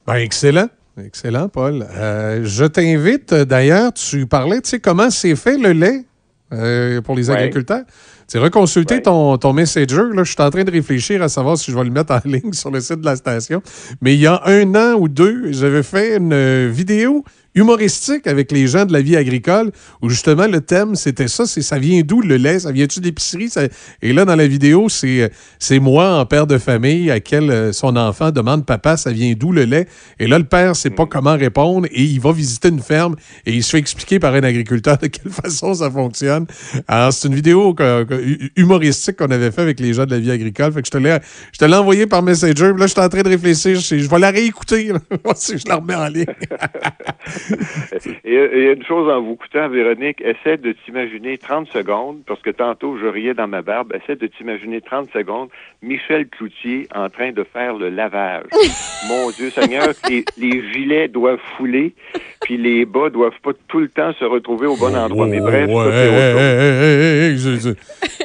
Ben, excellent. Excellent, Paul. Euh, je t'invite, euh, d'ailleurs, tu parlais, tu sais, comment c'est fait le lait euh, pour les Ouais. agriculteurs? Tu sais, reconsulter ton, ton Messenger. Là, je suis en train de réfléchir à savoir si je vais le mettre en ligne sur le site de la station. Mais il y a un an ou deux, j'avais fait une vidéo humoristique avec les gens de la vie agricole où justement le thème c'était ça c'est ça vient d'où le lait? Ça vient-tu d'épicerie Ça- et là dans la vidéo c'est euh, c'est moi en père de famille à quel euh, son enfant demande papa ça vient d'où le lait? Et là le père sait pas comment répondre et il va visiter une ferme et il se fait expliquer par un agriculteur de quelle façon ça fonctionne. Alors c'est une vidéo que- que- hu- humoristique qu'on avait fait avec les gens de la vie agricole. Fait que je te l'ai je te l'ai envoyé par Messenger là je suis en train de réfléchir je, je vais la réécouter là, si je la remets en ligne Et, et une chose en vous écoutant, Véronique, essaie de t'imaginer 30 secondes, parce que tantôt je riais dans ma barbe, essaie de t'imaginer 30 secondes Michel Cloutier en train de faire le lavage. Mon Dieu Seigneur, les, les gilets doivent fouler, puis les bas doivent pas tout le temps se retrouver au bon endroit. Mais bref, Ouais,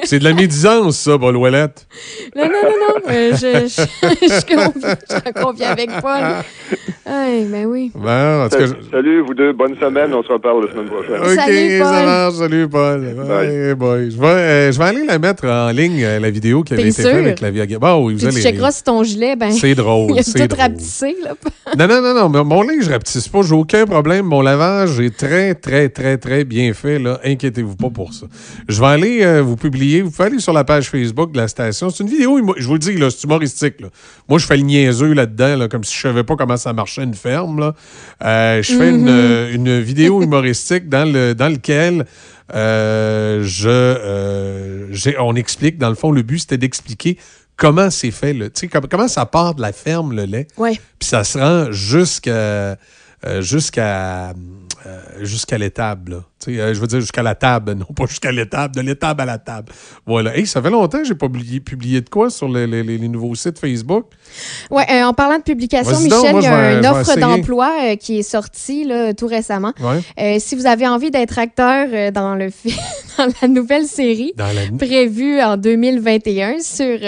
c'est hey, de la médisance, ça, Paul Ouellette. Non, non, non, non. euh, je, je, je, conviens- je conviens avec Paul. Hey, ben oui. Bon, en tout cas, Salut, salut, vous deux, bonne semaine, on se reparle la semaine prochaine. OK, Salut, Paul. ça marche. Salut, Paul. Bye, boy. Je, vais, euh, je vais aller la mettre en ligne, euh, la vidéo qui avait T'es été faite avec la vie agricole. Bon, oui, vous Puis tu allez checkeras sur ton gilet, ben. C'est drôle, Il a c'est tout drôle. rapetissé, là. Non, non, non, non. mais Mon linge, je rapetisse pas. J'ai aucun problème. Mon lavage est très, très, très, très bien fait. Là. Inquiétez-vous pas pour ça. Je vais aller euh, vous publier. Vous pouvez aller sur la page Facebook de la station. C'est une vidéo, je vous le dis, là, c'est humoristique. là. Moi, je fais le niaiseux là-dedans, là, comme si je savais pas comment ça marchait une ferme. Là. Euh, je fais une, Mhm. euh, une vidéo humoristique dans, le, dans lequel euh, je, euh, on explique, dans le fond, le but, c'était d'expliquer comment c'est fait, le, com- comment ça part de la ferme, le lait. Puis ça se rend jusqu'à jusqu'à jusqu'à l'étable. Euh, je veux dire jusqu'à la table, non pas jusqu'à l'étable, de l'étable à la table. Voilà. Hey, ça fait longtemps que j'ai pas publié, publié de quoi sur les, les- nouveaux sites Facebook? Ouais, euh, en parlant de publication, donc, Michel, moi, il y a une offre d'emploi euh, qui est sortie là, tout récemment. Ouais. Si vous avez envie d'être acteur dans, le dans la nouvelle série la- prévue en 2021 sur,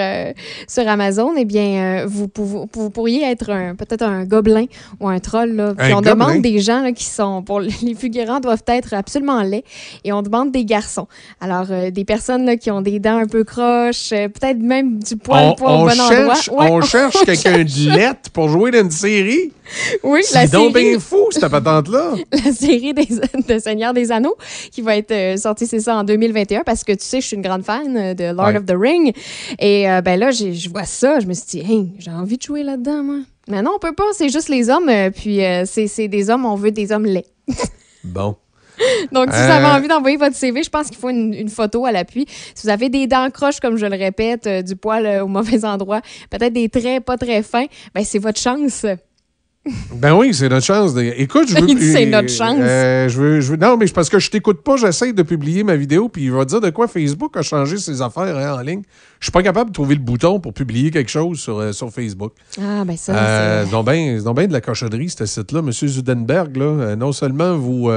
sur Amazon, eh bien, vous, pouvez- vous pourriez être un- peut-être un gobelin ou un troll. Là. Puis Un on gobelin? demande des gens là, qui sont, pour les figurants, doivent être absolument laids et on demande des garçons. Alors, euh, des personnes là, qui ont des dents un peu croches, euh, peut-être même du poil On, au on bon endroit. cherche, Ouais, on cherche quelqu'un de lettre pour jouer dans une série. Oui, la C'est donc série- bien fou, cette patente-là. la série des, de Seigneur des Anneaux qui va être euh, sortie, c'est ça, en 2021 parce que tu sais, je suis une grande fan de Lord Ouais. of the Ring. Et ben là, je vois ça, je me suis dit, hey, j'ai envie de jouer là-dedans, moi. Mais non, on peut pas, c'est juste les hommes, puis euh, c'est c'est des hommes, on veut des hommes laids. Bon. Donc, si vous avez envie d'envoyer votre CV, je pense qu'il faut une, une photo à l'appui. Si vous avez des dents croches, comme je le répète, euh, du poil euh, au mauvais endroit, peut-être des traits pas très fins, ben c'est votre chance. Ben oui, c'est notre chance. de- Écoute, je veux. Il dit c'est notre chance. Euh, je veux, je veux- Non, mais parce que je t'écoute pas, j'essaie de publier ma vidéo, puis il va dire de quoi Facebook a changé ses affaires hein, en ligne. Je suis pas capable de trouver le bouton pour publier quelque chose sur, euh, sur Facebook. Ah, ben ça, Euh, c'est... donc bien c'est donc bien de la cochonnerie, ce site-là. Monsieur Zudenberg, là, non seulement vous.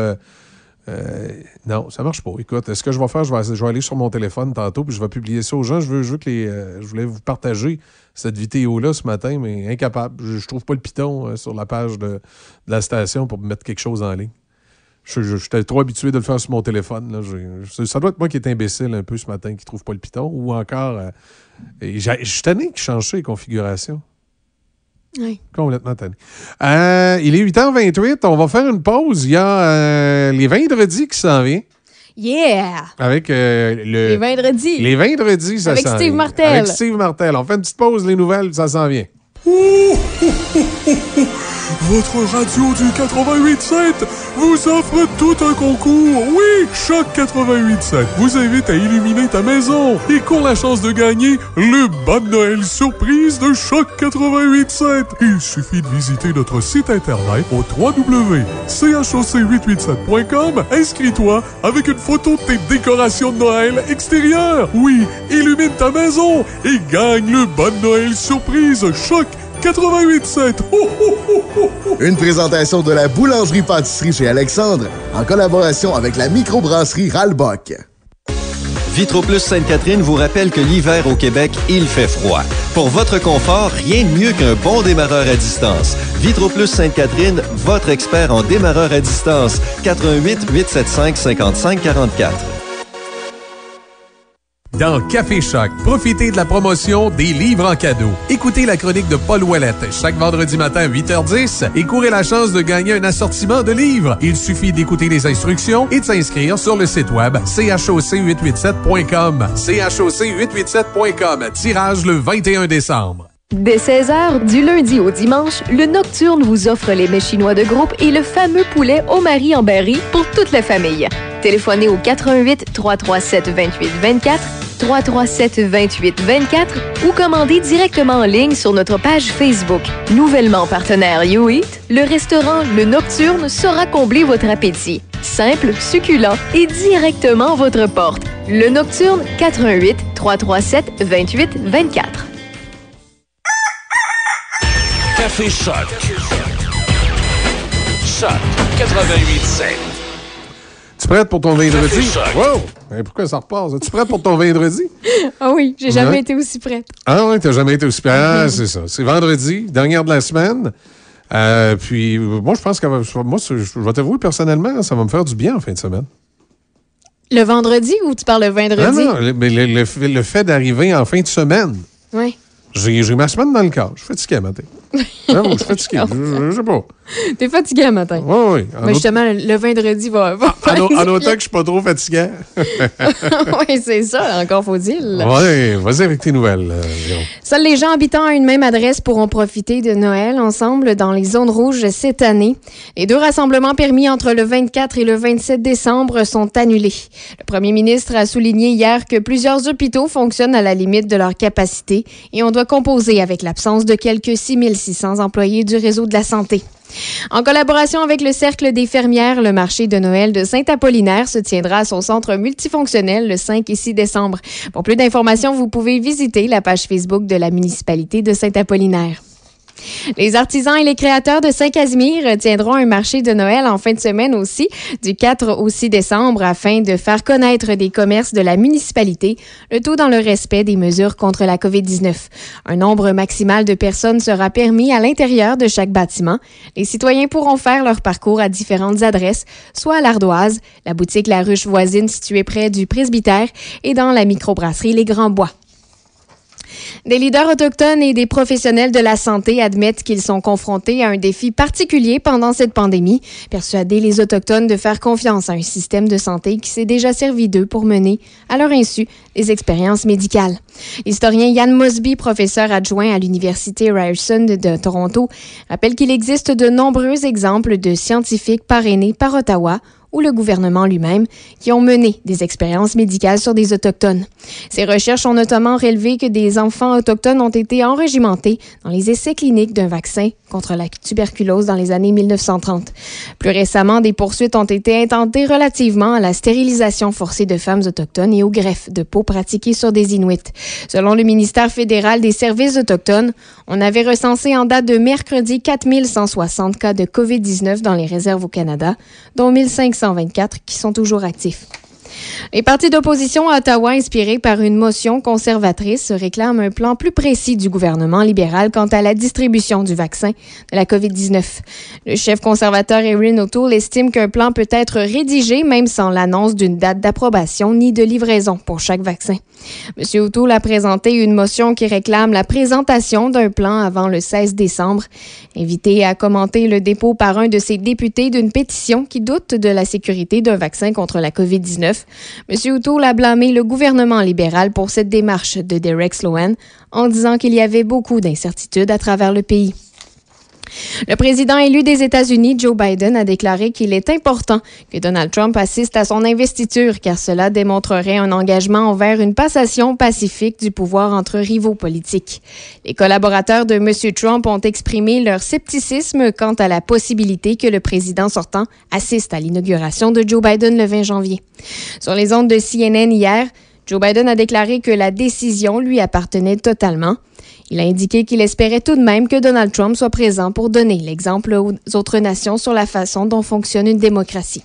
Euh, non, ça marche pas. Écoute, ce que je vais faire, je vais, je vais aller sur mon téléphone tantôt, puis je vais publier ça aux gens. Je veux, je que les. euh, je voulais vous partager cette vidéo-là ce matin, mais incapable. Je, je trouve pas le piton euh, sur la page de, la station pour mettre quelque chose en ligne. Je, j'étais trop habitué de le faire sur mon téléphone. Là. Ça doit être moi qui est imbécile un peu ce matin, qui trouve pas le piton, ou encore. je suis tanné qui change les configurations. Ouais. Complètement tanné. Euh, il est 8h28. On va faire une pause. Il y a euh, les vendredis qui s'en viennent. Yeah! Avec euh, le. Les vendredis. Les vendredis, ça Avec Steve vient. Martel. Avec Steve Martel. On fait une petite pause, les nouvelles, ça s'en vient. Votre radio du 88.7 vous offre tout un concours. Oui, Choc 88.7 vous invite à illuminer ta maison et court la chance de gagner le bas de Noël surprise de Choc 88.7. Il suffit de visiter notre site internet au www.choc887.com. Inscris-toi avec une photo de tes décorations de Noël extérieures. Oui, illumine ta maison et gagne le bas de Noël surprise Choc 88.7. Une présentation de la boulangerie-pâtisserie chez Alexandre en collaboration avec la microbrasserie Ralbock. Vitroplus Sainte-Catherine vous rappelle que l'hiver au Québec, il fait froid. Pour votre confort, rien de mieux qu'un bon démarreur à distance. Vitroplus Sainte-Catherine, votre expert en démarreur à distance. 88 875 55 44. Dans Café Choc, profitez de la promotion des livres en cadeau. Écoutez la chronique de Paul Ouellette chaque vendredi matin à 8h10 et courez la chance de gagner un assortiment de livres. Il suffit d'écouter les instructions et de s'inscrire sur le site web choc887.com. choc887.com. Tirage le 21 décembre. Dès 16h, du lundi au dimanche, le Nocturne vous offre les mets chinois de groupe et le fameux poulet au mari en berry pour toute la famille. Téléphonez au 88 337 28 24 337 28 24 ou commandez directement en ligne sur notre page Facebook. Nouvellement partenaire YouEat, le restaurant Le Nocturne saura combler votre appétit. Simple, succulent et directement à votre porte. Le Nocturne 88 337 28 24. Café Choc. Choc 88.7. Tu prête pour ton vendredi? Wow! Hey, pourquoi ça repart? ça? Tu prête pour ton vendredi? Ah oui, j'ai jamais été aussi prête. Ah oui, t'as jamais été aussi Ah, c'est ça. C'est vendredi, dernière de la semaine. Euh, puis, moi, je pense que moi, je vais t'avouer personnellement, ça va me faire du bien en fin de semaine. Le vendredi ou tu parles le vendredi? Ah non, le, mais le- le fait- le fait d'arriver en fin de semaine, Oui. j'ai ma semaine dans le corps. Je suis fatigué matin. J'avoue, je suis fatigué. Je, je sais pas. T'es fatigué le matin. Oui, oui. Mais justement, le, le vendredi va. va en en autant que je suis pas trop fatigué. oui, c'est ça, encore faut-il. oui, vas-y avec tes nouvelles, euh. Seuls les gens habitant à une même adresse pourront profiter de Noël ensemble dans les zones rouges cette année. Les deux rassemblements permis entre le 24 et le 27 décembre sont annulés. Le premier ministre a souligné hier que plusieurs hôpitaux fonctionnent à la limite de leur capacité et on doit composer avec l'absence de quelques 6600 employés du réseau de la santé. En collaboration avec le Cercle des fermières, le marché de Noël de Saint-Apollinaire se tiendra à son centre multifonctionnel le 5 et 6 décembre. Pour plus d'informations, vous pouvez visiter la page Facebook de la municipalité de Saint-Apollinaire. Les artisans et les créateurs de Saint-Casimir tiendront un marché de Noël en fin de semaine aussi, du 4 au 6 décembre, afin de faire connaître des commerces de la municipalité, le tout dans le respect des mesures contre la COVID-19. Un nombre maximal de personnes sera permis à l'intérieur de chaque bâtiment. Les citoyens pourront faire leur parcours à différentes adresses, soit à l'Ardoise, la boutique La Ruche voisine située près du presbytère, et dans la microbrasserie Les Grands Bois. Des leaders autochtones et des professionnels de la santé admettent qu'ils sont confrontés à un défi particulier pendant cette pandémie, persuader les Autochtones de faire confiance à un système de santé qui s'est déjà servi d'eux pour mener, à leur insu, des expériences médicales. L'historien Yann Mosby, professeur adjoint à l'Université Ryerson de, Toronto, rappelle qu'il existe de nombreux exemples de scientifiques parrainés par Ottawa ou le gouvernement lui-même, qui ont mené des expériences médicales sur des Autochtones. Ces recherches ont notamment relevé que des enfants autochtones ont été enrégimentés dans les essais cliniques d'un vaccin contre la tuberculose dans les années 1930. Plus récemment, des poursuites ont été intentées relativement à la stérilisation forcée de femmes autochtones et au greffe de peau pratiquées sur des Inuits. Selon le ministère fédéral des services autochtones, on avait recensé en date de mercredi 4160 cas de COVID-19 dans les réserves au Canada, dont 1524 qui sont toujours actifs. Les partis d'opposition à Ottawa, inspirés par une motion conservatrice, réclament un plan plus précis du gouvernement libéral quant à la distribution du vaccin de la COVID-19. Le chef conservateur Erin O'Toole estime qu'un plan peut être rédigé même sans l'annonce d'une date d'approbation ni de livraison pour chaque vaccin. M. O'Toole a présenté une motion qui réclame la présentation d'un plan avant le 16 décembre. Invité à commenter le dépôt par un de ses députés d'une pétition qui doute de la sécurité d'un vaccin contre la COVID-19, M. O'Toole a blâmé le gouvernement libéral pour cette démarche de Derek Sloan en disant qu'il y avait beaucoup d'incertitudes à travers le pays. Le président élu des États-Unis, Joe Biden, a déclaré qu'il est important que Donald Trump assiste à son investiture car cela démontrerait un engagement envers une passation pacifique du pouvoir entre rivaux politiques. Les collaborateurs de M. Trump ont exprimé leur scepticisme quant à la possibilité que le président sortant assiste à l'inauguration de Joe Biden le 20 janvier. Sur les ondes de CNN hier, Joe Biden a déclaré que la décision lui appartenait totalement. Il a indiqué qu'il espérait tout de même que Donald Trump soit présent pour donner l'exemple aux autres nations sur la façon dont fonctionne une démocratie.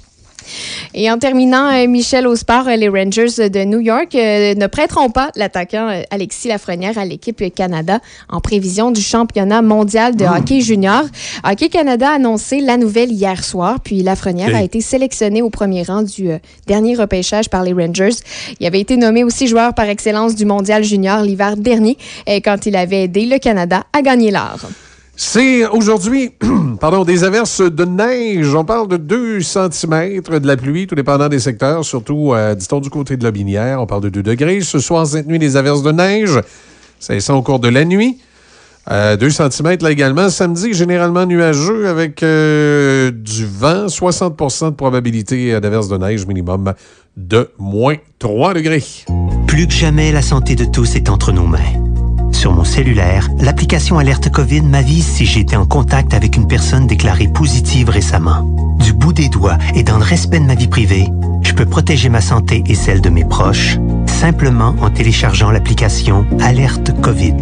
Et en terminant, euh, Michel au sport, euh, les Rangers de New York euh, ne prêteront pas l'attaquant Alexis Lafrenière à l'équipe Canada en prévision du championnat mondial de hockey junior. Hockey Canada a annoncé la nouvelle hier soir, puis Lafrenière a été sélectionné au premier rang du euh, dernier repêchage par les Rangers. Il avait été nommé aussi joueur par excellence du mondial junior l'hiver dernier, quand il avait aidé le Canada à gagner l'or. C'est aujourd'hui, pardon, des averses de neige. On parle de 2 cm de la pluie, tout dépendant des secteurs, surtout, euh, dit-on, du côté de la Binière. On parle de 2 degrés. Ce soir, cette nuit, des averses de neige. C'est ça au cours de la nuit. 2 cm là également. Samedi, généralement nuageux avec euh, du vent, 60% de probabilité euh, d'averses de neige minimum de moins 3 degrés. Plus que jamais, la santé de tous est entre nos mains. Sur mon cellulaire, l'application Alerte COVID m'avise si j'ai été en contact avec une personne déclarée positive récemment. Du bout des doigts et dans le respect de ma vie privée, je peux protéger ma santé et celle de mes proches simplement en téléchargeant l'application Alerte COVID.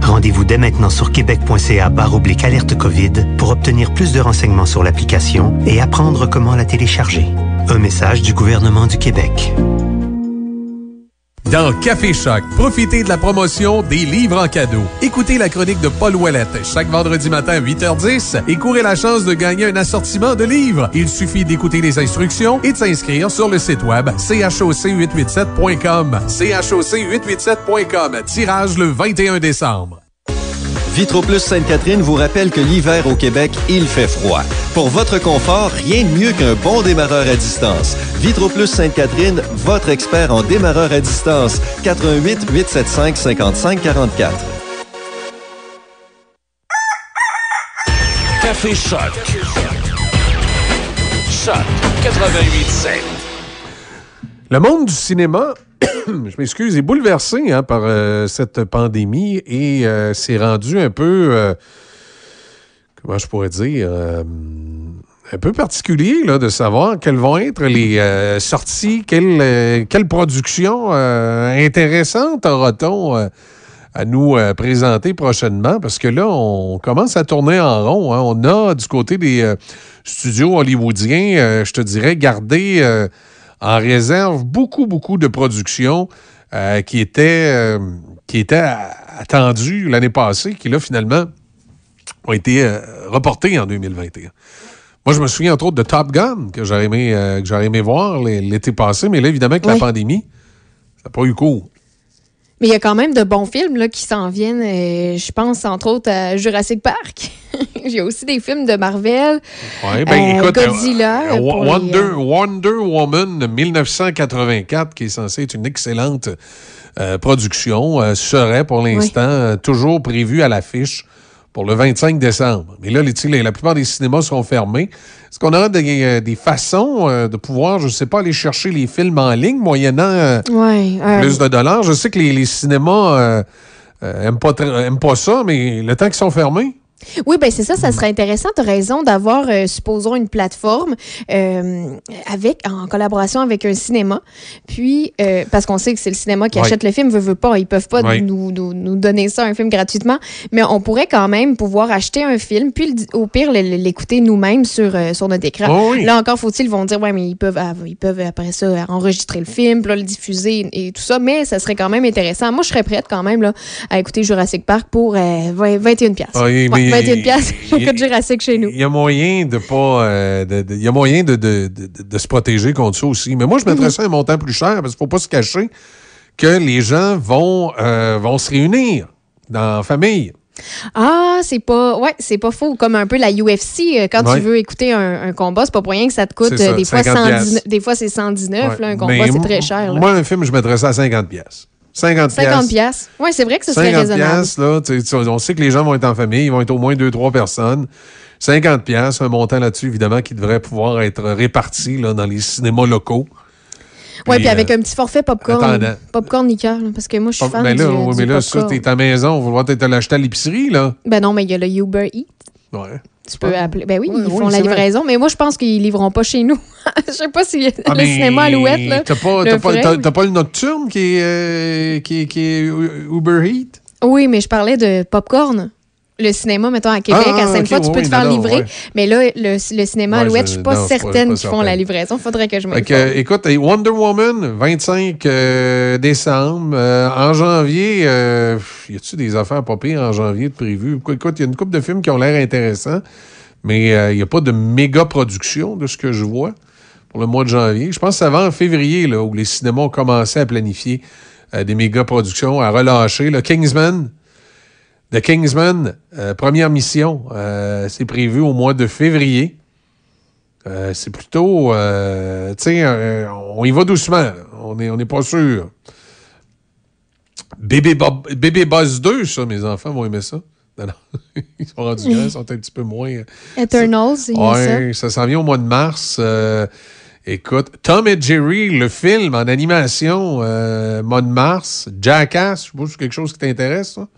Rendez-vous dès maintenant sur québec.ca barre oblique alerte COVID pour obtenir plus de renseignements sur l'application et apprendre comment la télécharger. Un message du gouvernement du Québec. Dans Café Choc, profitez de la promotion des livres en cadeau. Écoutez la chronique de Paul Ouellette chaque vendredi matin à 8h10 et courez la chance de gagner un assortiment de livres. Il suffit d'écouter les instructions et de s'inscrire sur le site web choc887.com. choc887.com. Tirage le 21 décembre. Vitroplus Sainte-Catherine vous rappelle que l'hiver au Québec, il fait froid. Pour votre confort, rien de mieux qu'un bon démarreur à distance. Vitroplus Sainte-Catherine, votre expert en démarreur à distance. 88 875 55 44. Café Choc. Choc 88.7. Le monde du cinéma, je m'excuse, est bouleversé hein, par euh, cette pandémie et euh, s'est rendu un peu, euh, comment je pourrais dire, euh, un peu particulier là, de savoir quelles vont être les sorties, quelles, quelles productions intéressantes aura-t-on à nous présenter prochainement? Parce que là, on commence à tourner en rond. hein. On a du côté des studios hollywoodiens, je te dirais, gardé en réserve beaucoup, beaucoup de productions euh, qui étaient, euh, qui étaient attendues l'année passée, qui là, finalement, ont été euh, reportées en 2021. Moi, je me souviens entre autres de Top Gun, que j'aurais aimé, que j'aurais aimé voir l'é- l'été passé, mais là, évidemment, avec la pandémie, ça n'a pas eu cours. Mais il y a quand même de bons films là, qui s'en viennent. euh, je pense entre autres à Jurassic Park. Il y a aussi des films de Marvel. Ouais, ben, Euh, écoute, euh, Godzilla. euh, les, Wonder, euh, Wonder Woman 1984, qui est censée être une excellente production, serait pour l'instant toujours prévue à l'affiche pour le 25 décembre. Mais là, les, la plupart des cinémas sont fermés. Est-ce qu'on aura des, euh, des façons euh, de pouvoir, je ne sais pas, aller chercher les films en ligne moyennant euh, Ouais, euh, plus de dollars? Je sais que les, les cinémas euh, euh, aiment, pas pas ça, mais le temps qu'ils sont fermés, oui, ben c'est ça, ça serait intéressant. Tu as raison d'avoir, euh, supposons, une plateforme euh, avec en collaboration avec un cinéma. Puis, euh, parce qu'on sait que c'est le cinéma qui achète le film, veut, veut pas, ils peuvent pas nous, nous, donner ça, un film gratuitement, mais on pourrait quand même pouvoir acheter un film, puis au pire, l'écouter nous-mêmes sur, sur notre écran. Oh là encore, faut-il, ils vont dire, ouais, mais ils peuvent, ah, ils peuvent après ça enregistrer le film, puis le diffuser et tout ça, mais ça serait quand même intéressant. Moi, je serais prête quand même là, à écouter Jurassic Park pour 20, 21$. pièces. Oh, 21 chez nous. Il y a moyen de pas, euh, y a moyen de, de, se protéger contre ça aussi. Mais moi, je mettrais mhm. ça à un montant plus cher parce qu'il ne faut pas se cacher que les gens vont, euh, vont se réunir dans famille. Ah, c'est pas, ouais, c'est pas faux. Comme un peu la UFC, euh, quand tu veux écouter un, un combat, c'est pas pour rien que ça te coûte. Des, fois 110, des, fois, c'est 119, ouais. un combat, c'est très cher. Moi, un film, je mettrais ça à 50 pièces. 50 50 pièces. Ouais, c'est vrai que ce serait 50 raisonnable. là, tu on sait que les gens vont être en famille, ils vont être au moins deux, trois personnes. 50 piastres, un montant là-dessus, évidemment, qui devrait pouvoir être réparti là, dans les cinémas locaux. Ouais, Puis, avec euh, un petit forfait popcorn, popcorn liqueur, parce que moi je suis fan du, là, oui, du mais là, ça, t'es à la maison, on va voir peut-être l'acheter à l'épicerie, là. Ben non, mais il y a le Uber Eats. Ouais. Tu peux appeler. Ben oui, ils oui, font la vrai. livraison, mais moi je pense qu'ils livreront pas chez nous. Je sais pas si Ah, le mais cinéma Alouette là. T'as pas, le t'as pas, ferait, t'as- mais- t'as pas le Nocturne qui est, euh, qui, est- qui est Uber Eats? Oui, mais je parlais de popcorn. Le cinéma, mettons, à Québec, Ah, à Sainte-Foy, ok, tu peux oui, te faire non, livrer. ouais. Mais là, le, le cinéma Ouais, Alouette, je- je suis pas non, certaine qu'ils font la livraison. Faudrait que je euh, écoute, Wonder Woman, 25 euh, décembre. Euh, en janvier, euh, y a-tu des affaires pas pires en janvier de prévues? Écoute, il y a une couple de films qui ont l'air intéressants, mais il n'y a pas de méga production de ce que je vois pour le mois de janvier. Je pense que c'est avant février là, où les cinémas ont commencé à planifier des méga productions, à relâcher. Le Kingsman, The Kingsman, euh, première mission, euh, c'est prévu au mois de février. Euh, c'est plutôt, tu sais, on y va doucement. là. On n'est on est pas sûr. Bébé, Bob- Bébé Buzz 2, ça, mes enfants vont aimer ça. Non, non. Ils sont rendus grands, ils sont un petit peu moins. Eternals, ça. Ouais, ça s'en vient au mois de mars. Écoute, Tom et Jerry, le film en animation, mois de mars. Jackass, je sais pas si c'est quelque chose qui t'intéresse, ça?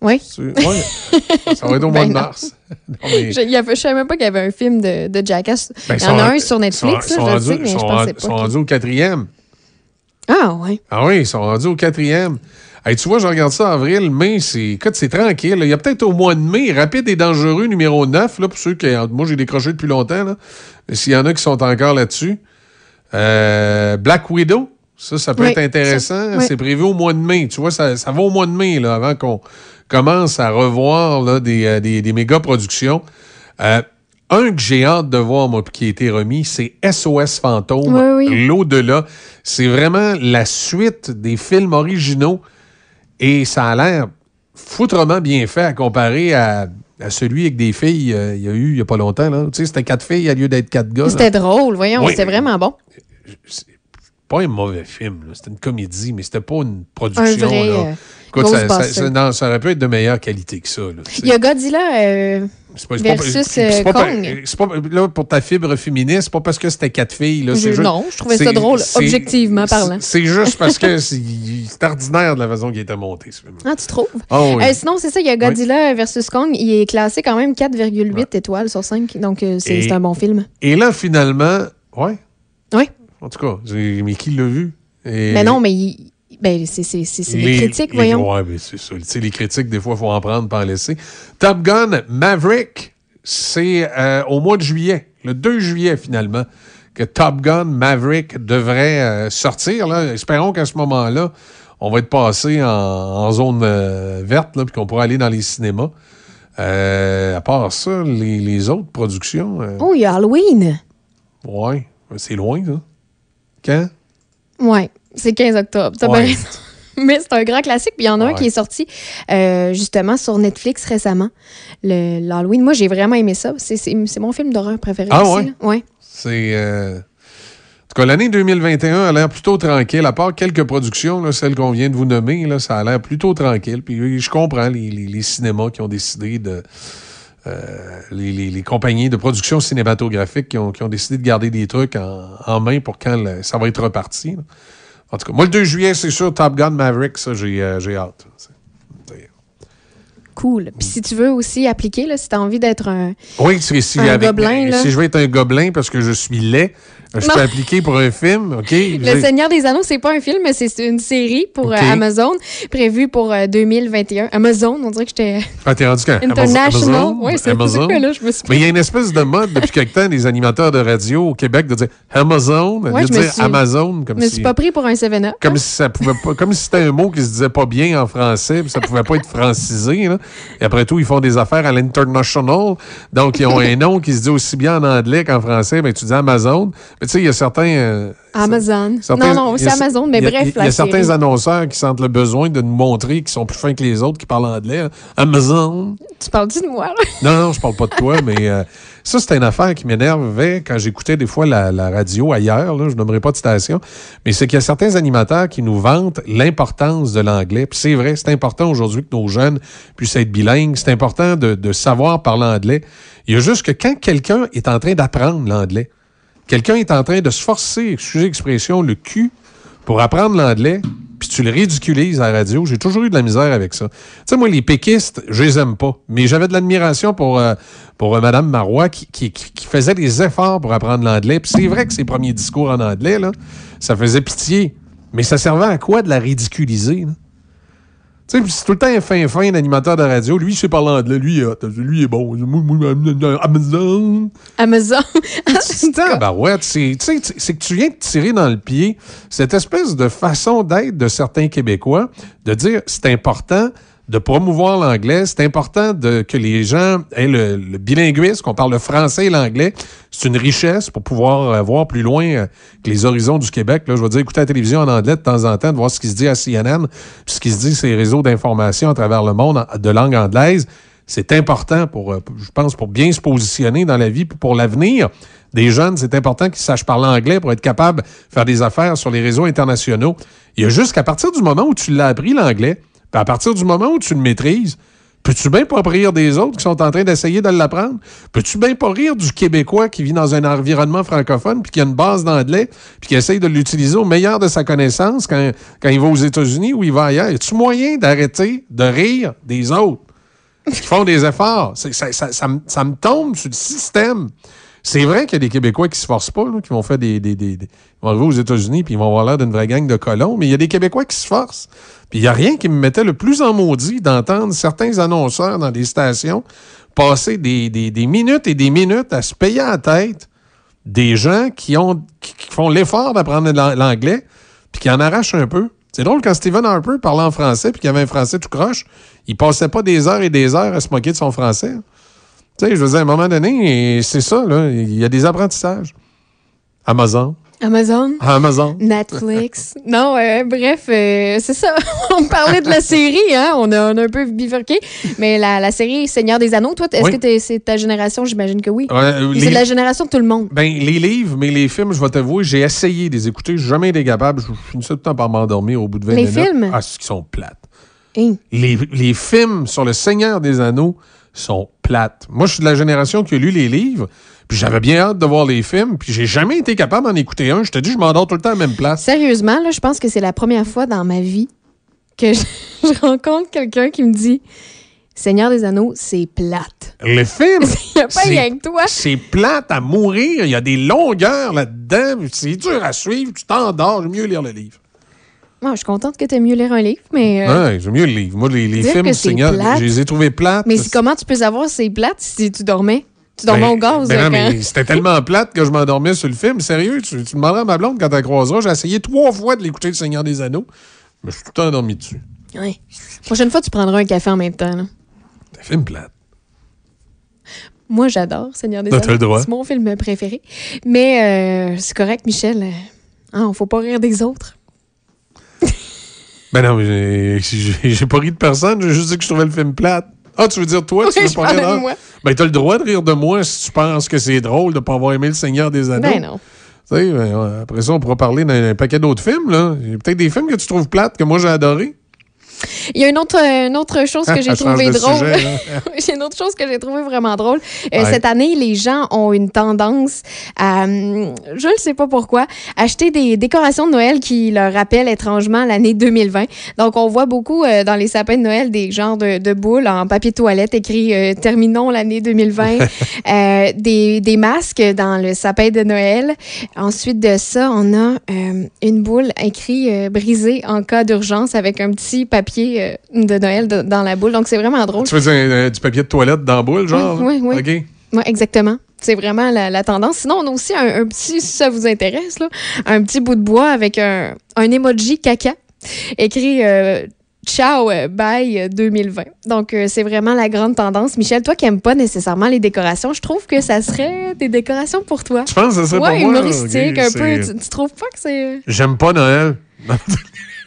Oui. Ouais. ça va être au mois Ben de mars. Non, mais- Je, il y avait- je savais même pas qu'il y avait un film de, de Jackass. Ben, il y en a un sur Netflix, sont- là, je le sais, rendus- mais je sont pensais rendus- pas. sont que- rendus au quatrième. Ah, ouais. Ah oui, ils sont rendus au quatrième. Hey, tu vois, je regarde ça en avril, mai, c'est, c'est tranquille. Il y a peut-être au mois de mai, Rapide et dangereux, numéro 9, là, pour ceux qui. Moi, j'ai décroché depuis longtemps, S'il y en a qui sont encore là-dessus. Euh, Black Widow, ça, ça peut Oui, être intéressant. oui. C'est prévu au mois de mai. Tu vois, ça, ça va au mois de mai, là, avant qu'on commence à revoir là, des, euh, des, des méga productions. Euh, un que j'ai hâte de voir, moi, qui a été remis, c'est SOS Fantôme. Oui, oui. L'au-delà. C'est vraiment la suite des films originaux et ça a l'air foutrement bien fait à comparer à, à celui avec des filles euh, il y a eu il n'y a pas longtemps. là. Tu sais, c'était quatre filles au lieu d'être quatre gars. C'était drôle, voyons, Oui. c'était vraiment bon. pas un mauvais film. C'était une comédie, mais c'était pas une production. Un vrai, là. Écoute, ça, ça- Ghostbuster. ça- non, ça aurait pu être de meilleure qualité que ça. là. Il y a Godzilla euh, pas- pas- versus pas- Kong. pas- là, pour ta fibre féministe, c'est pas parce que c'était quatre filles. Là, Je- c'est juste- non, je trouvais ça drôle, objectivement parlant. C'est juste parce que c'est ordinaire de la façon qu'il était monté, ce film. Ah, tu trouves? Ah oui. Euh, sinon, c'est ça, il y a Godzilla versus Kong. Il est classé quand même 4,8 étoiles sur 5. Donc, euh, c'est un bon film. Et là, finalement, ouais. Oui. En tout cas, mais qui l'a vu? Et- Mais non, mais il- ben, c'est des critiques, les- voyons. Ouais, mais c'est ça. Tu sais, les critiques, des fois, il faut en prendre, pas en laisser. Top Gun Maverick, c'est euh, au mois de juillet, le 2 juillet, finalement, que Top Gun Maverick devrait euh, sortir. Là. Espérons qu'à ce moment-là, on va être passé en, en zone euh, verte, puis qu'on pourra aller dans les cinémas. À part ça, les, les autres productions, Oh, il y a Halloween. ouais, c'est loin, ça. Quand? Ouais, c'est 15 octobre. T'as Ouais. bien. Mais c'est un grand classique. Puis il y en a un qui est sorti euh, justement sur Netflix récemment. Le- L'Halloween. Moi, j'ai vraiment aimé ça. C'est- mon film d'horreur préféré. Ah aussi, ouais? Ouais. C'est. euh, En tout cas, l'année 2021 a l'air plutôt tranquille, à part quelques productions, là, celles qu'on vient de vous nommer, là, ça a l'air plutôt tranquille. Puis je comprends les, les- les cinémas qui ont décidé de. euh, les, les- les compagnies de production cinématographique qui ont, qui ont décidé de garder des trucs en, en main pour quand le- ça va être reparti. là. En tout cas, moi, le 2 juillet, c'est sûr, Top Gun Maverick, ça, j'ai euh, hâte. Cool. Puis si tu veux aussi appliquer, là, si tu as envie d'être un. Oui, si, si, Un avec- gobelin, là. si je veux être un gobelin parce que je suis laid, je peux appliquer pour un film, OK? Le Seigneur des Anneaux, c'est pas un film, mais c'est une série pour euh. Amazon, prévue pour euh, 2021. Amazon, on dirait que j'étais. Ah, t'es rendu quand? International. Amazon? Ouais, c'est- Amazon? là? Me suis Mais il y a une espèce de mode depuis quelque temps des animateurs de radio au Québec de dire Amazon, Ouais, de je me dire suis- Amazon comme Je me si. suis pas pris pour un 7-up. Comme si ça pouvait pas, comme si c'était un mot qui se disait pas bien en français, puis ça pouvait pas être francisé. là. Et après tout, ils font des affaires à l'international, donc ils ont un nom qui se dit aussi bien en anglais qu'en français. Ben tu dis Amazon, mais tu sais, il y a certains. euh, Amazon. certains- non, non, c'est Amazon, mais a- bref, Il y a, certains série. annonceurs qui sentent le besoin de nous montrer qu'ils sont plus fins que les autres qui parlent anglais. Amazon. Tu parles-tu de moi, là? Non, non, je parle pas de toi, mais euh, ça, c'était une affaire qui m'énervait quand j'écoutais des fois la, la radio ailleurs. Là, je nommerai pas de station. Mais c'est qu'il y a certains animateurs qui nous vantent l'importance de l'anglais. Puis c'est vrai, c'est important aujourd'hui que nos jeunes puissent être bilingues. C'est important de, de savoir parler anglais. Il y a juste que quand quelqu'un est en train d'apprendre l'anglais, quelqu'un est en train de se forcer, excusez l'expression, le cul pour apprendre l'anglais, puis tu le ridiculises à la radio, j'ai toujours eu de la misère avec ça. Tu sais, moi, les péquistes, je les aime pas. Mais j'avais de l'admiration pour, euh, pour euh, Mme Marois qui, faisait des efforts pour apprendre l'anglais. Puis c'est vrai que ses premiers discours en anglais, ça faisait pitié. Mais ça servait à quoi de la ridiculiser? là? Tu sais, c'est tout le temps un fin fin d'animateur de radio. Lui, il sait parler anglais. Lui, lui, il est bon. Amazon. Amazon. C'est tu sais, c'est que tu viens de tirer dans le pied cette espèce de façon d'être de certains Québécois, de dire c'est important de promouvoir l'anglais, c'est important de, que les gens aient le, le bilinguisme, qu'on parle le français et l'anglais. C'est une richesse pour pouvoir euh, voir plus loin euh, que les horizons du Québec. Là, je veux dire, écouter la télévision en anglais de temps en temps, de voir ce qui se dit à CNN, puis ce qui se dit sur les réseaux d'information à travers le monde de langue anglaise. C'est important pour, euh, je pense, pour bien se positionner dans la vie, pour l'avenir des jeunes. C'est important qu'ils sachent parler anglais pour être capables de faire des affaires sur les réseaux internationaux. Il y a juste qu'à partir du moment où tu l'as appris l'anglais, puis à partir du moment où tu le maîtrises, peux-tu bien pas rire des autres qui sont en train d'essayer de l'apprendre? Peux-tu bien pas rire du Québécois qui vit dans un environnement francophone puis qui a une base d'anglais puis qui essaye de l'utiliser au meilleur de sa connaissance quand, quand il va aux États-Unis ou il va ailleurs? Y a-tu moyen d'arrêter de rire des autres? Qui font des efforts? Ça me tombe sur le système. C'est vrai qu'il y a des Québécois qui se forcent pas, qui vont faire des, des, des- ils vont arriver aux États-Unis puis ils vont avoir l'air d'une vraie gang de colons, mais il y a des Québécois qui se forcent. Puis il n'y a rien qui me mettait le plus en maudit d'entendre certains annonceurs dans des stations passer des, des- minutes et des minutes à se payer à la tête des gens qui, ont, qui, qui font l'effort d'apprendre l'an- l'anglais puis qui en arrachent un peu. C'est drôle, quand Stephen Harper parlait en français puis qu'il avait un français tout croche, il passait pas des heures et des heures à se moquer de son français. Tu sais, je veux dire, à un moment donné, et c'est ça, là, il y a des apprentissages. Amazon. Amazon. Amazon. Netflix. non, euh, bref, euh, c'est ça. on parlait de la série, hein? On a, on a un peu bifurqué. Mais la, la série Seigneur des Anneaux, toi, est-ce Oui. que t'es- c'est ta génération? J'imagine que oui. Euh, C'est les- la génération de tout le monde. Ben, les livres, mais les films, je vais t'avouer, j'ai essayé de les écouter. Jamais été capable. Je finissais tout le temps par m'endormir au bout de 20 Les minutes. films? Ah, qu'ils sont plates. Hein? Les, les films sur le Seigneur des Anneaux sont plates. Moi, je suis de la génération qui a lu les livres, puis j'avais bien hâte de voir les films, puis j'ai jamais été capable d'en écouter un. Je te dis, je m'endors tout le temps à la même place. Sérieusement, là, je pense que c'est la première fois dans ma vie que je, je rencontre quelqu'un qui me dit Seigneur des Anneaux, c'est plate. Les films, Il n'y a pas rien que toi. c'est plate à mourir. Il y a des longueurs là-dedans. C'est dur à suivre. Tu t'endors. Mieux lire le livre. Moi, je suis contente que tu aies mieux lire un livre, mais. euh, Ouais, j'aime mieux le livre. Moi, les, films Seigneur, je les ai trouvés plates. mais comment tu peux savoir c'est plate si tu dormais? Tu dormais Ben, au gaz. ben non, quand- mais c'était tellement plate que je m'endormais sur le film. Sérieux, tu, tu demanderas à ma blonde quand elle croisera. J'ai essayé trois fois de l'écouter, Le Seigneur des Anneaux. Mais je suis tout le temps endormi dessus. Ouais. Prochaine fois, tu prendras un café en même temps. là. C'est un film plate. Moi, j'adore Seigneur des Ah, Anneaux. C'est mon film préféré. Mais euh, c'est correct, Michel. Euh, Hein, faut pas rire des autres. Ben non, mais j'ai- pas ri de personne. J'ai juste dit que je trouvais le film plate. Ah, tu veux dire toi, tu veux pas rire de moi? Ben, t'as le droit de rire de moi si tu penses que c'est drôle de pas avoir aimé Le Seigneur des Anneaux. Ben non. Tu sais, ben, après ça, on pourra parler d'un paquet d'autres films, là. Il y a peut-être des films que tu trouves plates, que moi j'ai adoré. Il y a une autre, une autre chose que j'ai Elle change trouvé de drôle. J'ai une autre chose que j'ai trouvé vraiment drôle. Euh, Ouais. Cette année, les gens ont une tendance à, hum, je ne sais pas pourquoi, acheter des décorations de Noël qui leur rappellent étrangement l'année 2020. Donc, on voit beaucoup euh, dans les sapins de Noël des genres de, de boules en papier toilette écrit euh, Terminons l'année 2020. Euh, des, des masques dans le sapin de Noël. Ensuite de ça, on a euh, une boule écrit euh, brisée en cas d'urgence avec un petit papier euh, de Noël de- dans la boule. Donc, c'est vraiment drôle. Tu veux dire euh, du papier de toilette dans la boule, genre? Oui, oui, exactement. C'est vraiment la, la tendance. Sinon, on a aussi un, un petit, si ça vous intéresse, là, un petit bout de bois avec un, un emoji caca écrit euh, Ciao, bye euh, 2020. Donc, euh, c'est vraiment la grande tendance. Michel, toi qui n'aimes pas nécessairement les décorations, je trouve que ça serait des décorations pour toi. Tu penses que ça serait ouais, pour moi? humoristique, un peu. Tu, tu trouves pas que c'est. J'aime pas Noël.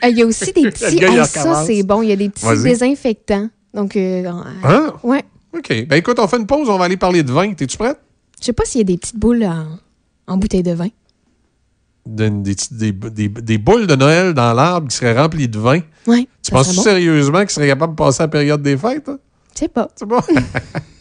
Ah, Il y a aussi des petits. Gars, Ah, ça, c'est bon. Il y a des petits désinfectants. Donc, euh, euh, Hein? ouais. OK. Ben écoute, on fait une pause, on va aller parler de vin. T'es-tu prête? Je sais pas s'il y a des petites boules en, en bouteille de vin. Des, des, des- des- des boules de Noël dans l'arbre qui seraient remplies de vin. Ouais. Tu penses bon. sérieusement qu'ils seraient capables de passer la période des fêtes? hein? Je sais pas. C'est bon?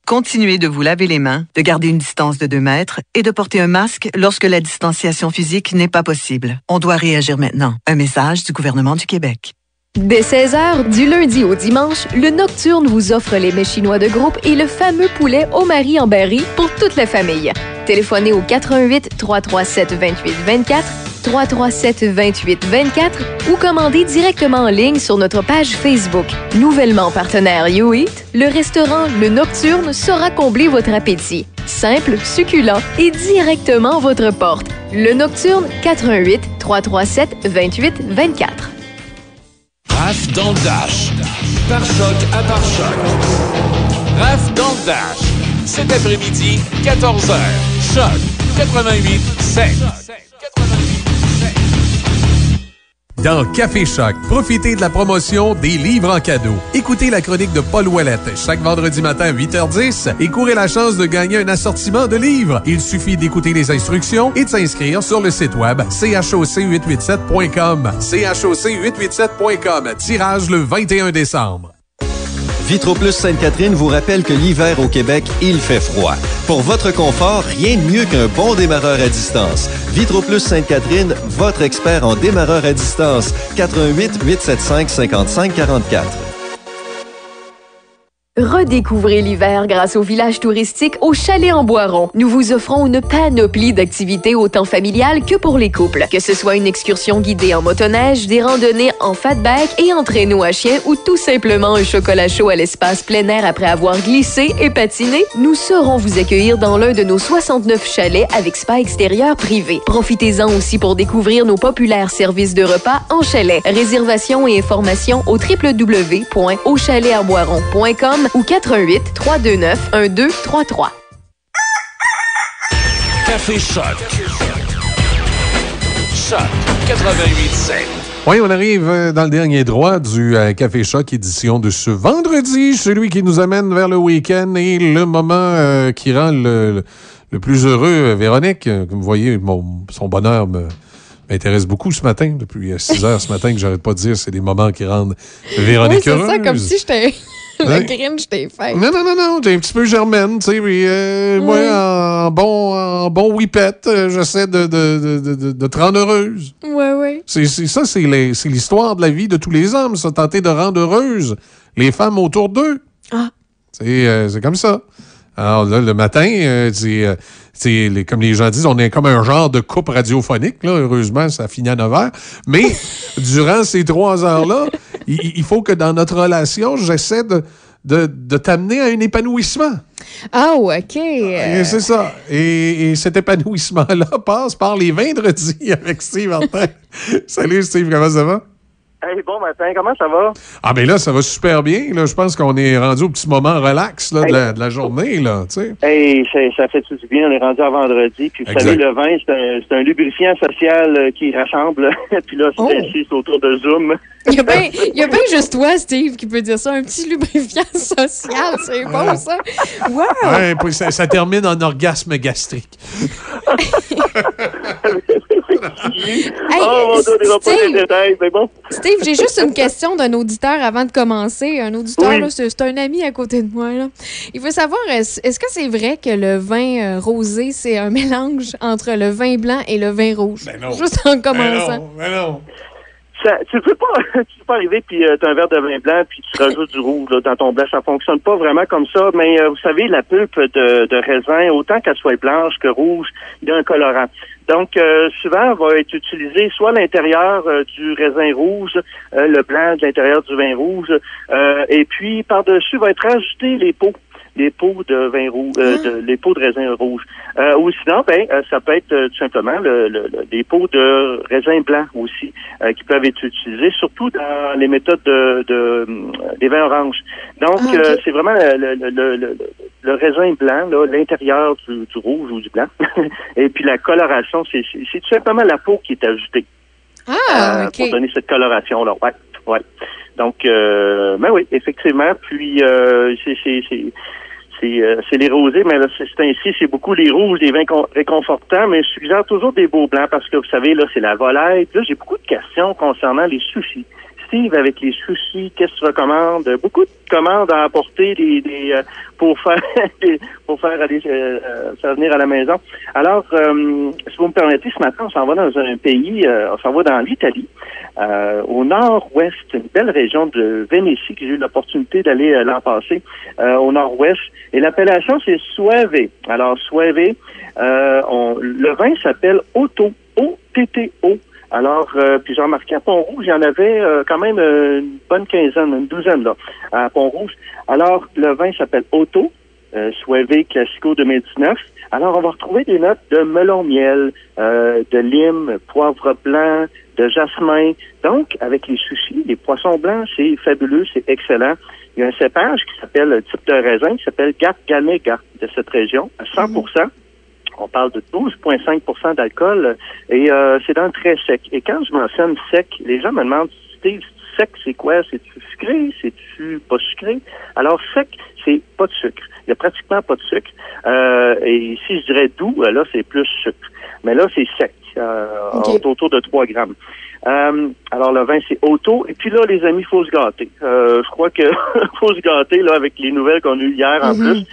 Continuez de vous laver les mains, de garder une distance de 2 mètres et de porter un masque lorsque la distanciation physique n'est pas possible. On doit réagir maintenant. Un message du gouvernement du Québec. Dès 16h, du lundi au dimanche, le Nocturne vous offre les mets chinois de groupe et le fameux poulet au mari en berry pour toute la famille. Téléphonez au 88 337 28 24 337 28 24 ou commandez directement en ligne sur notre page Facebook. Nouvellement partenaire YouEat, le restaurant Le Nocturne saura combler votre appétit. Simple, succulent et directement à votre porte. Le Nocturne 88 337 28 24. Raph dans le Dash. Par choc à par choc. Raph dans le Dash. Cet après-midi, 14h. Choc 88 7. Dans Café Choc, profitez de la promotion des livres en cadeau. Écoutez la chronique de Paul Ouellette chaque vendredi matin à 8h10 et courez la chance de gagner un assortiment de livres. Il suffit d'écouter les instructions et de s'inscrire sur le site web choc887.com. choc887.com. Tirage le 21 décembre. Vitroplus Sainte-Catherine vous rappelle que l'hiver au Québec, il fait froid. Pour votre confort, rien de mieux qu'un bon démarreur à distance. Vitroplus Sainte-Catherine, votre expert en démarreur à distance. 88 875 55 44. Redécouvrez l'hiver grâce au village touristique au Chalet en Boiron. Nous vous offrons une panoplie d'activités autant familiales que pour les couples. Que ce soit une excursion guidée en motoneige, des randonnées en fatback et en traîneau à chien ou tout simplement un chocolat chaud à l'espace plein air après avoir glissé et patiné, nous saurons vous accueillir dans l'un de nos 69 chalets avec spa extérieur privé. Profitez-en aussi pour découvrir nos populaires services de repas en chalet. Réservation et informations au www.auchalet-en-boiron.com ou 88 329 1233. Café Choc. Choc 88 7. Oui, on arrive euh, dans le dernier droit du euh, Café Choc édition de ce vendredi, celui qui nous amène vers le week-end et le moment euh, qui rend le, le- plus heureux Véronique. Comme vous voyez, mon- son bonheur me- m'intéresse beaucoup ce matin, depuis 6 heures ce matin, que j'arrête pas de dire, c'est des moments qui rendent Véronique Oui, c'est heureuse. ça, comme si j'étais. Le Grinch, t'es fait. Non, non, non, non, t'es un petit peu germaine, tu sais, puis euh, moi, Oui. en bon, en bon euh, j'essaie de, de, de, de- de- te rendre heureuse. Ouais, ouais. C'est c'est ça, c'est l'histoire de la vie de tous les hommes, ça, tenter de rendre heureuses les femmes autour d'eux. Ah. C'est euh, c'est comme ça. Alors là, le matin, euh, c'est, c'est les- comme les gens disent, on est comme un genre de coupe radiophonique. Là. Heureusement, ça finit à 9 heures. Mais durant ces trois heures-là, il, il faut que dans notre relation, j'essaie de, de, de t'amener à un épanouissement. Ah, OK. Et C'est ça. Et, et cet épanouissement-là passe par les vendredis avec Steve Martin. Salut Steve, comment ça va? Hey, bon matin, comment ça va? Ah, ben là, ça va super bien. Là, je pense qu'on est rendu au petit moment relax là, de, la, de la journée. Là, tu sais. Hey, ça, ça fait tout du bien, on est rendu à vendredi. Puis vous Exact. savez, le vin, c'est un, lubrifiant social euh, qui rassemble. puis là, c'est assis c'est autour de Zoom. Il y a bien y a bien juste toi, Steve, qui peut dire ça. Un petit lubrifiant social, c'est bon, ça. Wow! Ouais, puis ça, ça termine en orgasme gastrique. oh, on donnera pas Steve. les détails, c'est bon? Steve, j'ai juste une question d'un auditeur avant de commencer. Un auditeur, Oui. c'est un ami à côté de moi. Là. Il veut savoir, est-ce que c'est vrai que le vin euh, rosé, c'est un mélange entre le vin blanc et le vin rouge? non. Juste en commençant. Ben non. Ça, tu peux pas, tu peux pas arriver puis euh, t'as un verre de vin blanc puis tu rajoutes du rouge là, dans ton blanc. Ça fonctionne pas vraiment comme ça. Mais euh, vous savez, la pulpe de, de raisin, autant qu'elle soit blanche que rouge, il y a un colorant. Donc, euh, souvent, va être utilisé soit l'intérieur euh, du raisin rouge, euh, le blanc de l'intérieur du vin rouge, euh, et puis par-dessus va être rajouté les pots les pots de vin rouge, euh, de, les pots de raisin rouge. Euh, ou sinon, ben, euh, ça peut être euh, tout simplement le, le- le- les pots de raisin blanc aussi, euh, qui peuvent être utilisés, surtout dans les méthodes de, de des vins oranges. Donc, Ah, euh, c'est vraiment le, le, le, le- le raisin blanc, là, l'intérieur du, du rouge ou du blanc. Et puis la coloration, c'est c'est- c'est tout simplement la peau qui est ajoutée Ah, pour donner cette coloration-là. Ouais, ouais. Donc, euh, ben oui, effectivement. Puis, euh, c'est c'est euh, les rosés, mais là, c'est ainsi, c'est beaucoup les rouges, les vins con- réconfortants, mais je suggère toujours des beaux blancs parce que vous savez, là, c'est la volaille. Là, j'ai beaucoup de questions concernant les sushis. Avec les sushis, qu'est-ce que tu recommandes? Beaucoup de commandes à apporter des, des, euh, pour faire pour faire aller euh, euh, faire venir à la maison. Alors, euh, si vous me permettez, ce matin, on s'en va dans un pays, euh, on s'en va dans l'Italie, euh, au nord-ouest, une belle région de Vénétie, que j'ai eu l'opportunité d'aller l'an passé, au nord-ouest. Et l'appellation, c'est Suave. Alors, Suave, on- le vin s'appelle Otto, O-T-T-O. Alors, euh, puis j'ai remarqué à Pont-Rouge, il y en avait euh, quand même euh, une bonne quinzaine, une douzaine là, à Pont-Rouge. Alors, le vin s'appelle Otto, euh, Classico 2019. Alors, on va retrouver des notes de melon miel, euh, de lime, poivre blanc, de jasmin. Donc, avec les sushis, les poissons blancs, c'est fabuleux, c'est excellent. Il y a un cépage qui s'appelle, le type de raisin, qui s'appelle Garganega de cette région, à 100 on parle de 12,5% d'alcool et euh, c'est dans le très sec. Et quand je mentionne sec, les gens me demandent, Steve, sec, c'est quoi? C'est-tu sucré? C'est-tu pas sucré? Alors, sec, c'est pas de sucre. Il y a pratiquement pas de sucre. Euh, et si je dirais doux, euh, là, c'est plus sucre. Mais là, c'est sec. Euh, autour de 3 grammes. Euh, alors, le vin, c'est auto. Et puis là, les amis, faut se gâter. Euh, je crois que faut se gâter là avec les nouvelles qu'on a eues hier en Mhm. plus.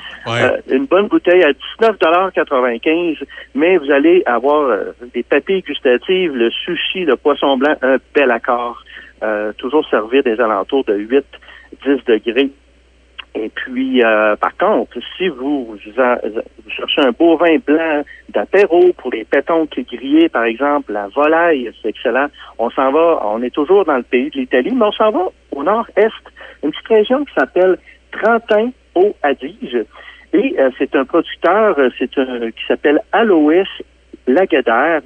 Euh, une bonne bouteille à 19,95 mais vous allez avoir euh, des papilles gustatives, le sushi, le poisson blanc, un bel accord. Euh, toujours servir des alentours de 8-10 degrés. Et puis, euh, par contre, si vous, vous cherchez un beau vin blanc d'apéro pour les pétonques grillés, par exemple, la volaille, c'est excellent. On s'en va, on est toujours dans le pays de l'Italie, mais on s'en va au nord-est, une petite région qui s'appelle Trentin au Adige. Et euh, c'est un producteur, euh, c'est qui s'appelle Alois Lagadaire,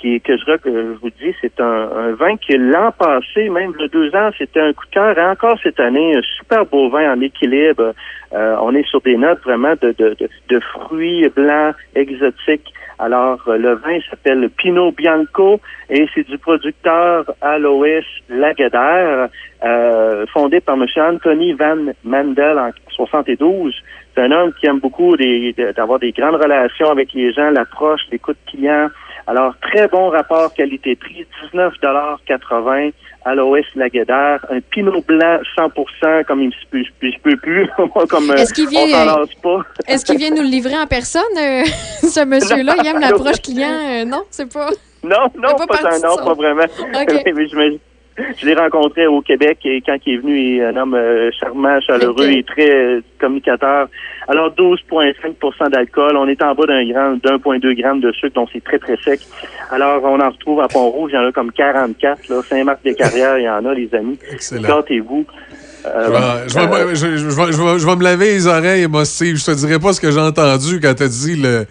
qui que je, je vous dis, c'est un, un vin qui l'an passé, même le deux ans, c'était un coup de cœur. Et encore cette année, un super beau vin en équilibre. Euh, on est sur des notes vraiment de, de, de, de fruits blancs exotiques. Alors, euh, le vin s'appelle Pinot Bianco et c'est du producteur Alois Lagadaire, euh, fondé par M. Anthony Van Mandel en 72. C'est un homme qui aime beaucoup d'avoir des grandes relations avec les gens, l'approche, l'écoute client. Alors, très bon rapport qualité-prix, 19,80 Alois Lagadaire, un Pinot blanc 100 comme il se peut, plus, comme euh, Est-ce qu'il vient- on s'en lasse pas. Est-ce qu'il vient nous le livrer en personne, euh, ce monsieur-là? Il aime l'approche client? euh, non, c'est pas... Non, non, pas un non, pas vraiment. Je, je l'ai rencontré au Québec et quand il est venu, il est un homme euh, charmant, chaleureux et très euh, communicateur. Alors 12,5% d'alcool, on est en bas d'un gramme, d'1,2 g de sucre, donc c'est très très sec. Alors on en retrouve à Pont-Rouge, il y en a comme 44, là, Saint-Marc-des-Carrières, il y en a les amis. Excellent. Gâtez-vous. Euh, Je vais, je, vais, je, je vais- je vais- je vais me laver les oreilles, moi, Steve. Je te dirai pas ce que j'ai entendu quand t'as dit le,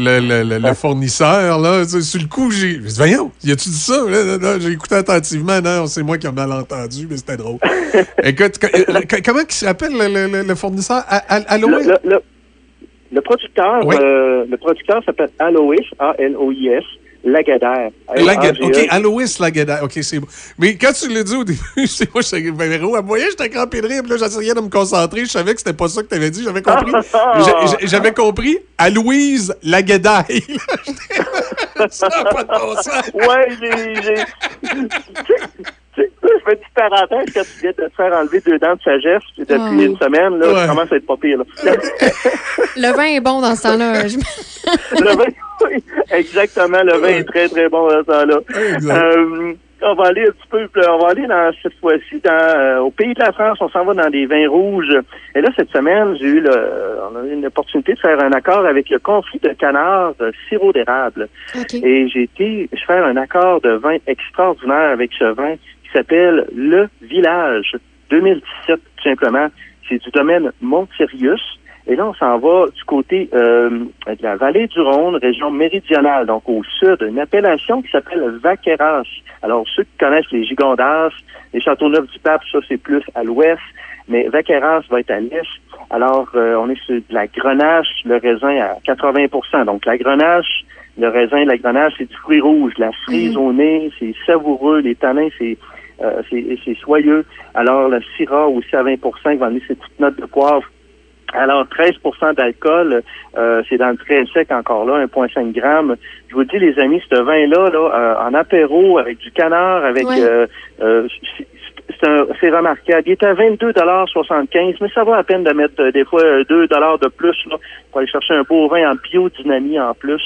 le, le, le- le fournisseur. Là. Sur le coup, j'ai dit, voyons, y a-tu dit ça? Là, là, là, j'ai écouté attentivement. Non, c'est moi qui ai mal entendu, mais c'était drôle. Écoute, co- euh, co- comment il s'appelle le, fournisseur? A- Al- Aloe? Le, producteur, Oui. euh, le producteur s'appelle Alois, A-L-O-I-S, Lagadaire. Lagad- OK. Aloïs Lagada. OK, c'est bon. Mais quand tu l'as dit au début, c'est moi, j'étais ben, Véro, à moyen, j'étais crampé de rire, puis là, j'essayais de me concentrer. Je savais que c'était pas ça que tu avais dit. J'avais compris. J'a- j'a- J'avais compris Aloïse Lagadaille. ça n'a pas de bon sens. Ouais, j'ai. Je fais une petite parenthèse quand tu viens de te faire enlever deux dents de sagesse puis depuis Oh. une semaine, là, Ouais. ça commence à être pas pire. Là. Le vin est bon dans ce temps-là. Je- le vin, oui, exactement, le vin est très, très bon dans ce temps-là. Euh, on va aller un petit peu, plus- on va aller dans, cette fois-ci dans, euh, au pays de la France, on s'en va dans des vins rouges. Et là, cette semaine, j'ai eu le, on a eu une opportunité de faire un accord avec le confit de canard euh, sirop d'érable. Et j'ai été faire un accord de vin extraordinaire avec ce vin qui s'appelle Le Village 2017, tout simplement. C'est du domaine Montsirius. Et là, on s'en va du côté euh, de la vallée du Rhône, région méridionale, donc au sud, une appellation qui s'appelle Vaqueras. Alors, ceux qui connaissent les Gigondas, les Châteauneuf-du-Pape, ça, c'est plus à l'ouest, mais Vaqueras va être à l'est. Alors, euh, on est sur de la grenache, le raisin à 80% Donc, la grenache, le raisin, la grenache, c'est du fruit rouge. La cerise au nez, c'est savoureux. Les tanins, c'est euh, c'est soyeux. Alors, le syrah aussi à 20 qui va amener ses petites notes de poivre. Alors, 13% d'alcool, euh, c'est dans le très sec encore là, 1,5 grammes. Je vous dis, les amis, ce vin-là, là, euh, en apéro, avec du canard, avec Ouais. Euh, euh, c'est- c'est un- c'est remarquable. Il est à 22,75 mais ça va à peine de mettre euh, des fois euh, 2 de plus là, pour aller chercher un beau vin en biodynamie en plus.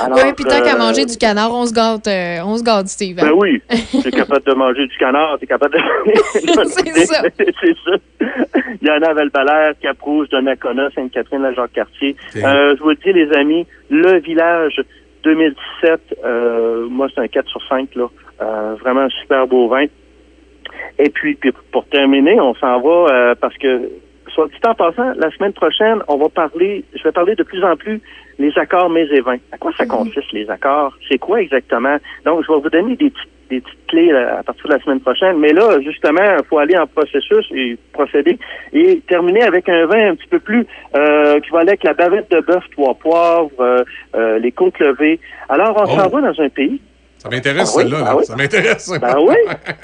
Alors, Oui, puis tant qu'à euh, manger du canard, on se gâte, euh, on se gâte, Steve. hein? Ben oui, t'es capable de manger du canard, t'es capable de... C'est ça. C'est ça. Il y en a à Cap-Rouge, Donnacona, Sainte-Catherine, la Jacques-Cartier. Euh, je vous le dis, les amis, le village 2017, euh, moi, c'est un 4 sur 5, là. Euh, vraiment un super beau vin. Et puis, puis pour terminer, on s'en va euh, parce que, soit dit en passant, la semaine prochaine, on va parler, je vais parler de plus en plus les accords mets et vins. À quoi ça consiste, les accords? C'est quoi exactement? Donc, je vais vous donner des, des petites clés là, à partir de la semaine prochaine. Mais là, justement, il faut aller en processus et procéder et terminer avec un vin un petit peu plus euh, qui va aller avec la bavette de bœuf, trois poivres, euh, euh, les côtes levées. Alors, on Oh. s'en va dans un pays Ça m'intéresse, Ah celle-là. ah là. oui? Ça m'intéresse. ben oui,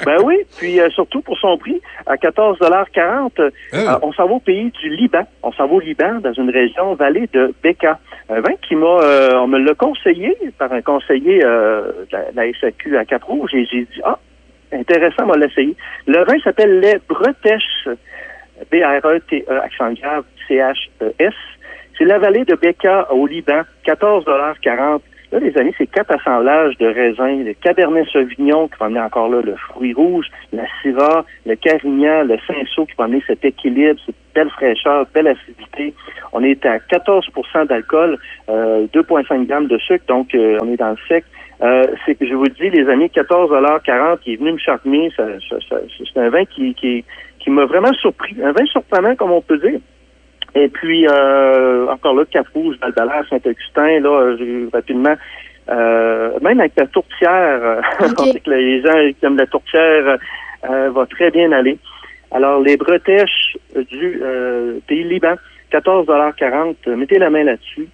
ben oui. Puis euh, surtout pour son prix, à 14,40 euh, Ah. on s'en va au pays du Liban. On s'en va au Liban, dans une région vallée de Beka. Un vin qui m'a, euh, on me l'a conseillé par un conseiller euh, de la, de la SAQ à Cap-Rouge et j'ai dit, ah, intéressant, on va l'essayer. Le vin s'appelle les Bretèches, B-R-E-T-E, accent grave, C-H-E-S. C'est la vallée de Beka au Liban, 14,40 Là, les amis, c'est quatre assemblages de raisins. Le Cabernet Sauvignon qui va amener encore là le fruit rouge, la Syrah, le Carignan, le Cinsault qui va amener cet équilibre, cette belle fraîcheur, belle acidité. On est à 14% d'alcool, euh, 2,5 grammes de sucre, donc euh, on est dans le sec. Euh, c'est je vous dis, les amis, 14,40 qui est venu me charmer. C'est un vin qui, qui, qui m'a vraiment surpris. Un vin surprenant, comme on peut dire. Et puis, euh, encore là, Cap-Rouge, val Saint-Augustin, là, j'ai- rapidement, euh, même avec la tourtière, euh, on sait que les gens qui aiment la tourtière euh, va très bien aller. Alors, les bretèches du euh, pays Liban, 14,40 euh, mettez la main là-dessus.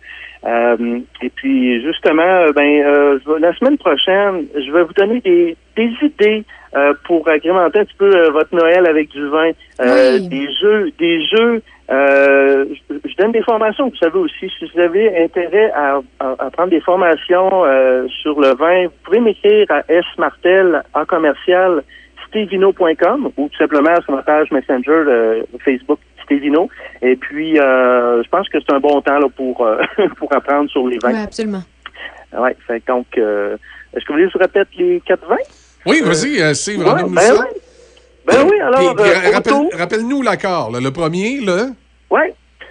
Euh, et puis, justement, ben, euh, la semaine prochaine, je vais vous donner des, des idées euh, pour agrémenter un petit peu euh, votre Noël avec du vin, Euh, Oui. des jeux, des jeux. euh, je, donne des formations, vous savez aussi. Si vous avez intérêt à, à- à prendre des formations euh, sur le vin, vous pouvez m'écrire à smartel en commercial stevino.com ou tout simplement sur ma page Messenger euh, Facebook Stevino. Et puis, euh, je pense que c'est un bon temps là, pour, euh, pour apprendre sur les vins. Oui, absolument. Ouais, fait donc, euh, est-ce que vous voulez que je répète les quatre vins? Oui, vas-y, euh, Steve, ouais, ben ça. oui. Ben oui, alors, Puis, euh, rappelle- rappelle-nous l'accord. là. Le premier, là. Oui,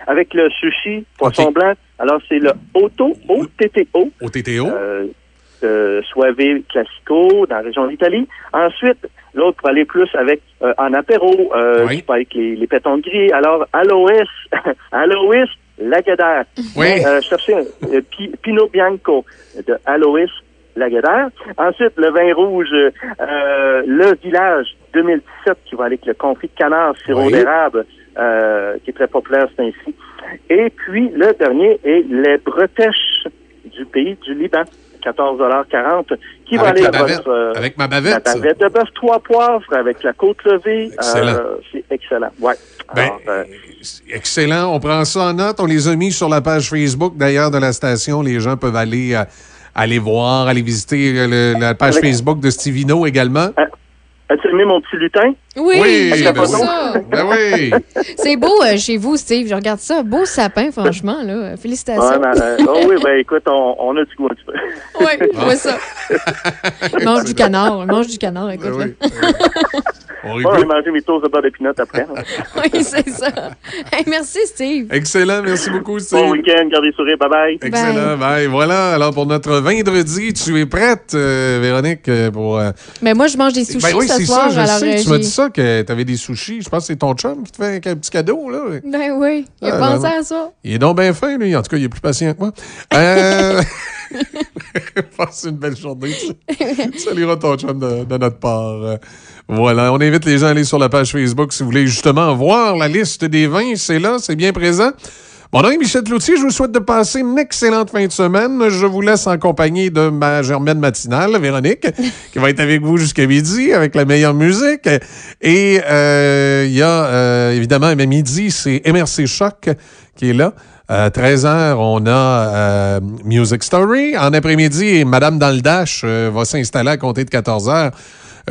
avec le sushi, poisson blanc. Alors, c'est le Otto, O-T-T-O. O-T-T-O. Euh, euh, Classico, dans la région d'Italie. Ensuite, l'autre pour aller plus avec en apéro, peut avec les, les pétons gris. Alors, Aloès, Aloès Lagardère. Oui. Cherchez un Pi- Pinot Bianco de Aloès Lagardère. Ensuite, le vin rouge, euh, le village 2017 qui va aller avec le confit de canard, sirop Oui. d'érable, euh, qui est très populaire, c'est ainsi. Et puis, le dernier est les bretèches du pays du Liban, 14,40 qui va aller la votre, euh, Avec ma bavette. La bavette de bœuf trois poivres avec la côte levée. Excellent. Euh, c'est excellent. Ouais. Ben, Alors, euh, Excellent. On prend ça en note. On les a mis sur la page Facebook, d'ailleurs, de la station. Les gens peuvent aller, euh, aller voir, aller visiter euh, le- la page Avec- Facebook de Stevino également. As-tu aimé mon petit lutin? Oui, Oui, j'aime ben ça. oui. Ben oui. C'est beau euh, chez vous, Steve. Je regarde ça. Beau sapin, franchement. Là. Félicitations. Ouais, ben, euh, oh oui, ben écoute, on, on a du goût un petit peu. Oui, je vois ça. Il mange du canard. Mange du canard, écoute. là. On Moi, j'ai mangé mes toasts de beurre de pinot après. hein. oui, c'est ça. Hey, merci, Steve. Excellent. Merci beaucoup, Steve. Bon week-end, gardez le sourire. Bye-bye. Excellent. Bye. Voilà. Alors, pour notre vendredi, tu es prête, euh, Véronique, euh, pour. euh, Mais moi, je mange des sushis ben oui, ce c'est soir. ça. Je alors, sais. Tu m'as j'ai- dit ça, que tu avais des sushis. Je pense que c'est ton chum qui te fait un petit cadeau, là. Ben oui, il a Ah, pensé ben, à ça. Il est donc bien fin, lui. En tout cas, il est plus patient que moi. Euh... Passe une belle journée. Tu salueras ton chum de, de notre part. Voilà. On invite les gens à aller sur la page Facebook si vous voulez justement voir la liste des vins. C'est là, c'est bien présent. Mon nom est Michel Cloutier. Je vous souhaite de passer une excellente fin de semaine. Je vous laisse en compagnie de ma germaine matinale, Véronique, qui va être avec vous jusqu'à midi avec la meilleure musique. Et euh, il y a euh, évidemment à midi, c'est MRC Choc qui est là. À 13h, on a euh, Music Story. En après-midi, Madame dans le Dash va s'installer à compter de 14h euh,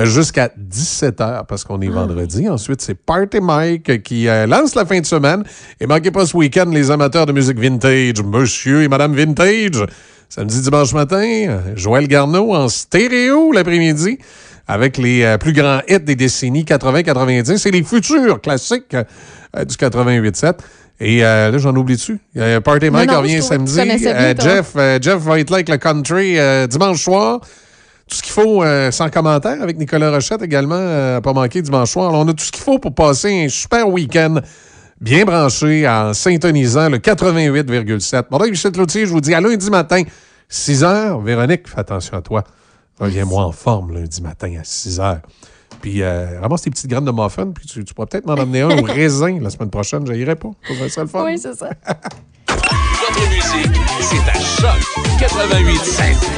jusqu'à 17h parce qu'on est vendredi. Ensuite, c'est Party Mike qui euh, lance la fin de semaine. Et manquez pas ce week-end les amateurs de musique vintage, monsieur et madame vintage. Samedi, dimanche matin, Joël Garneau en stéréo l'après-midi avec les euh, plus grands hits des décennies 80-90. C'est les futurs classiques euh, du 88-7. Et euh, là, j'en oublie dessus. Il y a Party Mike revient samedi. Jeff, Jeff va être là avec le country dimanche soir. Tout ce qu'il faut euh, sans commentaire avec Nicolas Rochette également, euh, pas manquer dimanche soir. Alors, on a tout ce qu'il faut pour passer un super week-end bien branché en syntonisant le 88,7. Bon, Michel Cloutier, je vous dis à lundi matin, 6 h. Véronique, fais attention à toi. Reviens-moi en forme lundi matin à 6 h. Puis euh, ramasse tes petites graines de muffin, puis tu, tu pourras peut-être m'en amener un au raisin la semaine prochaine. Je pas. Ça serait le fun. Oui, c'est ça. Votre musique, c'est à Choc 88.7.